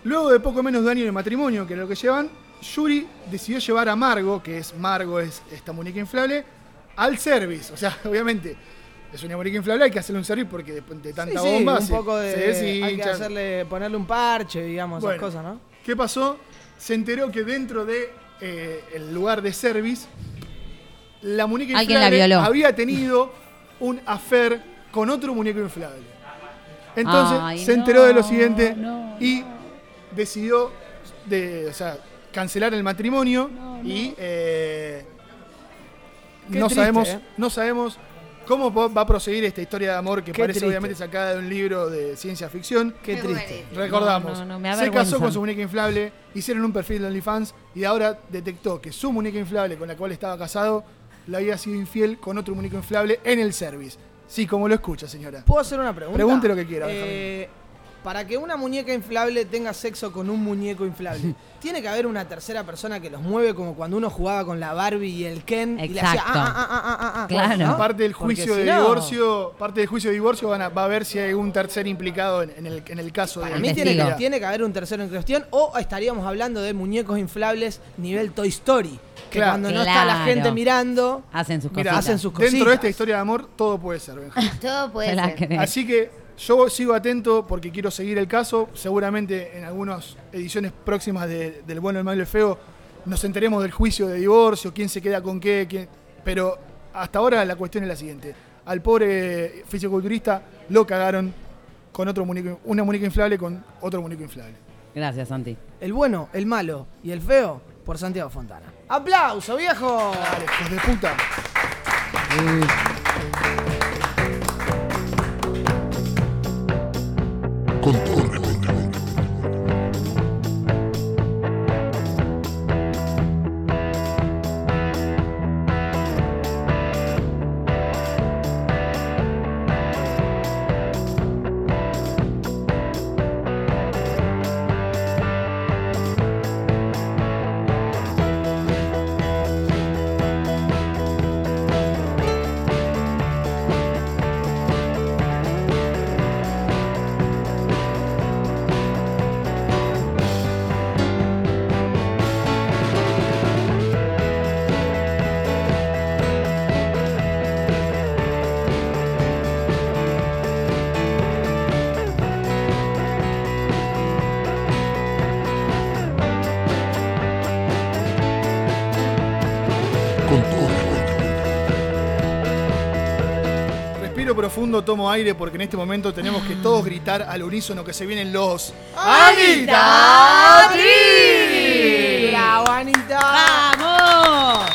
Luego de poco menos de un año de matrimonio, que era lo que llevan, Yuri decidió llevar a Margo, que es Margo, es esta muñeca inflable, al service. O sea, obviamente, es una muñeca inflable, hay que hacerle un service porque de, de Sí, tanta sí, bomba un se- poco de. se hay que hacerle, ponerle un parche, digamos, Bueno. esas cosas, ¿no? ¿Qué pasó? Se enteró que dentro de eh, el lugar de service, la muñeca la inflable violó. había tenido un affair con otro muñeco inflable. Entonces Ay, se enteró de lo no, siguiente no, y decidió de, o sea, cancelar el matrimonio y eh, no triste, sabemos, ¿eh? no sabemos ¿Cómo va a proseguir esta historia de amor que Qué parece triste. obviamente sacada de un libro de ciencia ficción? Qué triste. Recordamos, No, no, no, me da se casó con su muñeca inflable, hicieron un perfil de OnlyFans y ahora detectó que su muñeca inflable con la cual estaba casado le había sido infiel con otro muñeco inflable en el service. Sí, como lo escucha, señora. ¿Puedo hacer una pregunta? Pregunte lo que quiera, Eh, para que una muñeca inflable tenga sexo con un muñeco inflable, ¿tiene que haber una tercera persona que los mueve como cuando uno jugaba con la Barbie y el Ken y le hacía Exacto. ah, ah, ah, ah, ah, ah, Claro. ¿no? Parte del juicio si de no- divorcio, parte del juicio de divorcio van a- va a ver si hay algún tercer implicado en, en el, en el caso Para de mí tiene que, Mira, tiene que haber un tercero en cuestión o estaríamos hablando de muñecos inflables nivel Toy Story. Que Claro. cuando no está la gente mirando, Hacen sus Mira, cositas. hacen sus cositas. dentro de esta historia de amor todo puede ser. Todo puede ser. Así que yo sigo atento porque quiero seguir el caso. Seguramente en algunas ediciones próximas de- del Bueno, el Malo y el Feo nos enteremos del juicio de divorcio, quién se queda con qué. quién- Pero hasta ahora la cuestión es la siguiente. Al pobre fisiculturista lo cagaron con otro muñeco, una muñeca inflable con otro muñeco inflable. Gracias, Santi. el bueno, el malo y el feo por Santiago Fontana. ¡Aplauso, viejo! Dale, hijos de puta. Respiro profundo, tomo aire porque en este momento tenemos que todos gritar al unísono que se vienen los ¡Anita ¡Bravo, Anita! ¡Vamos!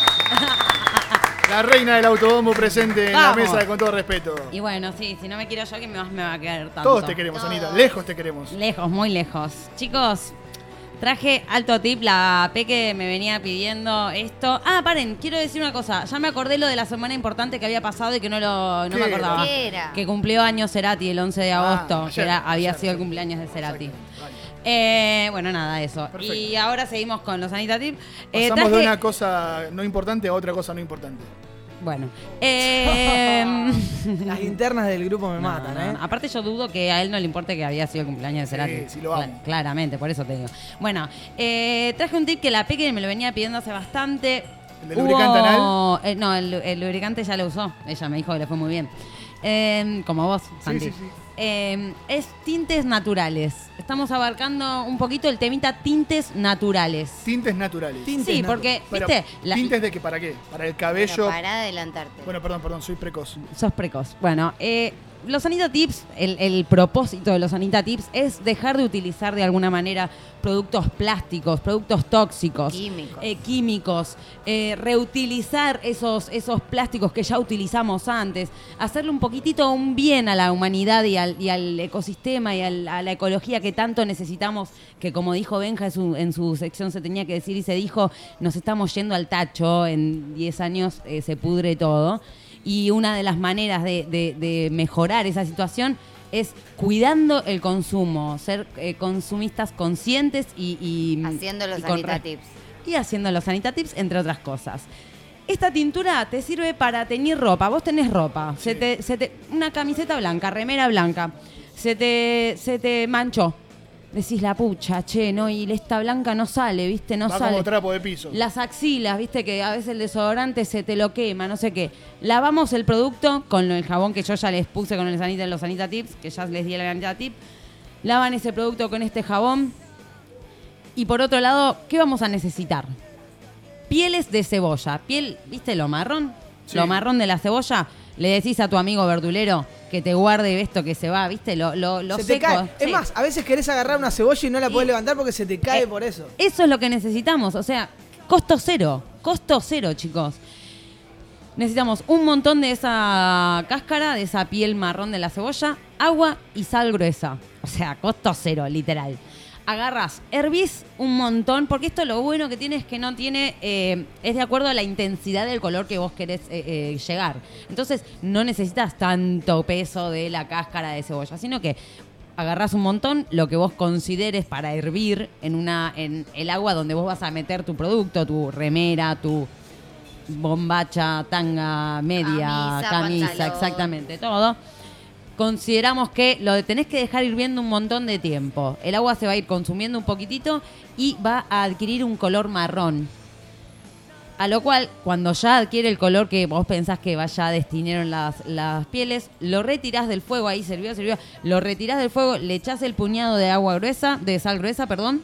La reina del autobombo presente en la mesa con todo respeto. Y bueno, sí, si no me quiero yo, que más me va a quedar tanto? Todos te queremos, Anita. Lejos te queremos. Lejos, muy lejos. Chicos, traje alto tip. La Peque me venía pidiendo esto. Ah, paren, quiero decir una cosa. Ya me acordé lo de la semana importante que había pasado y que no, lo, no ¿Qué me acordaba. ¿Qué era? Que cumplió años Cerati el 11 de Ah, agosto, que ayer, era- había ayer, sido el cumpleaños de Cerati. Eh, bueno, nada, eso. Perfecto. Y ahora seguimos con los Anita Tip. Eh, Pasamos de una cosa no importante a otra cosa no importante. Bueno. Eh, Las internas del grupo me No, matan, no, ¿eh? no. Aparte yo dudo que a él no le importe que había sido el cumpleaños de Cerati. Sí, sí lo. Cla- claramente, por eso te digo. Bueno, eh, traje un tip que la Peque me lo venía pidiendo hace bastante. ¿El del lubricante anal? eh, no, el, el lubricante ya lo usó. Ella me dijo que le fue muy bien. Eh, como vos, Santi. sí, sí. Eh, es tintes naturales. Estamos abarcando un poquito el temita tintes naturales. Tintes naturales. Tintes sí, natu- porque, Pero, viste, la- ¿Tintes de qué? ¿Para qué? ¿Para el cabello? para adelantarte. Bueno, perdón, perdón, soy precoz. Sos precoz. Bueno, eh, los Anita Tips, el, el propósito de los Anita Tips es dejar de utilizar de alguna manera productos plásticos, productos tóxicos, Químicos. eh, químicos, eh, reutilizar esos, esos plásticos que ya utilizamos antes, hacerle un poquitito un bien a la humanidad y al, y al ecosistema y al- a la ecología que tanto necesitamos, que como dijo Benja en su, en su sección se tenía que decir y se dijo, nos estamos yendo al tacho, en 10 años eh, se pudre todo. Y una de las maneras de, de- de mejorar esa situación es cuidando el consumo, ser eh, consumistas conscientes y, y- Haciendo los y con Anita re- Tips. y haciendo los Anita Tips, entre otras cosas. Esta tintura te sirve para teñir ropa. Vos tenés ropa. Se te, se te- una camiseta blanca, remera blanca. Se te, se te manchó. Decís la pucha, che, no, y esta blanca no sale, ¿viste? No Va sale. como trapo de piso. Las axilas, viste que a veces el desodorante se te lo quema, no sé qué. Lavamos el producto con el jabón que yo ya les puse con el Sanita los Sanita Tips, que ya les di el Sanita Tip. Lavan ese producto con este jabón. Y por otro lado, ¿qué vamos a necesitar? Pieles de cebolla. Piel, ¿viste lo marrón? Sí. Lo marrón de la cebolla. Le decís a tu amigo verdulero que te guarde esto que se va, ¿viste? Lo, lo, lo se te seco. cae. Es Sí. más, a veces querés agarrar una cebolla y no la podés levantar porque se te cae Eh, por eso. Eso es lo que necesitamos. O sea, costo cero. Costo cero, chicos. Necesitamos un montón de esa cáscara, de esa piel marrón de la cebolla, agua y sal gruesa. O sea, costo cero, literal. Agarras, hervís un montón, porque esto lo bueno que tiene es que no tiene, eh, es de acuerdo a la intensidad del color que vos querés eh, eh, llegar. Entonces no necesitas tanto peso de la cáscara de cebolla, sino que agarrás un montón, lo que vos consideres para hervir en, una, en el agua donde vos vas a meter tu producto, tu remera, tu bombacha, tanga, media, Camisa, exactamente, todo. Consideramos que lo tenés que dejar hirviendo un montón de tiempo. El agua se va a ir consumiendo un poquitito y va a adquirir un color marrón. A lo cual, cuando ya adquiere el color que vos pensás que vaya a destinar en las, las pieles, lo retirás del fuego, ahí sirvió, sirvió, lo retirás del fuego, le echás el puñado de agua gruesa, de sal gruesa, perdón,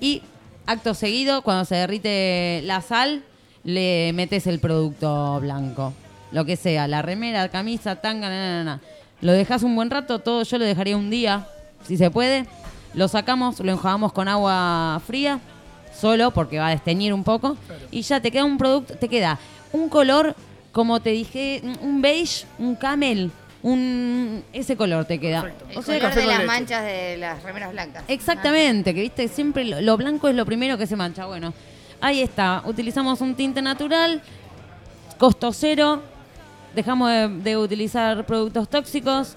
y acto seguido, cuando se derrite la sal, le metes el producto blanco. Lo que sea, la remera, camisa, tanga, na, na, na. Lo dejas un buen rato, todo yo lo dejaría un día, si se puede. Lo sacamos, lo enjuagamos con agua fría, solo porque va a desteñir un poco. Y ya te queda un producto, te queda un color, como te dije, un beige, un camel, un ese color te queda. El O sea, color de las manchas de las remeras blancas. Exactamente, que viste, siempre lo, lo blanco es lo primero que se mancha. Bueno, ahí está. Utilizamos un tinte natural, costo cero, dejamos de, de utilizar productos tóxicos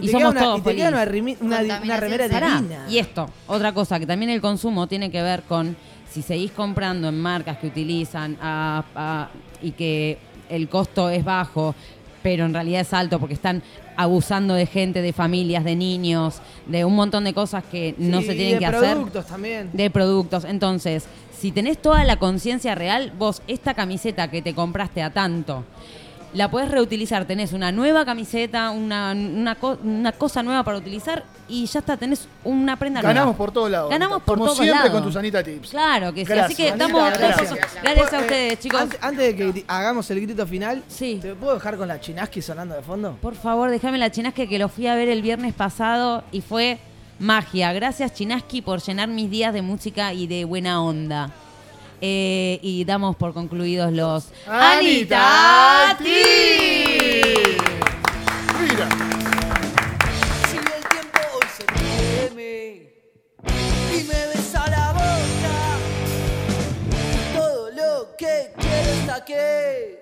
Y y, somos una- todos y te queda felices. una una una remera divina. Y esto, otra cosa, que también el consumo tiene que ver con si seguís comprando en marcas que utilizan a- a- y que el costo es bajo, pero en realidad es alto porque están abusando de gente, de familias, de niños, de un montón de cosas que no se tienen de que hacer productos también. de productos. Entonces, si tenés toda la conciencia real, vos esta camiseta que te compraste a tanto, la podés reutilizar. Tenés una nueva camiseta, una, una, co- una cosa nueva para utilizar y ya está, tenés una prenda nueva. Ganamos por todos lados. Ganamos por Como todos siempre lados. con tus Anita Tips. Claro que sí. Gracias, Así que Anita, estamos gracias. gracias, gracias a Eh, ustedes, chicos. Antes, de que hagamos el grito final, ¿te puedo dejar con la chinaski sonando de fondo? Por favor, déjame la Chinaski que lo fui a ver el viernes pasado y fue magia. Gracias Chinaski por llenar mis días de música y de buena onda. Eh, y damos por concluidos los Anita Mira. Si el tiempo hoy se teme y me besa la boca, todo lo que quiero aquí.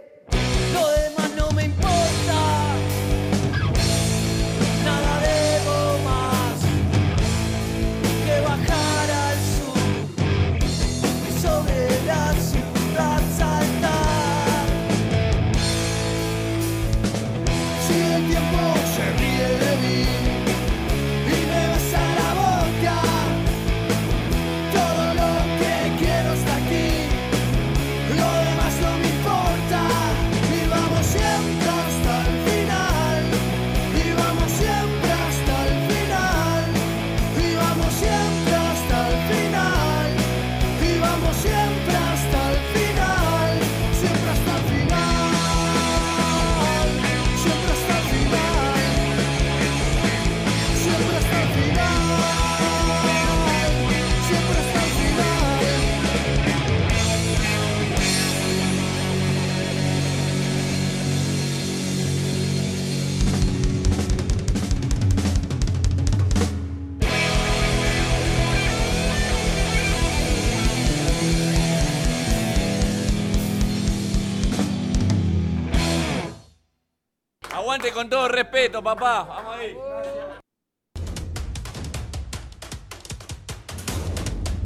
Aguante con todo respeto, papá. Vamos ahí.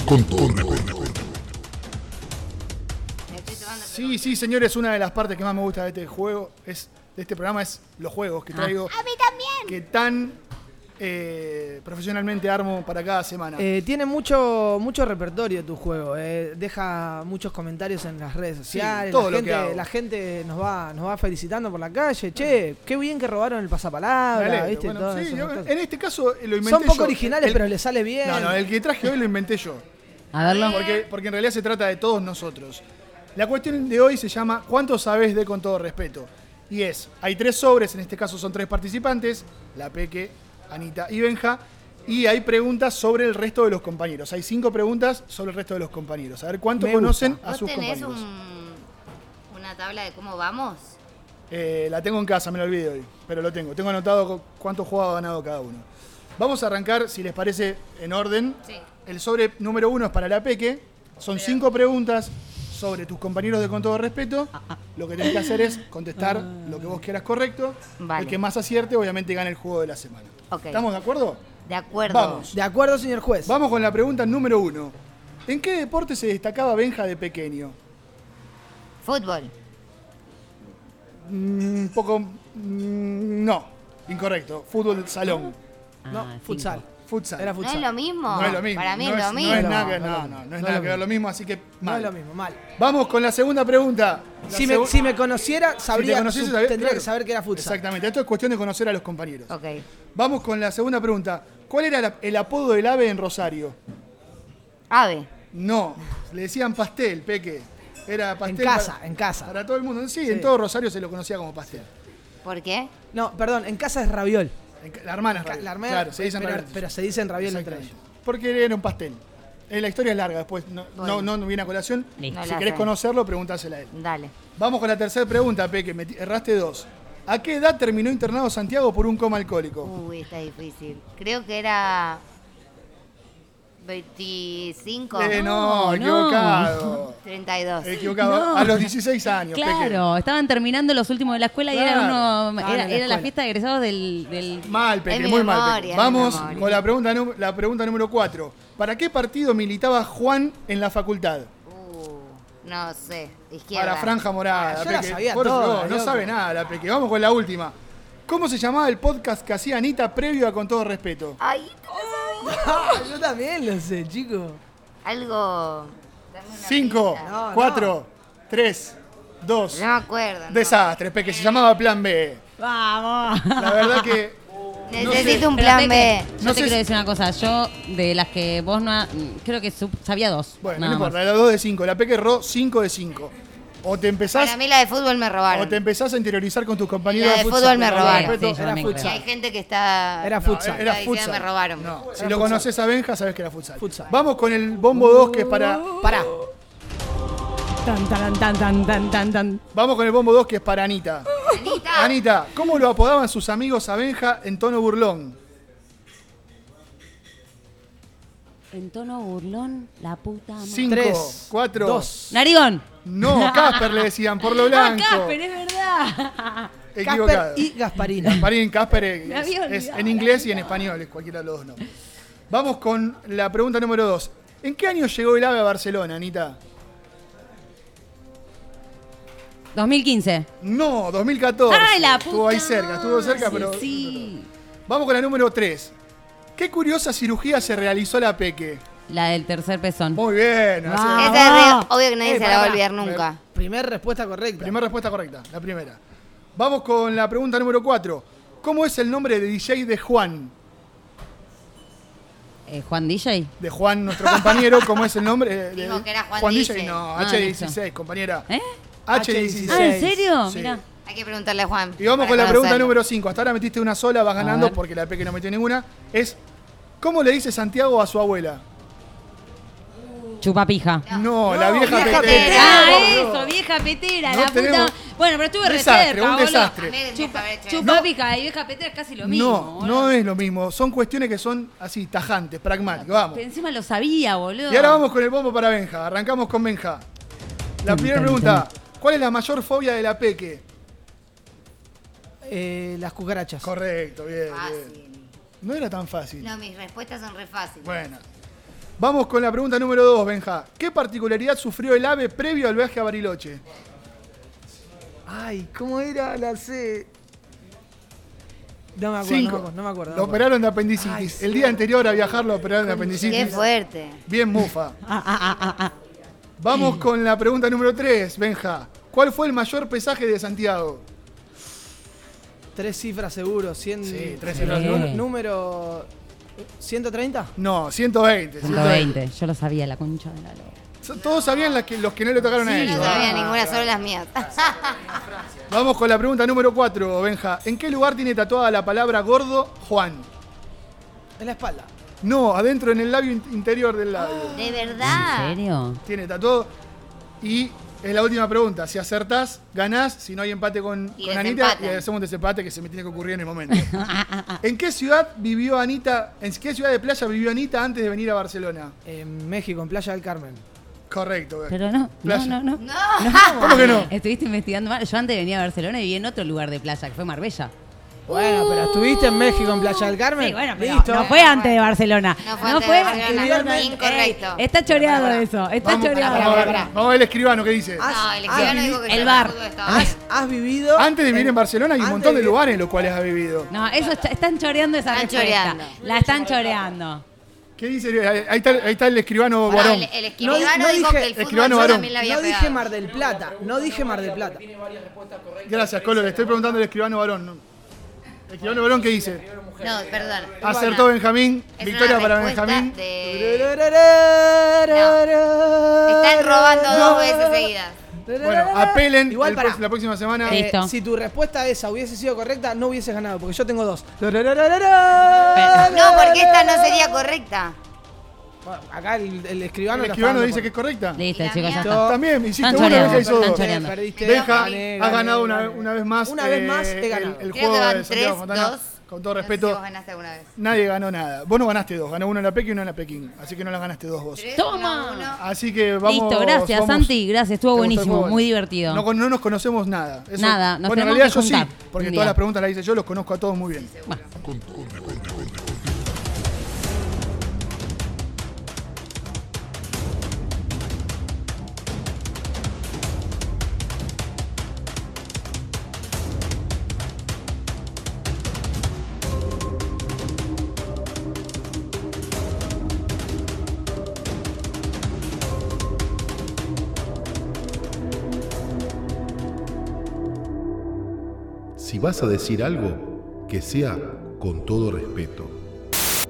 Con todo respeto. Sí, sí, señores, una de las partes que más me gusta de este juego es de este programa es los juegos que traigo. A mí también. Que tan eh, profesionalmente armo para cada semana. Eh, tiene mucho mucho repertorio tu juego. eh, deja muchos comentarios en las redes sociales. todo la, lo gente, que hago. la gente nos va, nos va felicitando por la calle. Che, qué bien que robaron el pasapalabra. Sí, yo- en este caso lo inventé Son poco yo. originales, El- pero le sale bien. No, no, el que traje hoy lo inventé yo. A verlo. Porque, porque en realidad se trata de todos nosotros. La cuestión de hoy se llama ¿Cuánto sabes de con todo respeto? Y es, hay tres sobres, en este caso son tres participantes, la Peque, Anita y Benja, y hay preguntas sobre el resto de los compañeros. Hay cinco preguntas sobre el resto de los compañeros. A ver cuánto Me conocen gusta. a Vos sus tenés compañeros. un- una una tabla de cómo vamos? Eh, la tengo en casa, me la olvidé hoy, pero lo tengo. Tengo anotado cu- cuántos juegos ha ganado cada uno. Vamos a arrancar, si les parece, en orden. Sí. El sobre número uno es para la Peque. Son cinco preguntas sobre tus compañeros de Con Todo Respeto. Lo que tenés que hacer es contestar lo que vos quieras correcto. Vale. El que más acierte, obviamente, gana el juego de la semana. Ok. ¿Estamos de acuerdo? De acuerdo. Vamos. De acuerdo, señor juez. Vamos con la pregunta número uno. ¿En qué deporte se destacaba Benja de pequeño? Fútbol. Mm, Un poco. mm, no, incorrecto. Fútbol de salón. No, Ah, cinco. Futsal. Era ¿No futsal. es lo mismo? No es lo mismo. Para mí no es lo mismo. No es nada que, No, no, no, no, no es no es nada lo que ver lo mismo, así que No mal. es lo mismo, mal. Vamos con la segunda pregunta. La Si me, si me conociera, sabría, conociese, sabría- tendría claro. que saber que era futsal. Exactamente, esto es cuestión de conocer a los compañeros. Ok. Vamos con la segunda pregunta. ¿Cuál era la- el apodo del ave en Rosario? Ave. No, le decían pastel, Peque. Era pastel. En casa, para, en casa. para todo el mundo. Sí, Sí. en todo Rosario se lo conocía como pastel. ¿Por qué? No, perdón, en casa es raviol. La hermana es. La hermana, Claro, se dicen pero, raviol. pero se dicen raviol entre ellos. Porque era un pastel. Eh, la historia es larga, después no, no, no viene a colación. Listo. No si la querés sé. conocerlo, pregúntasela a él. Dale. Vamos con la tercera pregunta, Peque. Me ti- erraste dos. ¿A qué edad terminó internado Santiago por un coma alcohólico? Uy, está difícil. Creo que era 25. Eh, no, No, equivocado. 32. Equivocado. No. A los 16 años, Peque. Claro, estaban terminando los últimos de la escuela y era, Claro. uno, Estaban era, en la era la escuela. fiesta de egresados del, del- Mal, Peque, muy mal. Peque. Vamos con la pregunta, la pregunta número 4. ¿Para qué partido militaba Juan en la facultad? Uh, no sé. Izquierda. Para Franja Morada. Ah, yo la Peque. sabía Por favor, no loco. sabe nada la Peque. Vamos con la última. ¿Cómo se llamaba el podcast que hacía Anita previo a Con Todo Respeto? Ay, Ah, yo también lo sé, chico. algo. dame una 5, pista. No, 4, 3, 2. No me acuerdo. no. Desastre, Peque. Se llamaba Plan B. ¡Vamos! La verdad que. no Necesito sé. un Pero, plan Peque, B. Yo No te sé quiero si- decir una cosa. Yo, de las que vos no. ha- Creo que sup- sabía dos. Bueno, nada no importa. más. La 2 de 5. La Peque erró 5 de 5. O te empezás. Para mí la de fútbol me O te empezás a interiorizar con tus compañeros La de de futsal. fútbol me robaron. respeto. Sí, yo Era futsal. Hay gente que está. Era No, futsal. era Está diciendo, futsal. me robaron. No, si Era lo conoces a Benja, sabes que era futsal. Futsal. Vamos con el bombo 2 que es para. Pará. Tan, tan, tan, tan, tan, tan, tan. Vamos con el bombo 2 que es para Anita. Anita. Anita, ¿cómo lo apodaban sus amigos a Benja en tono burlón? En tono burlón, la puta madre. 5, Tres, 4, dos. Narigón. No, Casper le decían, por lo Ah, blanco. Casper, es verdad. Equivocado. Casper y Gasparina. Gasparín, Casper es, en inglés y en español, es cualquiera de los dos no. Vamos con la pregunta número 2. ¿En qué año llegó el AVE a Barcelona, Anita? 2015. No, 2014. ¡Ay, la puta! Estuvo ahí cerca, estuvo cerca, pero. Sí. Vamos con la número 3. ¿Qué curiosa cirugía se realizó la Peque? La del tercer pezón. Muy bien. Ah. Esa es re- obvio que nadie Eh, se la va a pará. olvidar nunca. Primer respuesta correcta. Primera respuesta correcta, la primera. Vamos con la pregunta número 4. ¿Cómo es el nombre de DJ de Juan? Eh, Juan DJ. De Juan, nuestro compañero, ¿cómo es el nombre? Eh, de- Dijo que era Juan DJ. no, Ah, H16, compañera. ¿Eh? H16. Ah, ¿en serio? Sí. Mirá. Hay que preguntarle a Juan. Y vamos para con la pregunta conocerlo. número 5. Hasta ahora metiste una sola, vas ganando ver. porque la Peque no metió ninguna. Es, ¿cómo le dice Santiago a su abuela? Chupapija. No, la vieja, vieja petera. petera. Ah, eso, vieja petera, No la puta. tenemos- Bueno, pero estuve re desastre, cerca, un boludo. desastre. Chupa, chupapija y vieja petera es casi lo mismo. No, boludo. no es lo mismo. Son cuestiones que son así, tajantes, pragmáticas. Vamos. Pero encima lo sabía, boludo. Y ahora vamos con el bombo para Benja. Arrancamos con Benja. La primera pregunta. ¿Cuál es la mayor fobia de la Peque? Eh, las cucarachas. Correcto, bien, bien. Fácil. No era tan fácil. No, mis respuestas son re fáciles. Bueno. Vamos con la pregunta número 2, Benja. ¿Qué particularidad sufrió el ave previo al viaje a Bariloche? Ay, ¿cómo era la C? No me acuerdo, no me Cinco. acuerdo. No me acuerdo, no Lo me acuerdo. operaron de apendicitis. Ay, sí. El día anterior a viajar lo operaron de apendicitis. Qué fuerte. Bien mufa. Ah, Vamos con la pregunta número 3, Benja. ¿Cuál fue el mayor pesaje de Santiago? Tres cifras seguro. 100, Sí, tres cifras seguro. Número. ¿130? No, 120. 120. Yo lo sabía, la concha de la lora. So- Todos sabían las que, los que no le tocaron a ellos. no sabía Ah. ninguna, solo las mías. Vamos con la pregunta número 4, Benja. ¿En qué lugar tiene tatuada la palabra gordo Juan? En la espalda. No, adentro en el labio in- interior del labio. De ¿En verdad. serio? Tiene tatuado. Y Es la última pregunta. Si acertás, ganás. Si no hay empate con, Y con Anita, y hacemos un desempate que se me tiene que ocurrir en el momento. ¿En qué ciudad vivió Anita? ¿En qué ciudad de playa vivió Anita antes de venir a Barcelona? En México, en Playa del Carmen. Correcto. Pero no, no, Playa. no, no. No. ¿Cómo que no? Estuviste investigando mal. Yo antes venía a Barcelona y viví en otro lugar de playa, que fue Marbella. Bueno, pero estuviste en México, en Playa del Carmen. Sí, bueno, pero Listo. no fue antes de Barcelona. No fue antes de Barcelona. Incorrecto. Ey, está choreado eso, está Vamos, choreado. vamos a ver, vamos a ver el escribano que dice. Has- No, el has escribano dijo que el bar. estaba Has, has vivido. Antes de vivir en Barcelona hay un montón de de- lugares en los cuales ha vivido. No, eso está- están choreando esa Están respuesta. choreando. La están choreando. ¿Qué dice? Ahí está, ahí está el escribano No, varón. el, el No, escribano no dijo dije- que el fútbol varón. también la había No dije pegado. Mar del Plata. No dije Mar del Plata. Gracias, Colo. Le estoy preguntando al escribano varón. ¿El escribano varón qué dice? No, perdón. Acertó Benjamín. Es Victoria para respuesta Benjamín. de- Están robando dos veces seguidas. Bueno, apelen Igual el para. pro- la próxima semana. Eh, Listo. si tu respuesta esa hubiese sido correcta, no hubieses ganado, porque yo tengo dos. No, porque esta no sería correcta. Bueno, acá el, el escribano. El la escribano está dice que es correcta. Listo, la chicos, ya mía. está. También, hiciste Están una, choreando, ella hizo están dos. choreando. Gané, has ganado una, vez más. Una vez más eh, he ganado. El, el Creo juego que de Santiago 3, Fontana. 2. Con todo No sé si respeto, vos ganaste alguna vez. nadie ganó nada. Vos no ganaste dos, ganó uno en la Peque y uno en la Pekín. Así que no las ganaste dos vos. Tres, Toma. uno, uno. Así que vamos. Listo, gracias, vamos- Santi, gracias, estuvo ¿Te gustó el buenísimo, juego? muy divertido. No, con- no nos conocemos nada. Eso- Nada, nos bueno, en tenemos realidad que yo sí, porque todas las preguntas las hice yo, los conozco a todos muy bien. Vas a decir algo, que sea con todo respeto.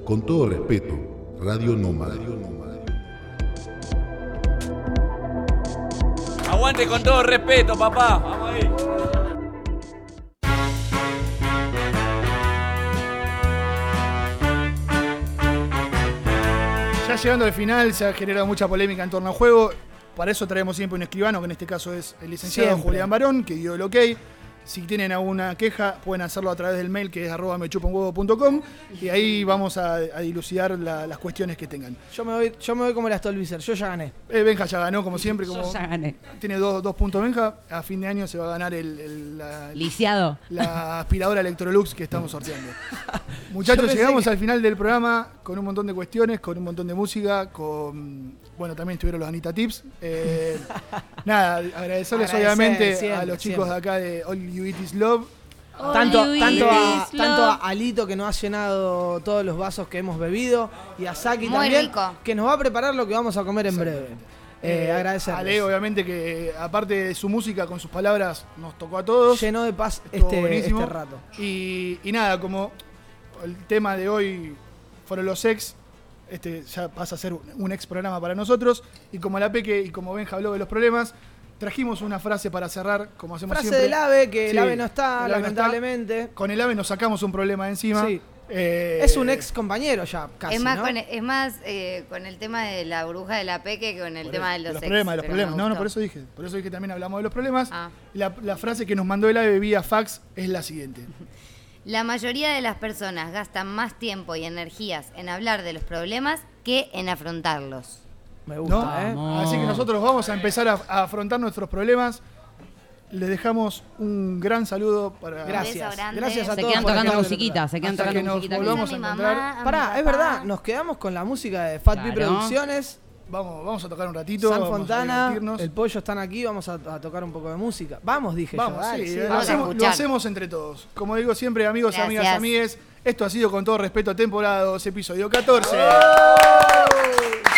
Con todo respeto, Radio Nómada. Aguante con todo respeto, papá. Vamos ahí. Ya llegando al final, se ha generado mucha polémica en torno al juego. Para eso traemos siempre un escribano, que en este caso es el licenciado Siempre. Julián Barón, que dio el ok. Si tienen alguna queja, pueden hacerlo a través del mail que es arroba mechuponhuevo.com y ahí vamos a, a dilucidar la- las cuestiones que tengan. Yo me voy, yo me voy como el Stolbizer, yo ya gané. Eh, Benja ya ganó, como siempre. Como Yo ya gané. Tiene dos, dos puntos Benja. A fin de año se va a ganar el, el- la, Lisiado. la aspiradora Electrolux que estamos sorteando. Muchachos, llegamos que- al final del programa con un montón de cuestiones, con un montón de música, con... Bueno, también estuvieron los Anita Tips. Eh, nada, agradecerles Agradecer, obviamente a los chicos siempre. de acá de All You Eat Is Love. Tanto, All tanto, a, tanto a. Alito que nos ha llenado todos los vasos que hemos bebido y a Saki Muy también rico. que nos va a preparar lo que vamos a comer en breve. Eh, agradecerles. Ale, obviamente que aparte de su música, con sus palabras, nos tocó a todos. Llenó de paz este, buenísimo. este rato. Y, y nada, como el tema de hoy fueron los ex, este ya pasa a ser un, un ex programa para nosotros. Y como la Peque y como Benja habló de los problemas, trajimos una frase para cerrar, como hacemos Frase siempre. del ave, que Sí, el ave no está, el ave no está. lamentablemente. Con el ave nos sacamos un problema de encima. Sí. Eh, Es un ex compañero ya, casi. es más, ¿no? con, es más eh, con el tema de la bruja de la peque que con el por tema de eso, los, ex, problemas, de los problemas. No, no, por eso dije. Por eso dije que también hablamos de los problemas. Ah. La, la frase que nos mandó el ave vía fax es la siguiente. La mayoría de las personas gastan más tiempo y energías en hablar de los problemas que en afrontarlos. Me ¿no? gusta, ¿eh? Así que nosotros vamos a empezar a, a afrontar nuestros problemas. Les dejamos un gran saludo para. Gracias. Gracias a Se todos quedan por tocando musiquita, se quedan Hasta que tocando nos musiquita. volvamos a a mi encontrar. mamá, a mi Pará, es verdad, nos quedamos con la música de Fat Claro. Producciones. Vamos, vamos a tocar un ratito. San vamos Fontana, el pollo están aquí, vamos a, a tocar un poco de música. Vamos, dije Vamos, yo. dale, sí, sí, lo, vamos hacemos, lo hacemos entre todos. Como digo siempre, amigos, Gracias. amigas, amigues, esto ha sido con todo respeto temporada 2, episodio 14. Cuatro